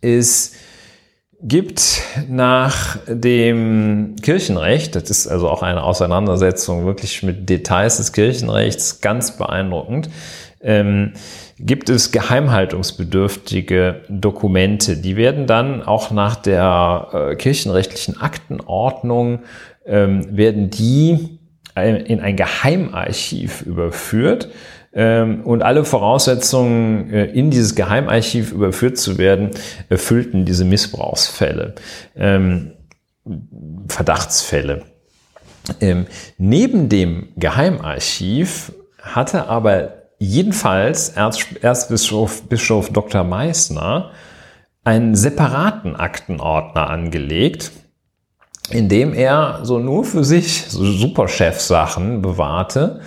Es gibt nach dem Kirchenrecht, das ist also auch eine Auseinandersetzung wirklich mit Details des Kirchenrechts, ganz beeindruckend, ähm, gibt es geheimhaltungsbedürftige Dokumente. Die werden dann auch nach der äh, kirchenrechtlichen Aktenordnung, ähm, werden die in ein Geheimarchiv überführt. Ähm, und alle Voraussetzungen, äh, in dieses Geheimarchiv überführt zu werden, erfüllten diese Missbrauchsfälle, ähm, Verdachtsfälle. Ähm, neben dem Geheimarchiv hatte aber Jedenfalls Erzbischof Bischof Dr. Meissner einen separaten Aktenordner angelegt, in dem er so nur für sich so Superchef-Sachen bewahrte.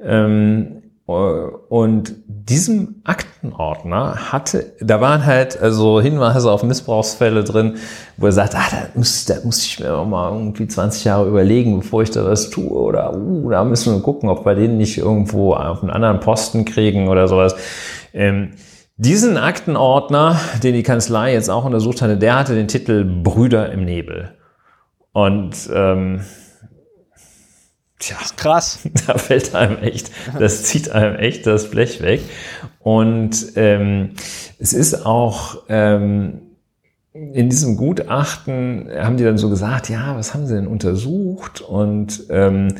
Ähm, und diesem Aktenordner hatte, da waren halt also Hinweise auf Missbrauchsfälle drin, wo er sagt, ah, da muss, muss ich mir mal irgendwie 20 Jahre überlegen, bevor ich da was tue. Oder uh, da müssen wir gucken, ob wir den nicht irgendwo auf einen anderen Posten kriegen oder sowas. Ähm, diesen Aktenordner, den die Kanzlei jetzt auch untersucht hatte, der hatte den Titel Brüder im Nebel. Und ähm, Tja, krass. Da fällt einem echt, das zieht einem echt das Blech weg. Und ähm, es ist auch ähm, in diesem Gutachten haben die dann so gesagt, ja, was haben sie denn untersucht? Und ähm,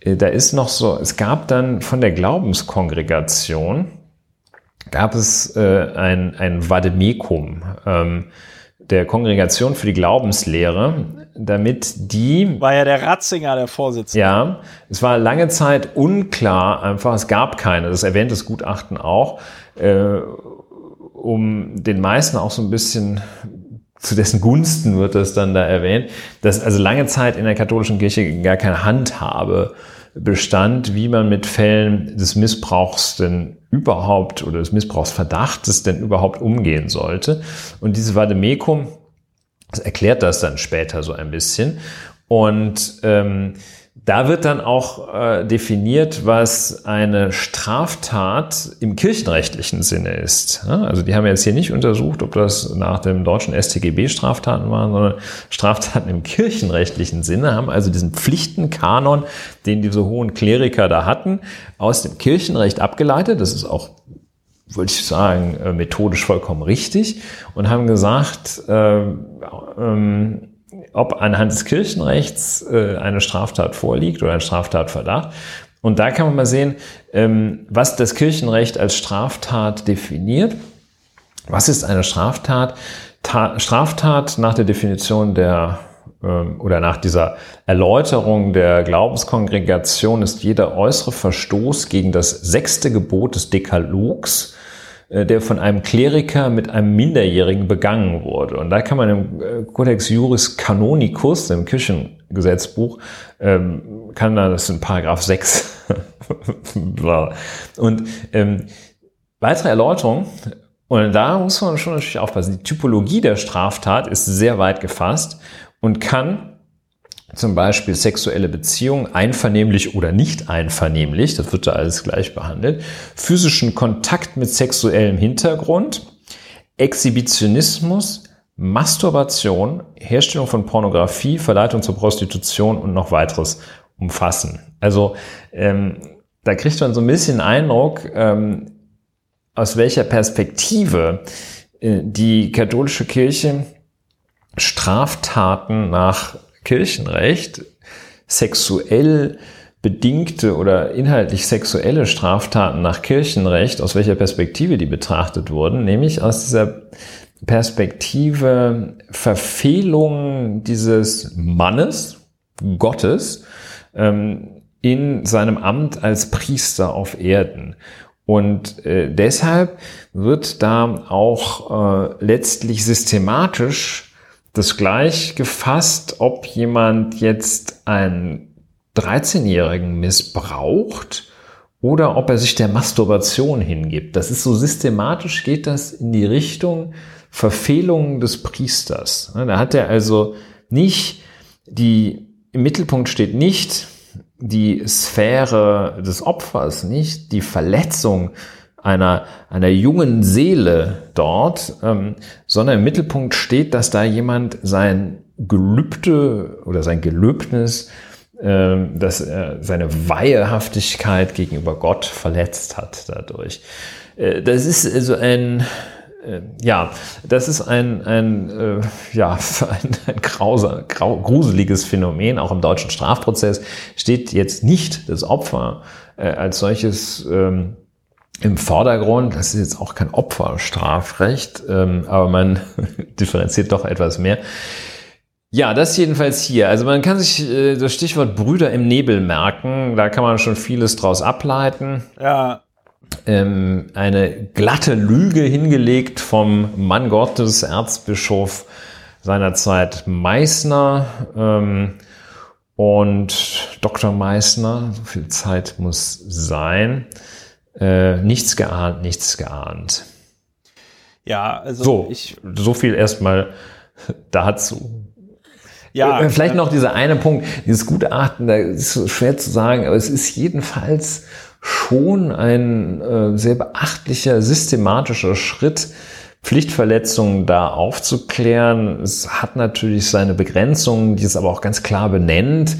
äh, da ist noch so, es gab dann von der Glaubenskongregation gab es äh, ein, ein Vademekum ähm, der Kongregation für die Glaubenslehre, damit die. War ja der Ratzinger der Vorsitzende. Ja, es war lange Zeit unklar, einfach, es gab keine, das erwähnt das Gutachten auch, äh, um den meisten auch so ein bisschen zu dessen Gunsten wird das dann da erwähnt, dass also lange Zeit in der katholischen Kirche gar keine Handhabe bestand, wie man mit Fällen des Missbrauchs denn überhaupt oder des Missbrauchsverdachtes denn überhaupt umgehen sollte. Und diese Vademekum Das erklärt das dann später so ein bisschen. Und ähm, da wird dann auch äh, definiert, was eine Straftat im kirchenrechtlichen Sinne ist. Also die haben jetzt hier nicht untersucht, ob das nach dem deutschen StGB Straftaten waren, sondern Straftaten im kirchenrechtlichen Sinne, haben also diesen Pflichtenkanon, den diese hohen Kleriker da hatten, aus dem Kirchenrecht abgeleitet. Das ist auch würde ich sagen, äh, methodisch vollkommen richtig und haben gesagt, äh, ähm, ob anhand des Kirchenrechts äh, eine Straftat vorliegt oder ein Straftatverdacht. Und da kann man mal sehen, ähm, was das Kirchenrecht als Straftat definiert. Was ist eine Straftat? Ta Straftat nach der Definition der ähm, oder nach dieser Erläuterung der Glaubenskongregation ist jeder äußere Verstoß gegen das sechste Gebot des Dekalogs der von einem Kleriker mit einem Minderjährigen begangen wurde. Und da kann man im äh, Codex Juris Canonicus, im Kirchengesetzbuch, ähm, kann da, das ist Paragraph 6. und ähm, weitere Erläuterung, und da muss man schon natürlich aufpassen, die Typologie der Straftat ist sehr weit gefasst und kann zum Beispiel sexuelle Beziehungen, einvernehmlich oder nicht einvernehmlich, das wird da alles gleich behandelt, physischen Kontakt mit sexuellem Hintergrund, Exhibitionismus, Masturbation, Herstellung von Pornografie, Verleitung zur Prostitution und noch weiteres umfassen. Also ähm, da kriegt man so ein bisschen Eindruck, ähm, aus welcher Perspektive äh, die katholische Kirche Straftaten nach Kirchenrecht sexuell bedingte oder inhaltlich sexuelle Straftaten nach Kirchenrecht, aus welcher Perspektive die betrachtet wurden, nämlich aus dieser Perspektive Verfehlung dieses Mannes, Gottes, ähm, in seinem Amt als Priester auf Erden. Und äh, deshalb wird da auch äh, letztlich systematisch das gleich gefasst, ob jemand jetzt einen 13-Jährigen missbraucht oder ob er sich der Masturbation hingibt. Das ist so systematisch geht das in die Richtung Verfehlung des Priesters. Da hat er also nicht die, im Mittelpunkt steht nicht die Sphäre des Opfers, nicht die Verletzung einer, einer jungen Seele dort, ähm, sondern im Mittelpunkt steht, dass da jemand sein Gelübde oder sein Gelöbnis, ähm, dass er seine Weihehaftigkeit gegenüber Gott verletzt hat dadurch. Äh, das ist also ein, äh, ja, das ist ein, ein, äh, ja, ein, ein grauser, grau, gruseliges Phänomen. Auch im deutschen Strafprozess steht jetzt nicht das Opfer äh, als solches ähm, im Vordergrund, das ist jetzt auch kein Opferstrafrecht, ähm, aber man differenziert doch etwas mehr. Ja, das jedenfalls hier. Also man kann sich äh, das Stichwort Brüder im Nebel merken. Da kann man schon vieles draus ableiten. Ja. Ähm, eine glatte Lüge hingelegt vom Mann Gottes, Erzbischof seinerzeit Meißner ähm, und Dr. Meißner. So viel Zeit muss sein. Äh, nichts geahnt, nichts geahnt. Ja, also so, ich, so viel erstmal dazu. Ja, äh, vielleicht äh, noch dieser eine Punkt, dieses Gutachten, da ist schwer zu sagen, aber es ist jedenfalls schon ein äh, sehr beachtlicher, systematischer Schritt, Pflichtverletzungen da aufzuklären. Es hat natürlich seine Begrenzungen, die es aber auch ganz klar benennt.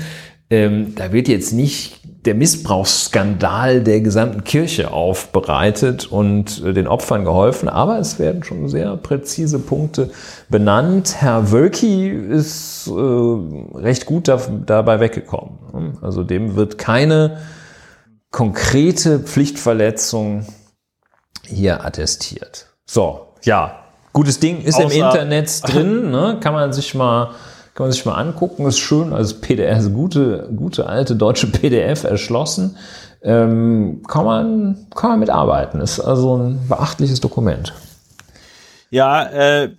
Ähm, da wird jetzt nicht der Missbrauchsskandal der gesamten Kirche aufbereitet und äh, den Opfern geholfen. Aber es werden schon sehr präzise Punkte benannt. Herr Wölki ist äh, recht gut da, dabei weggekommen. Also dem wird keine konkrete Pflichtverletzung hier attestiert. So, ja, gutes Ding ist Außer im Internet drin, ne? kann man sich mal kann man sich mal angucken, ist schön als PDF, also gute, gute alte deutsche PDF erschlossen. Ähm, kann man, kann man mitarbeiten. Ist also ein beachtliches Dokument. Ja, äh,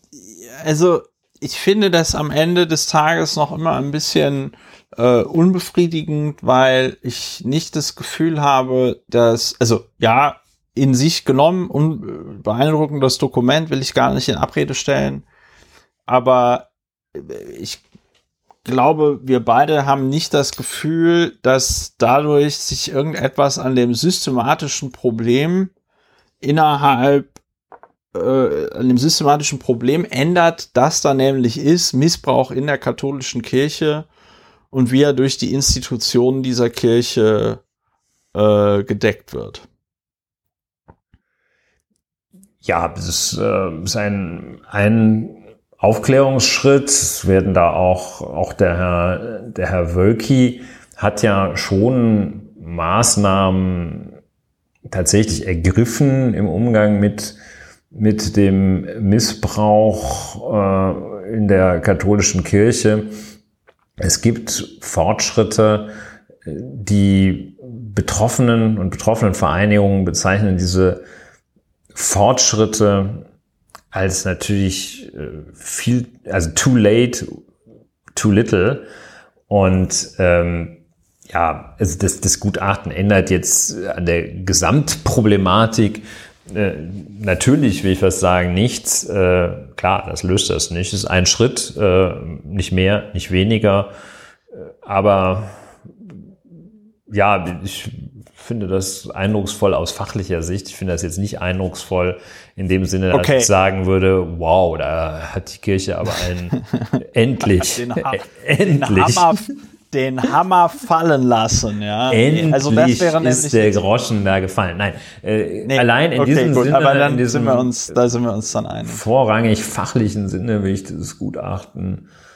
also ich finde das am Ende des Tages noch immer ein bisschen äh, unbefriedigend, weil ich nicht das Gefühl habe, dass, also ja, in sich genommen und beeindruckendes Dokument will ich gar nicht in Abrede stellen, aber ich glaube, wir beide haben nicht das Gefühl, dass dadurch sich irgendetwas an dem systematischen Problem innerhalb äh, an dem systematischen Problem ändert, das da nämlich ist Missbrauch in der katholischen Kirche und wie er durch die Institutionen dieser Kirche äh, gedeckt wird. Ja, das ist, äh, ist ein, ein Aufklärungsschritt. Werden da auch, auch der Herr, der Herr Wölki hat ja schon Maßnahmen tatsächlich ergriffen im Umgang mit, mit dem Missbrauch äh, in der katholischen Kirche. Es gibt Fortschritte, die Betroffenen und Betroffenenvereinigungen bezeichnen diese Fortschritte als natürlich äh, viel, also too late, too little. Und ähm, ja, also das, das Gutachten ändert jetzt an der Gesamtproblematik äh, natürlich, will ich was sagen, nichts. Äh, klar, das löst das nicht. Es ist ein Schritt, äh, nicht mehr, nicht weniger. Äh, aber ja, ich finde das eindrucksvoll aus fachlicher Sicht. Ich finde das jetzt nicht eindrucksvoll in dem Sinne, okay. dass ich sagen würde, wow, da hat die Kirche aber einen endlich, den, ha endlich. Den Hammer, den Hammer fallen lassen, ja. Endlich also das wäre ist der Groschen da gefallen. Nein, äh, nee, allein in okay, diesem gut, Sinne, aber dann in diesem sind wir uns, da sind wir uns dann einig. Vorrangig fachlichen Sinne will ich dieses Gutachten äh,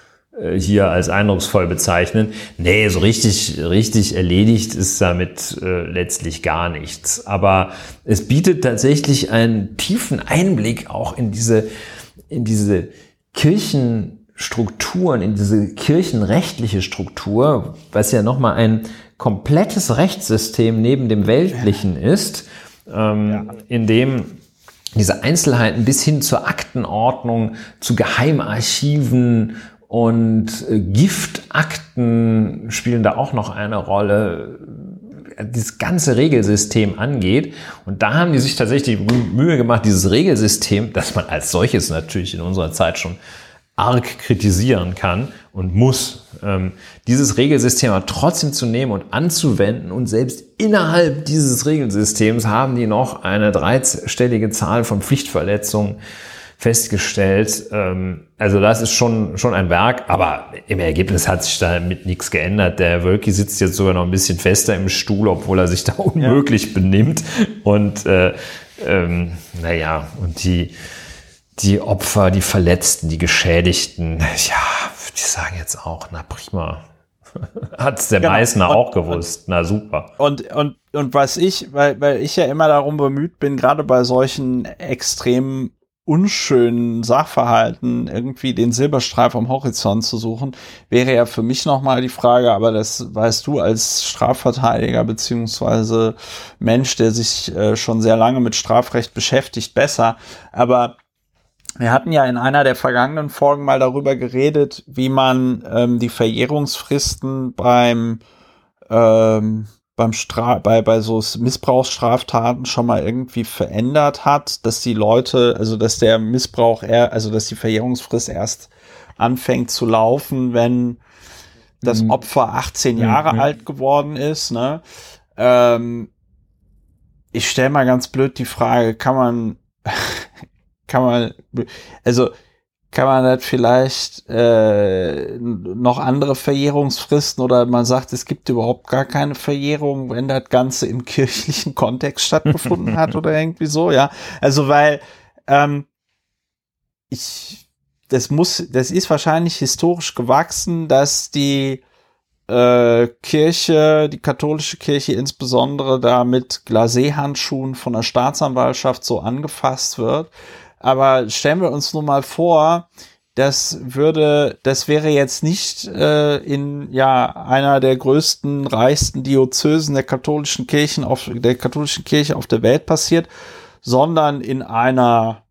hier als eindrucksvoll bezeichnen. Nee, so richtig, richtig erledigt ist damit äh, letztlich gar nichts. Aber es bietet tatsächlich einen tiefen Einblick auch in diese, in diese Kirchenstrukturen, in diese kirchenrechtliche Struktur, was ja nochmal ein komplettes Rechtssystem neben dem weltlichen ist, ähm, ja. in dem diese Einzelheiten bis hin zur Aktenordnung, zu Geheimarchiven und äh, Giftakten spielen da auch noch eine Rolle, dieses ganze Regelsystem angeht. Und da haben die sich tatsächlich Mühe gemacht, dieses Regelsystem, das man als solches natürlich in unserer Zeit schon arg kritisieren kann und muss, ähm, dieses Regelsystem aber trotzdem zu nehmen und anzuwenden. Und selbst innerhalb dieses Regelsystems haben die noch eine dreistellige Zahl von Pflichtverletzungen festgestellt. Ähm, also das ist schon, schon ein Werk, aber im Ergebnis hat sich damit nichts geändert. Der Wölki sitzt jetzt sogar noch ein bisschen fester im Stuhl, obwohl er sich da unmöglich ja. benimmt. Und äh, ähm, naja, und die, die Opfer, die Verletzten, die Geschädigten, ja, die sagen jetzt auch, na prima, Hat's der genau. Meißner und, auch gewusst. Na super. Und, und, und was ich, weil, weil ich ja immer darum bemüht bin, gerade bei solchen extremen unschönen Sachverhalten irgendwie den Silberstreif am Horizont zu suchen, wäre ja für mich nochmal die Frage, aber das weißt du als Strafverteidiger beziehungsweise Mensch, der sich äh, schon sehr lange mit Strafrecht beschäftigt, besser. Aber wir hatten ja in einer der vergangenen Folgen mal darüber geredet, wie man ähm, die Verjährungsfristen beim ähm, beim Stra bei, bei so Missbrauchsstraftaten schon mal irgendwie verändert hat, dass die Leute, also dass der Missbrauch eher, also dass die Verjährungsfrist erst anfängt zu laufen, wenn das mhm. Opfer 18 Jahre mhm. alt geworden ist. Ne? Ähm, ich stelle mal ganz blöd die Frage, kann man, kann man, also kann man das vielleicht äh, noch andere Verjährungsfristen oder man sagt, es gibt überhaupt gar keine Verjährung, wenn das Ganze im kirchlichen Kontext stattgefunden hat oder irgendwie so, ja. Also weil ähm, ich, das muss, das ist wahrscheinlich historisch gewachsen, dass die äh, Kirche, die katholische Kirche insbesondere da mit Glacé-Handschuhen von der Staatsanwaltschaft so angefasst wird aber stellen wir uns nur mal vor, das würde, das wäre jetzt nicht äh, in ja einer der größten, reichsten Diözesen der katholischen Kirchen auf der katholischen Kirche auf der Welt passiert, sondern in einer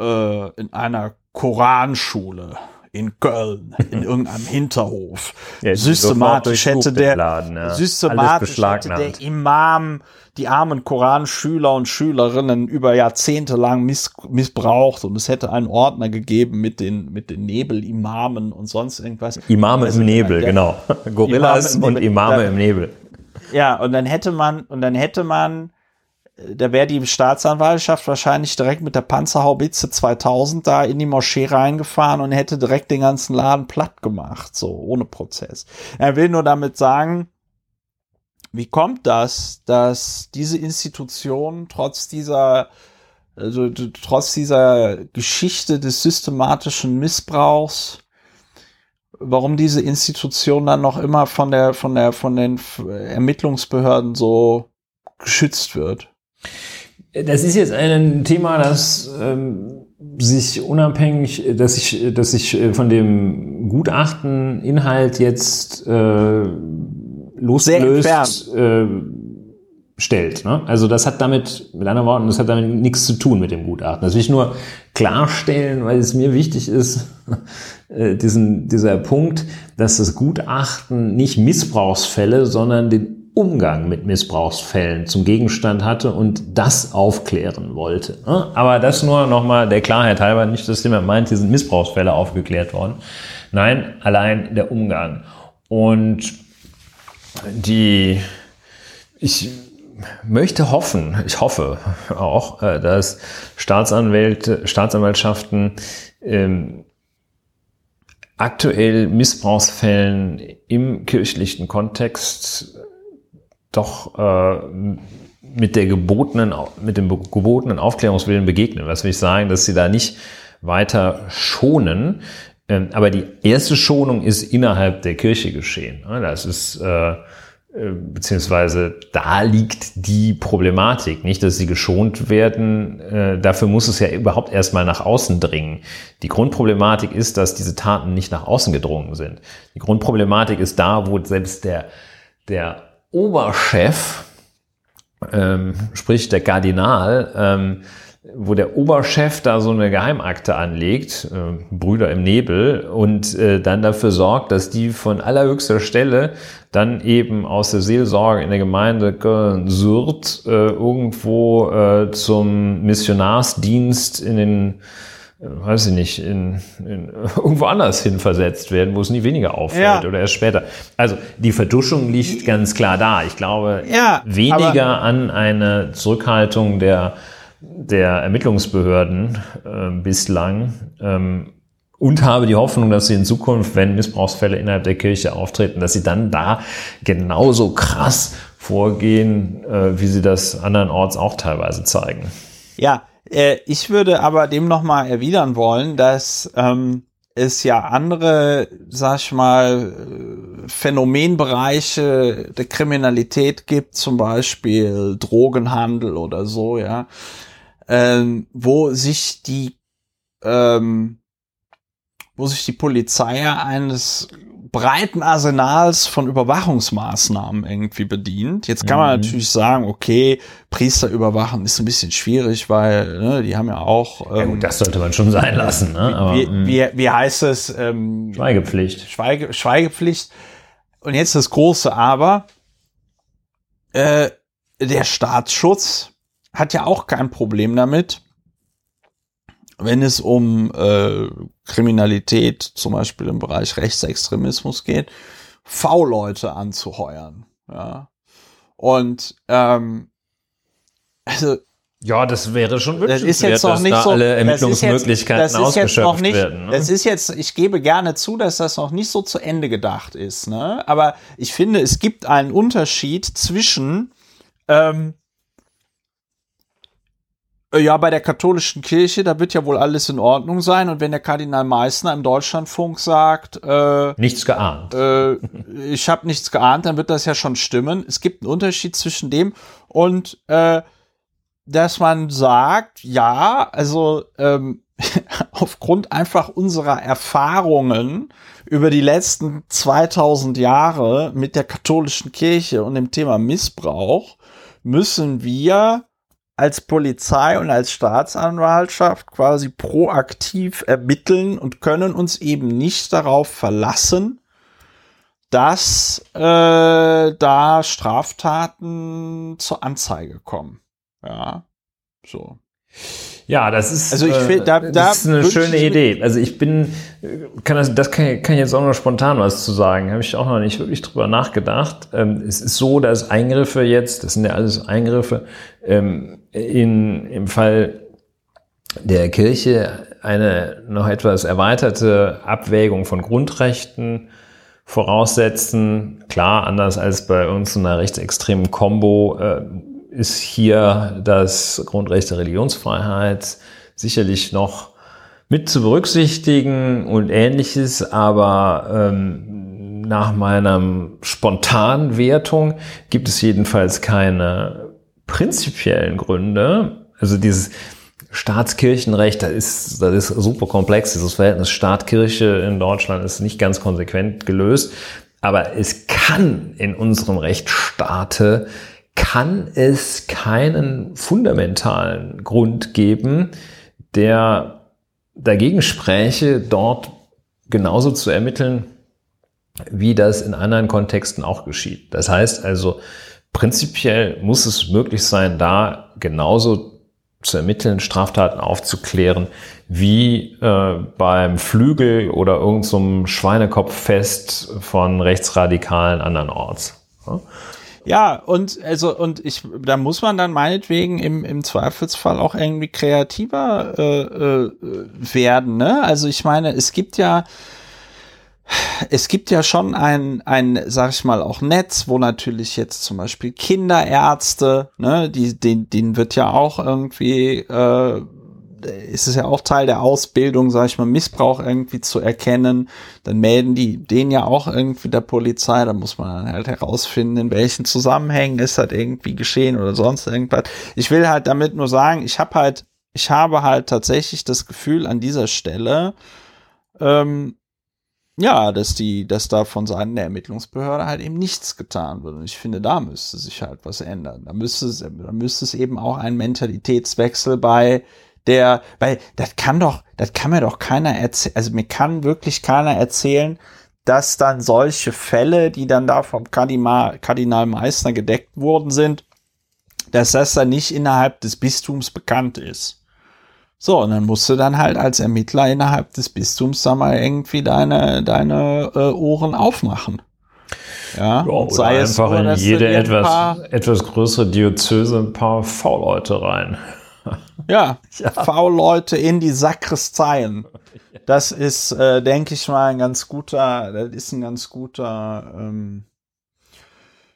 äh, in einer Koranschule in Köln, in irgendeinem Hinterhof. Ja, systematisch hätte der, ja. systematisch hätte der Imam die armen Koranschüler und Schülerinnen über Jahrzehnte lang miss missbraucht und es hätte einen Ordner gegeben mit den, mit den Nebelimamen und sonst irgendwas. Imame also, im Nebel, der, genau. Gorillas Imame und Imame da, im Nebel. Ja, und dann hätte man, und dann hätte man da wäre die Staatsanwaltschaft wahrscheinlich direkt mit der Panzerhaubitze 2000 da in die Moschee reingefahren und hätte direkt den ganzen Laden platt gemacht, so ohne Prozess. Er will nur damit sagen, wie kommt das, dass diese Institution trotz dieser also trotz dieser Geschichte des systematischen Missbrauchs, warum diese Institution dann noch immer von der von der von den Ermittlungsbehörden so geschützt wird? Das ist jetzt ein Thema, das ähm, sich unabhängig, dass sich, dass sich äh, von dem Gutachteninhalt jetzt äh, losgelöst äh, stellt. Ne? Also das hat damit, mit anderen Worten, das hat damit nichts zu tun mit dem Gutachten. Das will ich nur klarstellen, weil es mir wichtig ist, äh, diesen, dieser Punkt, dass das Gutachten nicht Missbrauchsfälle, sondern den Umgang mit Missbrauchsfällen zum Gegenstand hatte und das aufklären wollte. Ne? Aber das nur nochmal der Klarheit halber, nicht, dass jemand meint, hier sind Missbrauchsfälle aufgeklärt worden. Nein, allein der Umgang. Und die, ich möchte hoffen, ich hoffe auch, äh, dass Staatsanwälte, Staatsanwaltschaften ähm, aktuell Missbrauchsfällen im kirchlichen Kontext doch äh, mit der gebotenen, mit dem gebotenen Aufklärungswillen begegnen. Was will ich sagen, dass sie da nicht weiter schonen. Ähm, aber die erste Schonung ist innerhalb der Kirche geschehen. Das ist äh, äh, beziehungsweise da liegt die Problematik, nicht, dass sie geschont werden. Äh, dafür muss es ja überhaupt erstmal nach außen dringen. Die Grundproblematik ist, dass diese Taten nicht nach außen gedrungen sind. Die Grundproblematik ist da, wo selbst der der Oberchef, ähm, sprich der Kardinal, ähm, wo der Oberchef da so eine Geheimakte anlegt, äh, Brüder im Nebel, und äh, dann dafür sorgt, dass die von allerhöchster Stelle dann eben aus der Seelsorge in der Gemeinde Köln-Sürth äh, irgendwo äh, zum Missionarsdienst in den weiß ich nicht, in, in irgendwo anders hin versetzt werden, wo es nie weniger auffällt ja. oder erst später. Also die Verduschung liegt ganz klar da. Ich glaube ja, weniger an eine Zurückhaltung der, der Ermittlungsbehörden äh, bislang ähm, und habe die Hoffnung, dass sie in Zukunft, wenn Missbrauchsfälle innerhalb der Kirche auftreten, dass sie dann da genauso krass vorgehen, äh, wie sie das andernorts auch teilweise zeigen. Ja, äh, ich würde aber dem nochmal erwidern wollen, dass ähm, es ja andere, sag ich mal, Phänomenbereiche der Kriminalität gibt, zum Beispiel Drogenhandel oder so, ja, ähm, wo sich die ähm, wo sich die Polizei eines breiten Arsenals von Überwachungsmaßnahmen irgendwie bedient. Jetzt kann man mhm. natürlich sagen, okay, Priester überwachen ist ein bisschen schwierig, weil ne, die haben ja auch. Ähm, ja gut, das sollte man schon sein lassen. Ne? Aber, wie, mhm. wie, wie heißt es? Ähm, Schweigepflicht. Schweige, Schweigepflicht. Und jetzt das große Aber. Äh, der Staatsschutz hat ja auch kein Problem damit, wenn es um äh, Kriminalität, zum Beispiel im Bereich Rechtsextremismus geht, V-Leute anzuheuern. Ja. Und ähm, also ja, das wäre schon wünschenswert, das ist jetzt noch nicht so, alle Ermittlungsmöglichkeiten das ist jetzt, das ist jetzt noch nicht, werden. Ne? Das ist jetzt, ich gebe gerne zu, dass das noch nicht so zu Ende gedacht ist. Ne? Aber ich finde, es gibt einen Unterschied zwischen ähm, äh, ja, bei der katholischen Kirche, da wird ja wohl alles in Ordnung sein. Und wenn der Kardinal Meissner im Deutschlandfunk sagt, äh, nichts geahnt, äh, ich habe nichts geahnt, dann wird das ja schon stimmen. Es gibt einen Unterschied zwischen dem und äh, dass man sagt, ja, also ähm, aufgrund einfach unserer Erfahrungen über die letzten 2000 Jahre mit der katholischen Kirche und dem Thema Missbrauch müssen wir als Polizei und als Staatsanwaltschaft quasi proaktiv ermitteln und können uns eben nicht darauf verlassen, dass äh, da Straftaten zur Anzeige kommen. Ja, so. Ja, das ist, also ich find, da, da das ist eine schöne Idee. Also ich bin, kann das, das kann, kann ich jetzt auch noch spontan was zu sagen. Habe ich auch noch nicht wirklich drüber nachgedacht. Ähm, es ist so, dass Eingriffe jetzt, das sind ja alles Eingriffe, ähm, in, im Fall der Kirche eine noch etwas erweiterte Abwägung von Grundrechten voraussetzen. Klar, anders als bei uns in einer rechtsextremen Kombo, äh, ist hier das Grundrecht der Religionsfreiheit sicherlich noch mit zu berücksichtigen und ähnliches, aber ähm, nach meiner spontanen Wertung gibt es jedenfalls keine prinzipiellen Gründe. Also dieses Staatskirchenrecht, das ist, das ist super komplex. Dieses Verhältnis Staat-Kirche in Deutschland ist nicht ganz konsequent gelöst. Aber es kann in unserem Rechtsstaate kann es keinen fundamentalen Grund geben, der dagegen spräche, dort genauso zu ermitteln, wie das in anderen Kontexten auch geschieht. Das heißt also, prinzipiell muss es möglich sein, da genauso zu ermitteln, Straftaten aufzuklären, wie äh, beim Flügel oder irgendeinem so Schweinekopffest von Rechtsradikalen andernorts. Ja? Ja, und also und ich, da muss man dann meinetwegen im, im Zweifelsfall auch irgendwie kreativer äh, äh, werden. Ne? Also ich meine, es gibt ja es gibt ja schon ein, ein, sag ich mal, auch Netz, wo natürlich jetzt zum Beispiel Kinderärzte, ne, die, den, denen wird ja auch irgendwie äh, ist es ja auch Teil der Ausbildung, sage ich mal, Missbrauch irgendwie zu erkennen. Dann melden die den ja auch irgendwie der Polizei. Da muss man halt herausfinden, in welchen Zusammenhängen ist das irgendwie geschehen oder sonst irgendwas. Ich will halt damit nur sagen, ich habe halt, ich habe halt tatsächlich das Gefühl an dieser Stelle, ähm, ja, dass die, dass da von Seiten der Ermittlungsbehörde halt eben nichts getan wird. Und ich finde, da müsste sich halt was ändern. Da müsste da müsste es eben auch einen Mentalitätswechsel bei der, weil das kann doch, das kann mir doch keiner erzählen, also mir kann wirklich keiner erzählen, dass dann solche Fälle, die dann da vom Kardinal, Kardinal Meissner gedeckt worden sind, dass das dann nicht innerhalb des Bistums bekannt ist. So, und dann musst du dann halt als Ermittler innerhalb des Bistums da mal irgendwie deine, deine äh, Ohren aufmachen. Ja, ja oder sei einfach nur, in jede etwas, etwas größere Diözese ein paar V-Leute rein. Ja, ja. V-Leute in die Sakristeien. Das ist, äh, denke ich mal, ein ganz guter, das ist ein ganz guter ähm,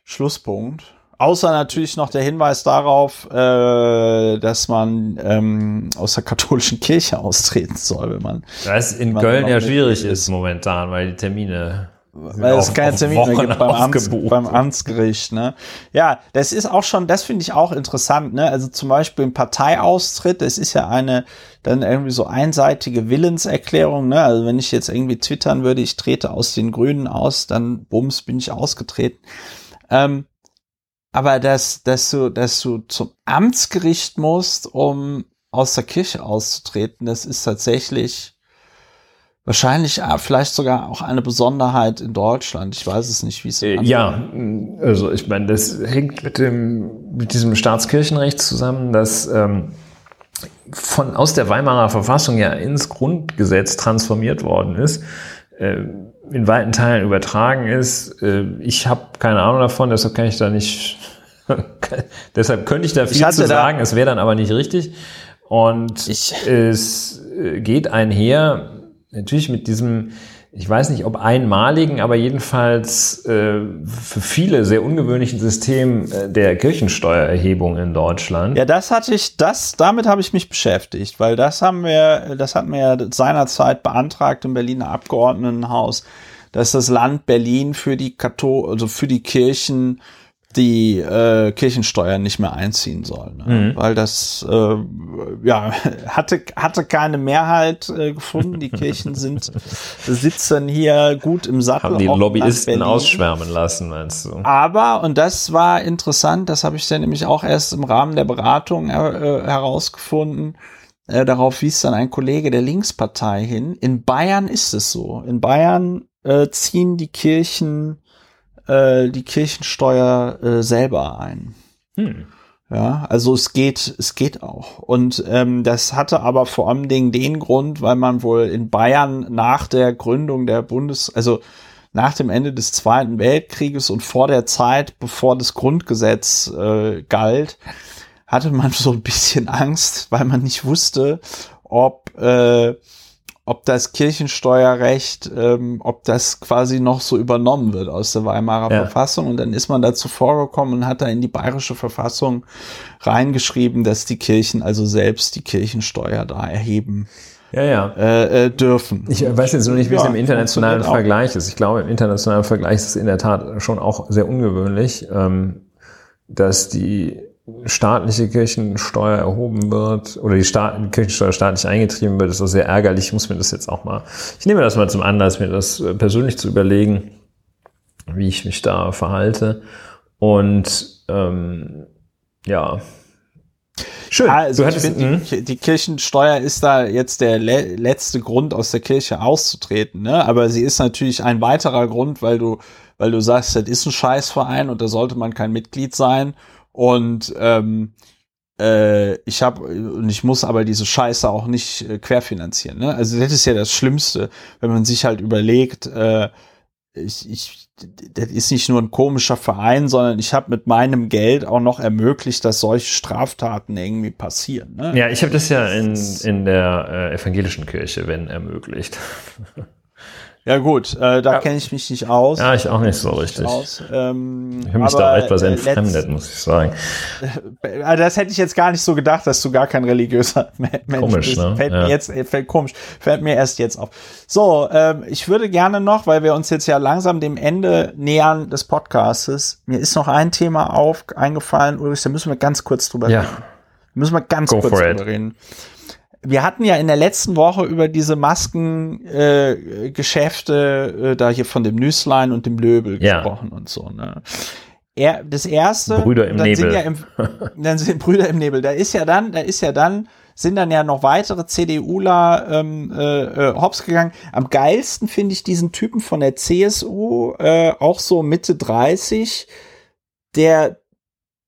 Schlusspunkt. Außer natürlich noch der Hinweis darauf, äh, dass man ähm, aus der katholischen Kirche austreten soll, wenn man. Das in Köln ja schwierig ist momentan, weil die Termine weil es keine Termine gibt beim, Amts, beim Amtsgericht. Ne? Ja, das ist auch schon, das finde ich auch interessant. Ne? Also zum Beispiel ein Parteiaustritt, das ist ja eine dann irgendwie so einseitige Willenserklärung. Ne? Also wenn ich jetzt irgendwie twittern würde, ich trete aus den Grünen aus, dann bums, bin ich ausgetreten. Ähm, aber dass, dass, du, dass du zum Amtsgericht musst, um aus der Kirche auszutreten, das ist tatsächlich wahrscheinlich äh, vielleicht sogar auch eine Besonderheit in Deutschland. Ich weiß es nicht, wie es äh, Ja, also ich meine, das hängt mit dem mit diesem Staatskirchenrecht zusammen, das ähm, von aus der Weimarer Verfassung ja ins Grundgesetz transformiert worden ist. Äh, in weiten Teilen übertragen ist. Äh, ich habe keine Ahnung davon, deshalb kann ich da nicht. deshalb könnte ich da viel ich zu sagen, es wäre dann aber nicht richtig. Und ich. es äh, geht einher natürlich mit diesem, ich weiß nicht, ob einmaligen, aber jedenfalls äh, für viele sehr ungewöhnlichen System äh, der Kirchensteuererhebung in Deutschland. Ja, das hatte ich, das, damit habe ich mich beschäftigt, weil das haben wir, das hatten wir ja seinerzeit beantragt im Berliner Abgeordnetenhaus, dass das Land Berlin für die Kathol also für die Kirchen die äh, Kirchensteuer nicht mehr einziehen soll, ne? mhm. weil das äh, ja, hatte, hatte keine Mehrheit äh, gefunden. Die Kirchen sind, sitzen hier gut im Sattel. Haben die Lobbyisten ausschwärmen lassen, meinst du? Aber, und das war interessant, das habe ich dann nämlich auch erst im Rahmen der Beratung äh, herausgefunden, äh, darauf wies dann ein Kollege der Linkspartei hin. In Bayern ist es so. In Bayern äh, ziehen die Kirchen äh, die Kirchensteuer äh, selber ein. Hm. Ja, also es geht, es geht auch. Und ähm, das hatte aber vor allem Dingen den Grund, weil man wohl in Bayern nach der Gründung der Bundes, also nach dem Ende des Zweiten Weltkrieges und vor der Zeit, bevor das Grundgesetz äh, galt, hatte man so ein bisschen Angst, weil man nicht wusste, ob äh, ob das Kirchensteuerrecht, ähm, ob das quasi noch so übernommen wird aus der Weimarer ja. Verfassung. Und dann ist man dazu vorgekommen und hat da in die bayerische Verfassung reingeschrieben, dass die Kirchen also selbst die Kirchensteuer da erheben. Ja, ja. Äh, äh, dürfen. Ich weiß jetzt nur nicht, wie ja, es im internationalen Vergleich ist. Ich glaube, im internationalen Vergleich ist es in der Tat schon auch sehr ungewöhnlich, ähm, dass die staatliche Kirchensteuer erhoben wird oder die, Staat, Kirchensteuer staatlich eingetrieben wird, ist das sehr ärgerlich. Ich muss mir das jetzt auch mal, ich nehme das mal zum Anlass, mir das äh, persönlich zu überlegen, wie ich mich da verhalte. Und ähm, ja. Schön. Also du ich finde, die, die, Kirchensteuer ist da jetzt der le letzte Grund, aus der Kirche auszutreten, ne? Aber sie ist natürlich ein weiterer Grund, weil du, weil du sagst, das ist ein Scheißverein und da sollte man kein Mitglied sein. Und ähm, äh, ich habe und ich muss aber diese Scheiße auch nicht äh, querfinanzieren. Ne? Also das ist ja das Schlimmste, wenn man sich halt überlegt, äh, ich, ich, das ist nicht nur ein komischer Verein, sondern ich habe mit meinem Geld auch noch ermöglicht, dass solche Straftaten irgendwie passieren. Ne? Ja, ich habe das ja in, in der äh, evangelischen Kirche, wenn ermöglicht. Ja gut, äh, da ja. kenne ich mich nicht aus. Ja, ich auch nicht so richtig. Ähm, ich habe mich da etwas äh, entfremdet, muss ich sagen. Äh, das hätte ich jetzt gar nicht so gedacht, dass du gar kein religiöser Mensch komisch, bist. Ne? Fällt ja. mir jetzt, äh, fällt komisch, fällt mir erst jetzt auf. So, ähm, ich würde gerne noch, weil wir uns jetzt ja langsam dem Ende nähern des Podcastes, mir ist noch ein Thema auf eingefallen, Ulrich, da müssen wir ganz kurz drüber ja. reden. Da müssen wir ganz Go kurz drüber reden wir hatten ja in der letzten Woche über diese Maskengeschäfte äh, äh, da hier von dem Nüßlein und dem Löbel ja. gesprochen und so. Ne? Er, das erste, Brüder im dann Nebel. Sind ja im, dann sind Brüder im Nebel. Da ist ja dann, da ist ja dann, sind dann ja noch weitere CDUler ähm, äh, äh, hops gegangen. Am geilsten finde ich diesen Typen von der CSU, äh, auch so Mitte 30, der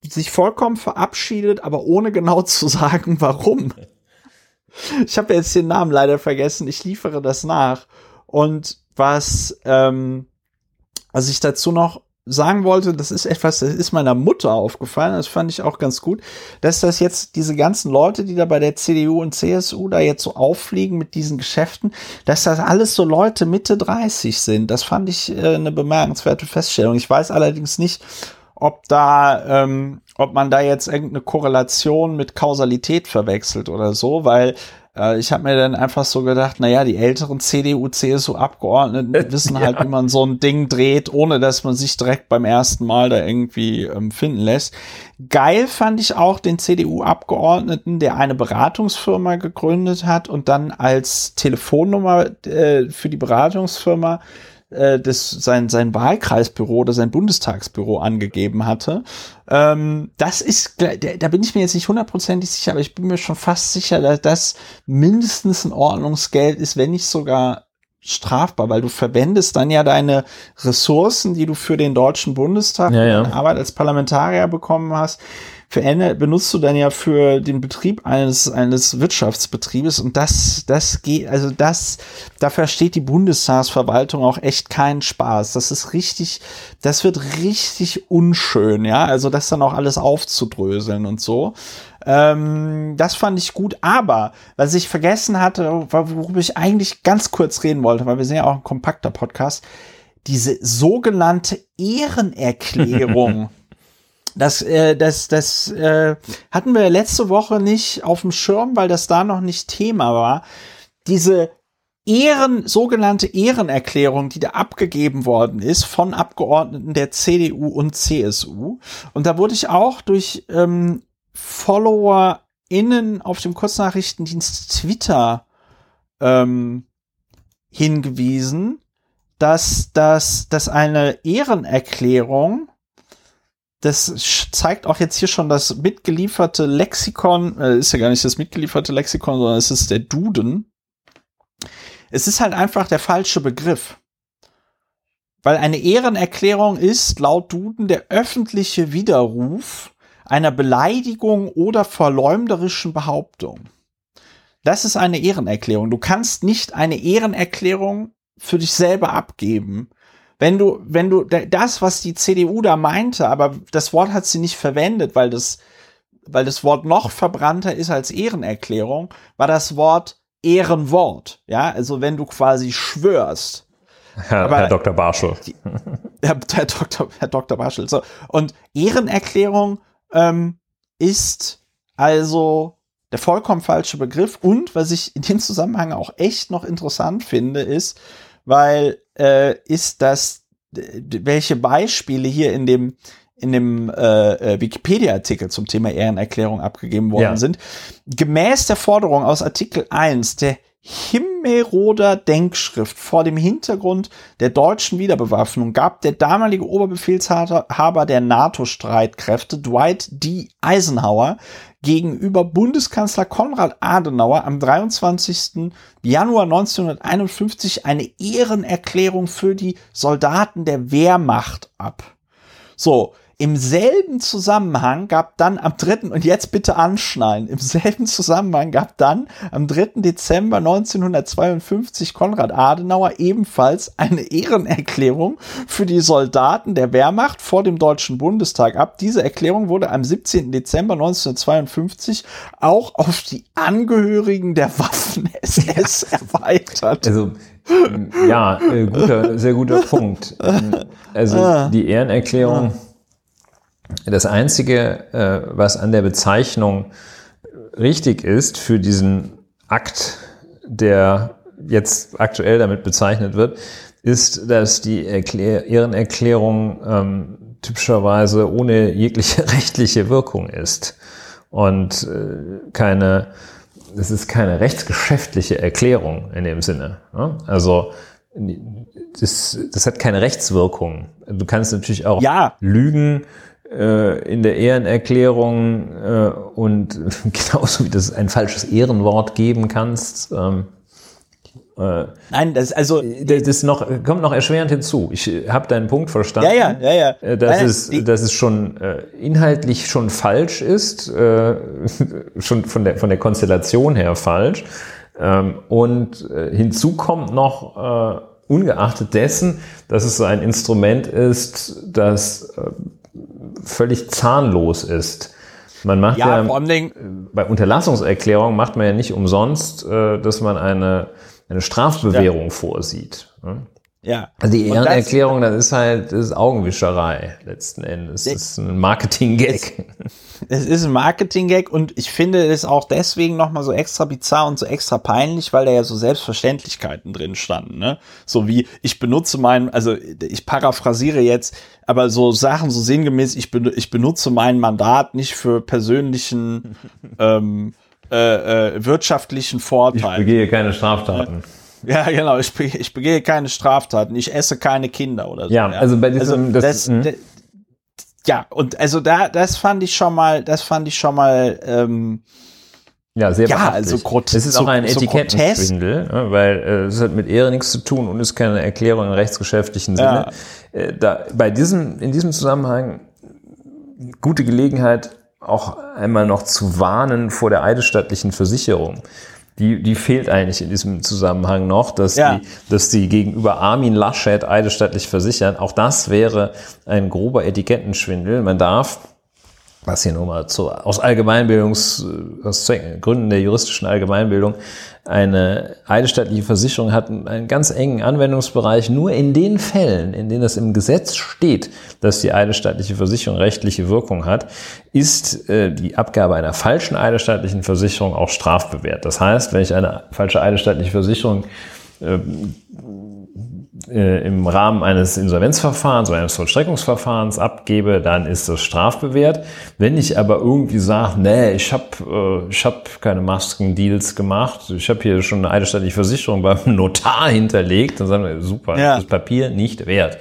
sich vollkommen verabschiedet, aber ohne genau zu sagen, warum. Ich habe jetzt den Namen leider vergessen. Ich liefere das nach. Und was, ähm, was ich dazu noch sagen wollte, das ist etwas, das ist meiner Mutter aufgefallen, das fand ich auch ganz gut, dass das jetzt diese ganzen Leute, die da bei der CDU und CSU da jetzt so auffliegen mit diesen Geschäften, dass das alles so Leute Mitte 30 sind. Das fand ich äh, eine bemerkenswerte Feststellung. Ich weiß allerdings nicht, ob da, ähm, ob man da jetzt irgendeine Korrelation mit Kausalität verwechselt oder so, weil äh, ich habe mir dann einfach so gedacht, naja, die älteren CDU, CSU-Abgeordneten wissen halt, ja. wie man so ein Ding dreht, ohne dass man sich direkt beim ersten Mal da irgendwie ähm, finden lässt. Geil fand ich auch den CDU-Abgeordneten, der eine Beratungsfirma gegründet hat und dann als Telefonnummer äh, für die Beratungsfirma äh, das, sein, sein Wahlkreisbüro oder sein Bundestagsbüro angegeben hatte. Ähm, das ist, da bin ich mir jetzt nicht hundertprozentig sicher, aber ich bin mir schon fast sicher, dass das mindestens ein Ordnungsgeld ist, wenn nicht sogar strafbar, weil du verwendest dann ja deine Ressourcen, die du für den Deutschen Bundestag ja, ja. Arbeit als Parlamentarier bekommen hast, für benutzt du dann ja für den Betrieb eines, eines Wirtschaftsbetriebes und das, das geht, also das, dafür steht die Bundestagsverwaltung auch echt keinen Spaß. Das ist richtig, das wird richtig unschön, ja, also das dann auch alles aufzudröseln und so. Ähm, das fand ich gut, aber was ich vergessen hatte, worüber ich eigentlich ganz kurz reden wollte, weil wir sind ja auch ein kompakter Podcast, diese sogenannte Ehrenerklärung Das, äh, das, das äh, hatten wir letzte Woche nicht auf dem Schirm, weil das da noch nicht Thema war. Diese Ehren, sogenannte Ehrenerklärung, die da abgegeben worden ist von Abgeordneten der CDU und CSU. Und da wurde ich auch durch ähm, Follower innen auf dem Kurznachrichtendienst Twitter ähm, hingewiesen, dass, dass, dass eine Ehrenerklärung, das zeigt auch jetzt hier schon das mitgelieferte Lexikon, äh, ist ja gar nicht das mitgelieferte Lexikon, sondern es ist der Duden. Es ist halt einfach der falsche Begriff. Weil eine Ehrenerklärung ist laut Duden der öffentliche Widerruf einer Beleidigung oder verleumderischen Behauptung. Das ist eine Ehrenerklärung. Du kannst nicht eine Ehrenerklärung für dich selber abgeben. Wenn du, wenn du das, was die CDU da meinte, aber das Wort hat sie nicht verwendet, weil das, weil das Wort noch verbrannter ist als Ehrenerklärung, war das Wort Ehrenwort. Ja, also wenn du quasi schwörst, Herr, Aber, Herr Dr. Barschel. Die, Herr, Herr, Dr., Herr Dr. Barschel. So. Und Ehrenerklärung ähm, ist also der vollkommen falsche Begriff. Und was ich in dem Zusammenhang auch echt noch interessant finde, ist, weil äh, ist das, welche Beispiele hier in dem in dem äh, äh, Wikipedia-Artikel zum Thema Ehrenerklärung abgegeben worden ja. sind. Gemäß der Forderung aus Artikel 1 der Himmelroder Denkschrift vor dem Hintergrund der deutschen Wiederbewaffnung gab der damalige Oberbefehlshaber der NATO-Streitkräfte Dwight D. Eisenhower gegenüber Bundeskanzler Konrad Adenauer am 23. Januar 1951 eine Ehrenerklärung für die Soldaten der Wehrmacht ab. So, im selben Zusammenhang gab dann am 3. und jetzt bitte anschnallen, im selben Zusammenhang gab dann am 3. Dezember 1952 Konrad Adenauer ebenfalls eine Ehrenerklärung für die Soldaten der Wehrmacht vor dem Deutschen Bundestag ab. Diese Erklärung wurde am 17. Dezember 1952 auch auf die Angehörigen der Waffen-SS erweitert. Also ja, äh, guter, sehr guter Punkt. Also ah. die Ehrenerklärung das Einzige, äh, was an der Bezeichnung richtig ist für diesen Akt, der jetzt aktuell damit bezeichnet wird, ist, dass die Erklär Ehrenerklärung ähm, typischerweise ohne jegliche rechtliche Wirkung ist und äh, keine, es ist keine rechtsgeschäftliche Erklärung in dem Sinne. Ne? Also das, das hat keine Rechtswirkung. Du kannst natürlich auch ja. lügen in der Ehrenerklärung äh, und genauso wie das ein falsches Ehrenwort geben kannst. Ähm, äh, Nein, das also das ist noch kommt noch erschwerend hinzu. Ich habe deinen Punkt verstanden. Ja, ja, ja, ja. Dass Nein, es dass es schon äh, inhaltlich schon falsch ist, äh, schon von der von der Konstellation her falsch. Ähm, und äh, hinzu kommt noch äh, ungeachtet dessen, dass es so ein Instrument ist, das äh, völlig zahnlos ist. Man macht ja, ja vor allem bei Unterlassungserklärung macht man ja nicht umsonst, äh, dass man eine, eine Strafbewährung ja. vorsieht. Ne? Ja. Also die Ehrenerklärung, das, das, ist halt, das ist Augenwischerei letzten Endes. Das ist ein Marketing-Gag. Es, ist ein Marketing-Gag und ich finde es auch deswegen nochmal so extra bizarr und so extra peinlich, weil da ja so Selbstverständlichkeiten drin standen, ne? So wie, ich benutze meinen, also ich paraphrasiere jetzt, aber so Sachen so sinngemäß, ich, ben, ich benutze mein Mandat nicht für persönlichen ähm, äh, äh, wirtschaftlichen Vorteil. Ich begehe keine Straftaten. Ja. Ja, genau. Ich, ich begehe keine Straftaten. Ich esse keine Kinder oder so. Ja, also bei diesem, also das, das, das ja, und also da, das fand ich schon mal, das fand ich schon mal, ähm, ja, sehr Ja, also grotesk. Es ist auch ein Etikettenschwindel, so weil äh, es hat mit Ehre nichts zu tun und ist keine Erklärung im rechtsgeschäftlichen Sinne. Ja. Äh, da, bei diesem, in diesem Zusammenhang gute Gelegenheit, auch einmal noch zu warnen vor der eidesstattlichen Versicherung die, die fehlt eigentlich in diesem Zusammenhang noch, dass, ja. die, dass die gegenüber Armin Laschet eidesstattlich versichern. Auch das wäre ein grober Etikettenschwindel. Man darf was hier nur mal zu, aus Allgemeinbildungs, aus Gründen der juristischen Allgemeinbildung, eine eidesstattliche Versicherung hat einen ganz engen Anwendungsbereich nur in den Fällen, in denen es im Gesetz steht, dass die eidesstattliche Versicherung rechtliche Wirkung hat, ist äh, die Abgabe einer falschen eidesstattlichen Versicherung auch strafbewehrt. Das heißt, wenn ich eine falsche eidesstattliche Versicherung äh, äh, im Rahmen eines Insolvenzverfahrens oder eines Vollstreckungsverfahrens abgebe, dann ist das strafbewehrt. Wenn ich aber irgendwie sage, nee, ich habe äh, ich hab keine Maskendeals gemacht, ich habe hier schon eine eidesstattliche Versicherung beim Notar hinterlegt, dann sagen wir, super, ja. das Papier nicht wert.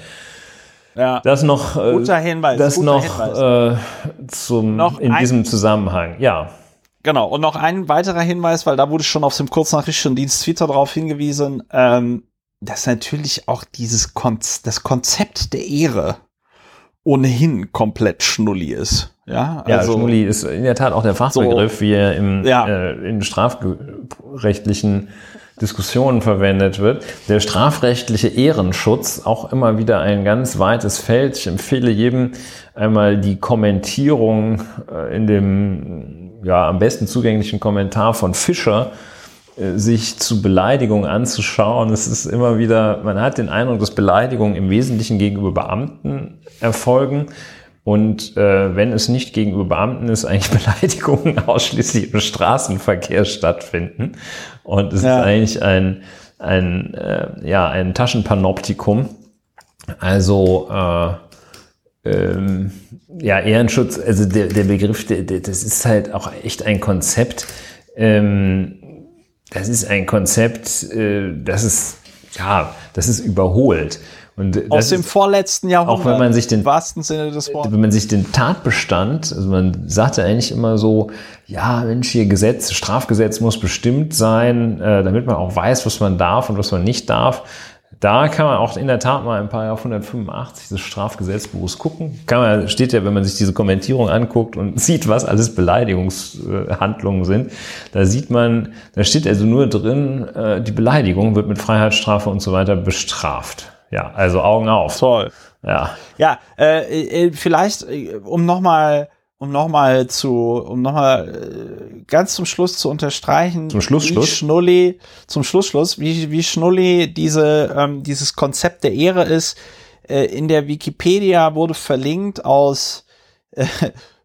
Ja. Das noch, äh, guter Hinweis. Das guter noch Hinweis. Äh, zum, noch in diesem Zusammenhang, ja. Genau, und noch ein weiterer Hinweis, weil da wurde schon auf dem Kurznachrichtendienst Twitter darauf hingewiesen, ähm, dass natürlich auch dieses Kon das Konzept der Ehre ohnehin komplett schnulli ist. Ja, also, ja Schnulli ist in der Tat auch der Fachbegriff, so, wie er im, ja. äh, in strafrechtlichen Diskussionen verwendet wird. Der strafrechtliche Ehrenschutz, auch immer wieder ein ganz weites Feld. Ich empfehle jedem einmal die Kommentierung äh, in dem ja, am besten zugänglichen Kommentar von Fischer sich zu Beleidigungen anzuschauen. Es ist immer wieder, man hat den Eindruck, dass Beleidigungen im Wesentlichen gegenüber Beamten erfolgen. Und äh, wenn es nicht gegenüber Beamten ist, eigentlich Beleidigungen ausschließlich im Straßenverkehr stattfinden. Und es ja. ist eigentlich ein, ein, äh, ja, ein Taschenpanoptikum. Also äh, ähm, ja, Ehrenschutz, also der, der Begriff, der, der, das ist halt auch echt ein Konzept. Ähm, das ist ein Konzept, äh, das ist, ja, das ist überholt. Und Aus dem vorletzten Jahrhundert. Auch wenn man sich den, wahrsten Sinne des Wortes. Wenn man sich den Tatbestand, also man sagte eigentlich immer so, ja, Mensch, hier Gesetz, Strafgesetz muss bestimmt sein, äh, damit man auch weiß, was man darf und was man nicht darf. Da kann man auch in der Tat mal ein paar Paragraph 185 des Strafgesetzbuchs gucken. Kann man, steht ja, wenn man sich diese Kommentierung anguckt und sieht, was alles Beleidigungshandlungen sind, da sieht man, da steht also nur drin, äh, die Beleidigung wird mit Freiheitsstrafe und so weiter bestraft. Ja, also Augen auf. Toll. Ja. Ja, äh, äh vielleicht, äh, um nochmal um nochmal zu, um nochmal äh, ganz zum Schluss zu unterstreichen, zum Schluss, wie Schluss. Schnulli, zum Schluss, Schluss, wie, wie Schnulli diese, ähm, dieses Konzept der Ehre ist. Äh, in der Wikipedia wurde verlinkt aus äh,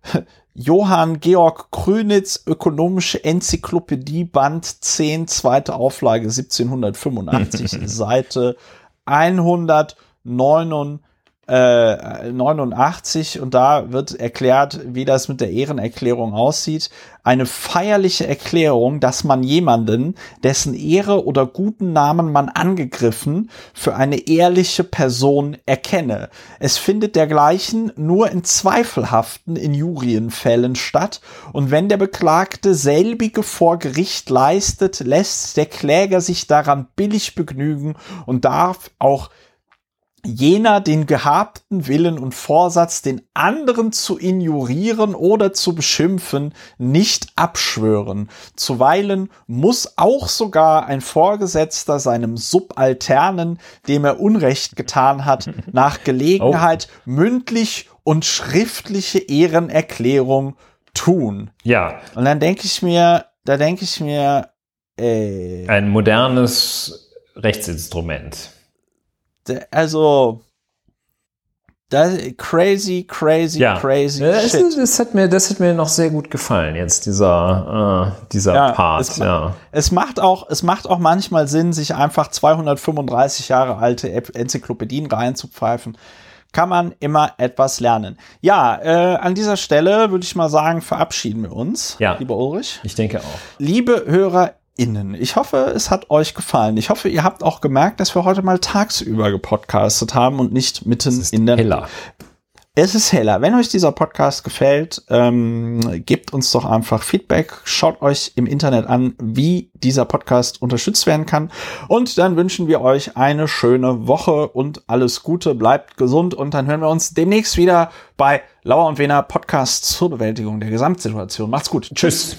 Johann Georg Krönitz, Ökonomische Enzyklopädie, Band 10, zweite Auflage 1785, Seite 109 äh, 89 und da wird erklärt, wie das mit der Ehrenerklärung aussieht. Eine feierliche Erklärung, dass man jemanden, dessen Ehre oder guten Namen man angegriffen, für eine ehrliche Person erkenne. Es findet dergleichen nur in zweifelhaften Injurienfällen statt und wenn der Beklagte selbige vor Gericht leistet, lässt der Kläger sich daran billig begnügen und darf auch jener den gehabten Willen und Vorsatz, den anderen zu injurieren oder zu beschimpfen, nicht abschwören. Zuweilen muss auch sogar ein Vorgesetzter seinem Subalternen, dem er Unrecht getan hat, nach Gelegenheit oh. mündlich und schriftliche Ehrenerklärung tun. Ja. Und dann denke ich mir, da denke ich mir, äh, ein modernes Rechtsinstrument also das, crazy, crazy, ja. crazy das, shit. Das hat, mir, das hat mir noch sehr gut gefallen, jetzt dieser, äh, dieser ja, Part. Es, ja. es, macht auch, es macht auch manchmal Sinn, sich einfach 235 Jahre alte Enzyklopädien reinzupfeifen. Kann man immer etwas lernen. Ja, äh, an dieser Stelle würde ich mal sagen, verabschieden wir uns, ja, lieber Ulrich. Ich denke auch. Liebe Hörer innen. Ich hoffe, es hat euch gefallen. Ich hoffe, ihr habt auch gemerkt, dass wir heute mal tagsüber gepodcastet haben und nicht mitten in der heller. Es ist heller. Wenn euch dieser Podcast gefällt, ähm, gebt uns doch einfach Feedback. Schaut euch im Internet an, wie dieser Podcast unterstützt werden kann. Und dann wünschen wir euch eine schöne Woche und alles Gute. Bleibt gesund und dann hören wir uns demnächst wieder bei Lauer und Wener Podcast zur Bewältigung der Gesamtsituation. Macht's gut. Tschüss.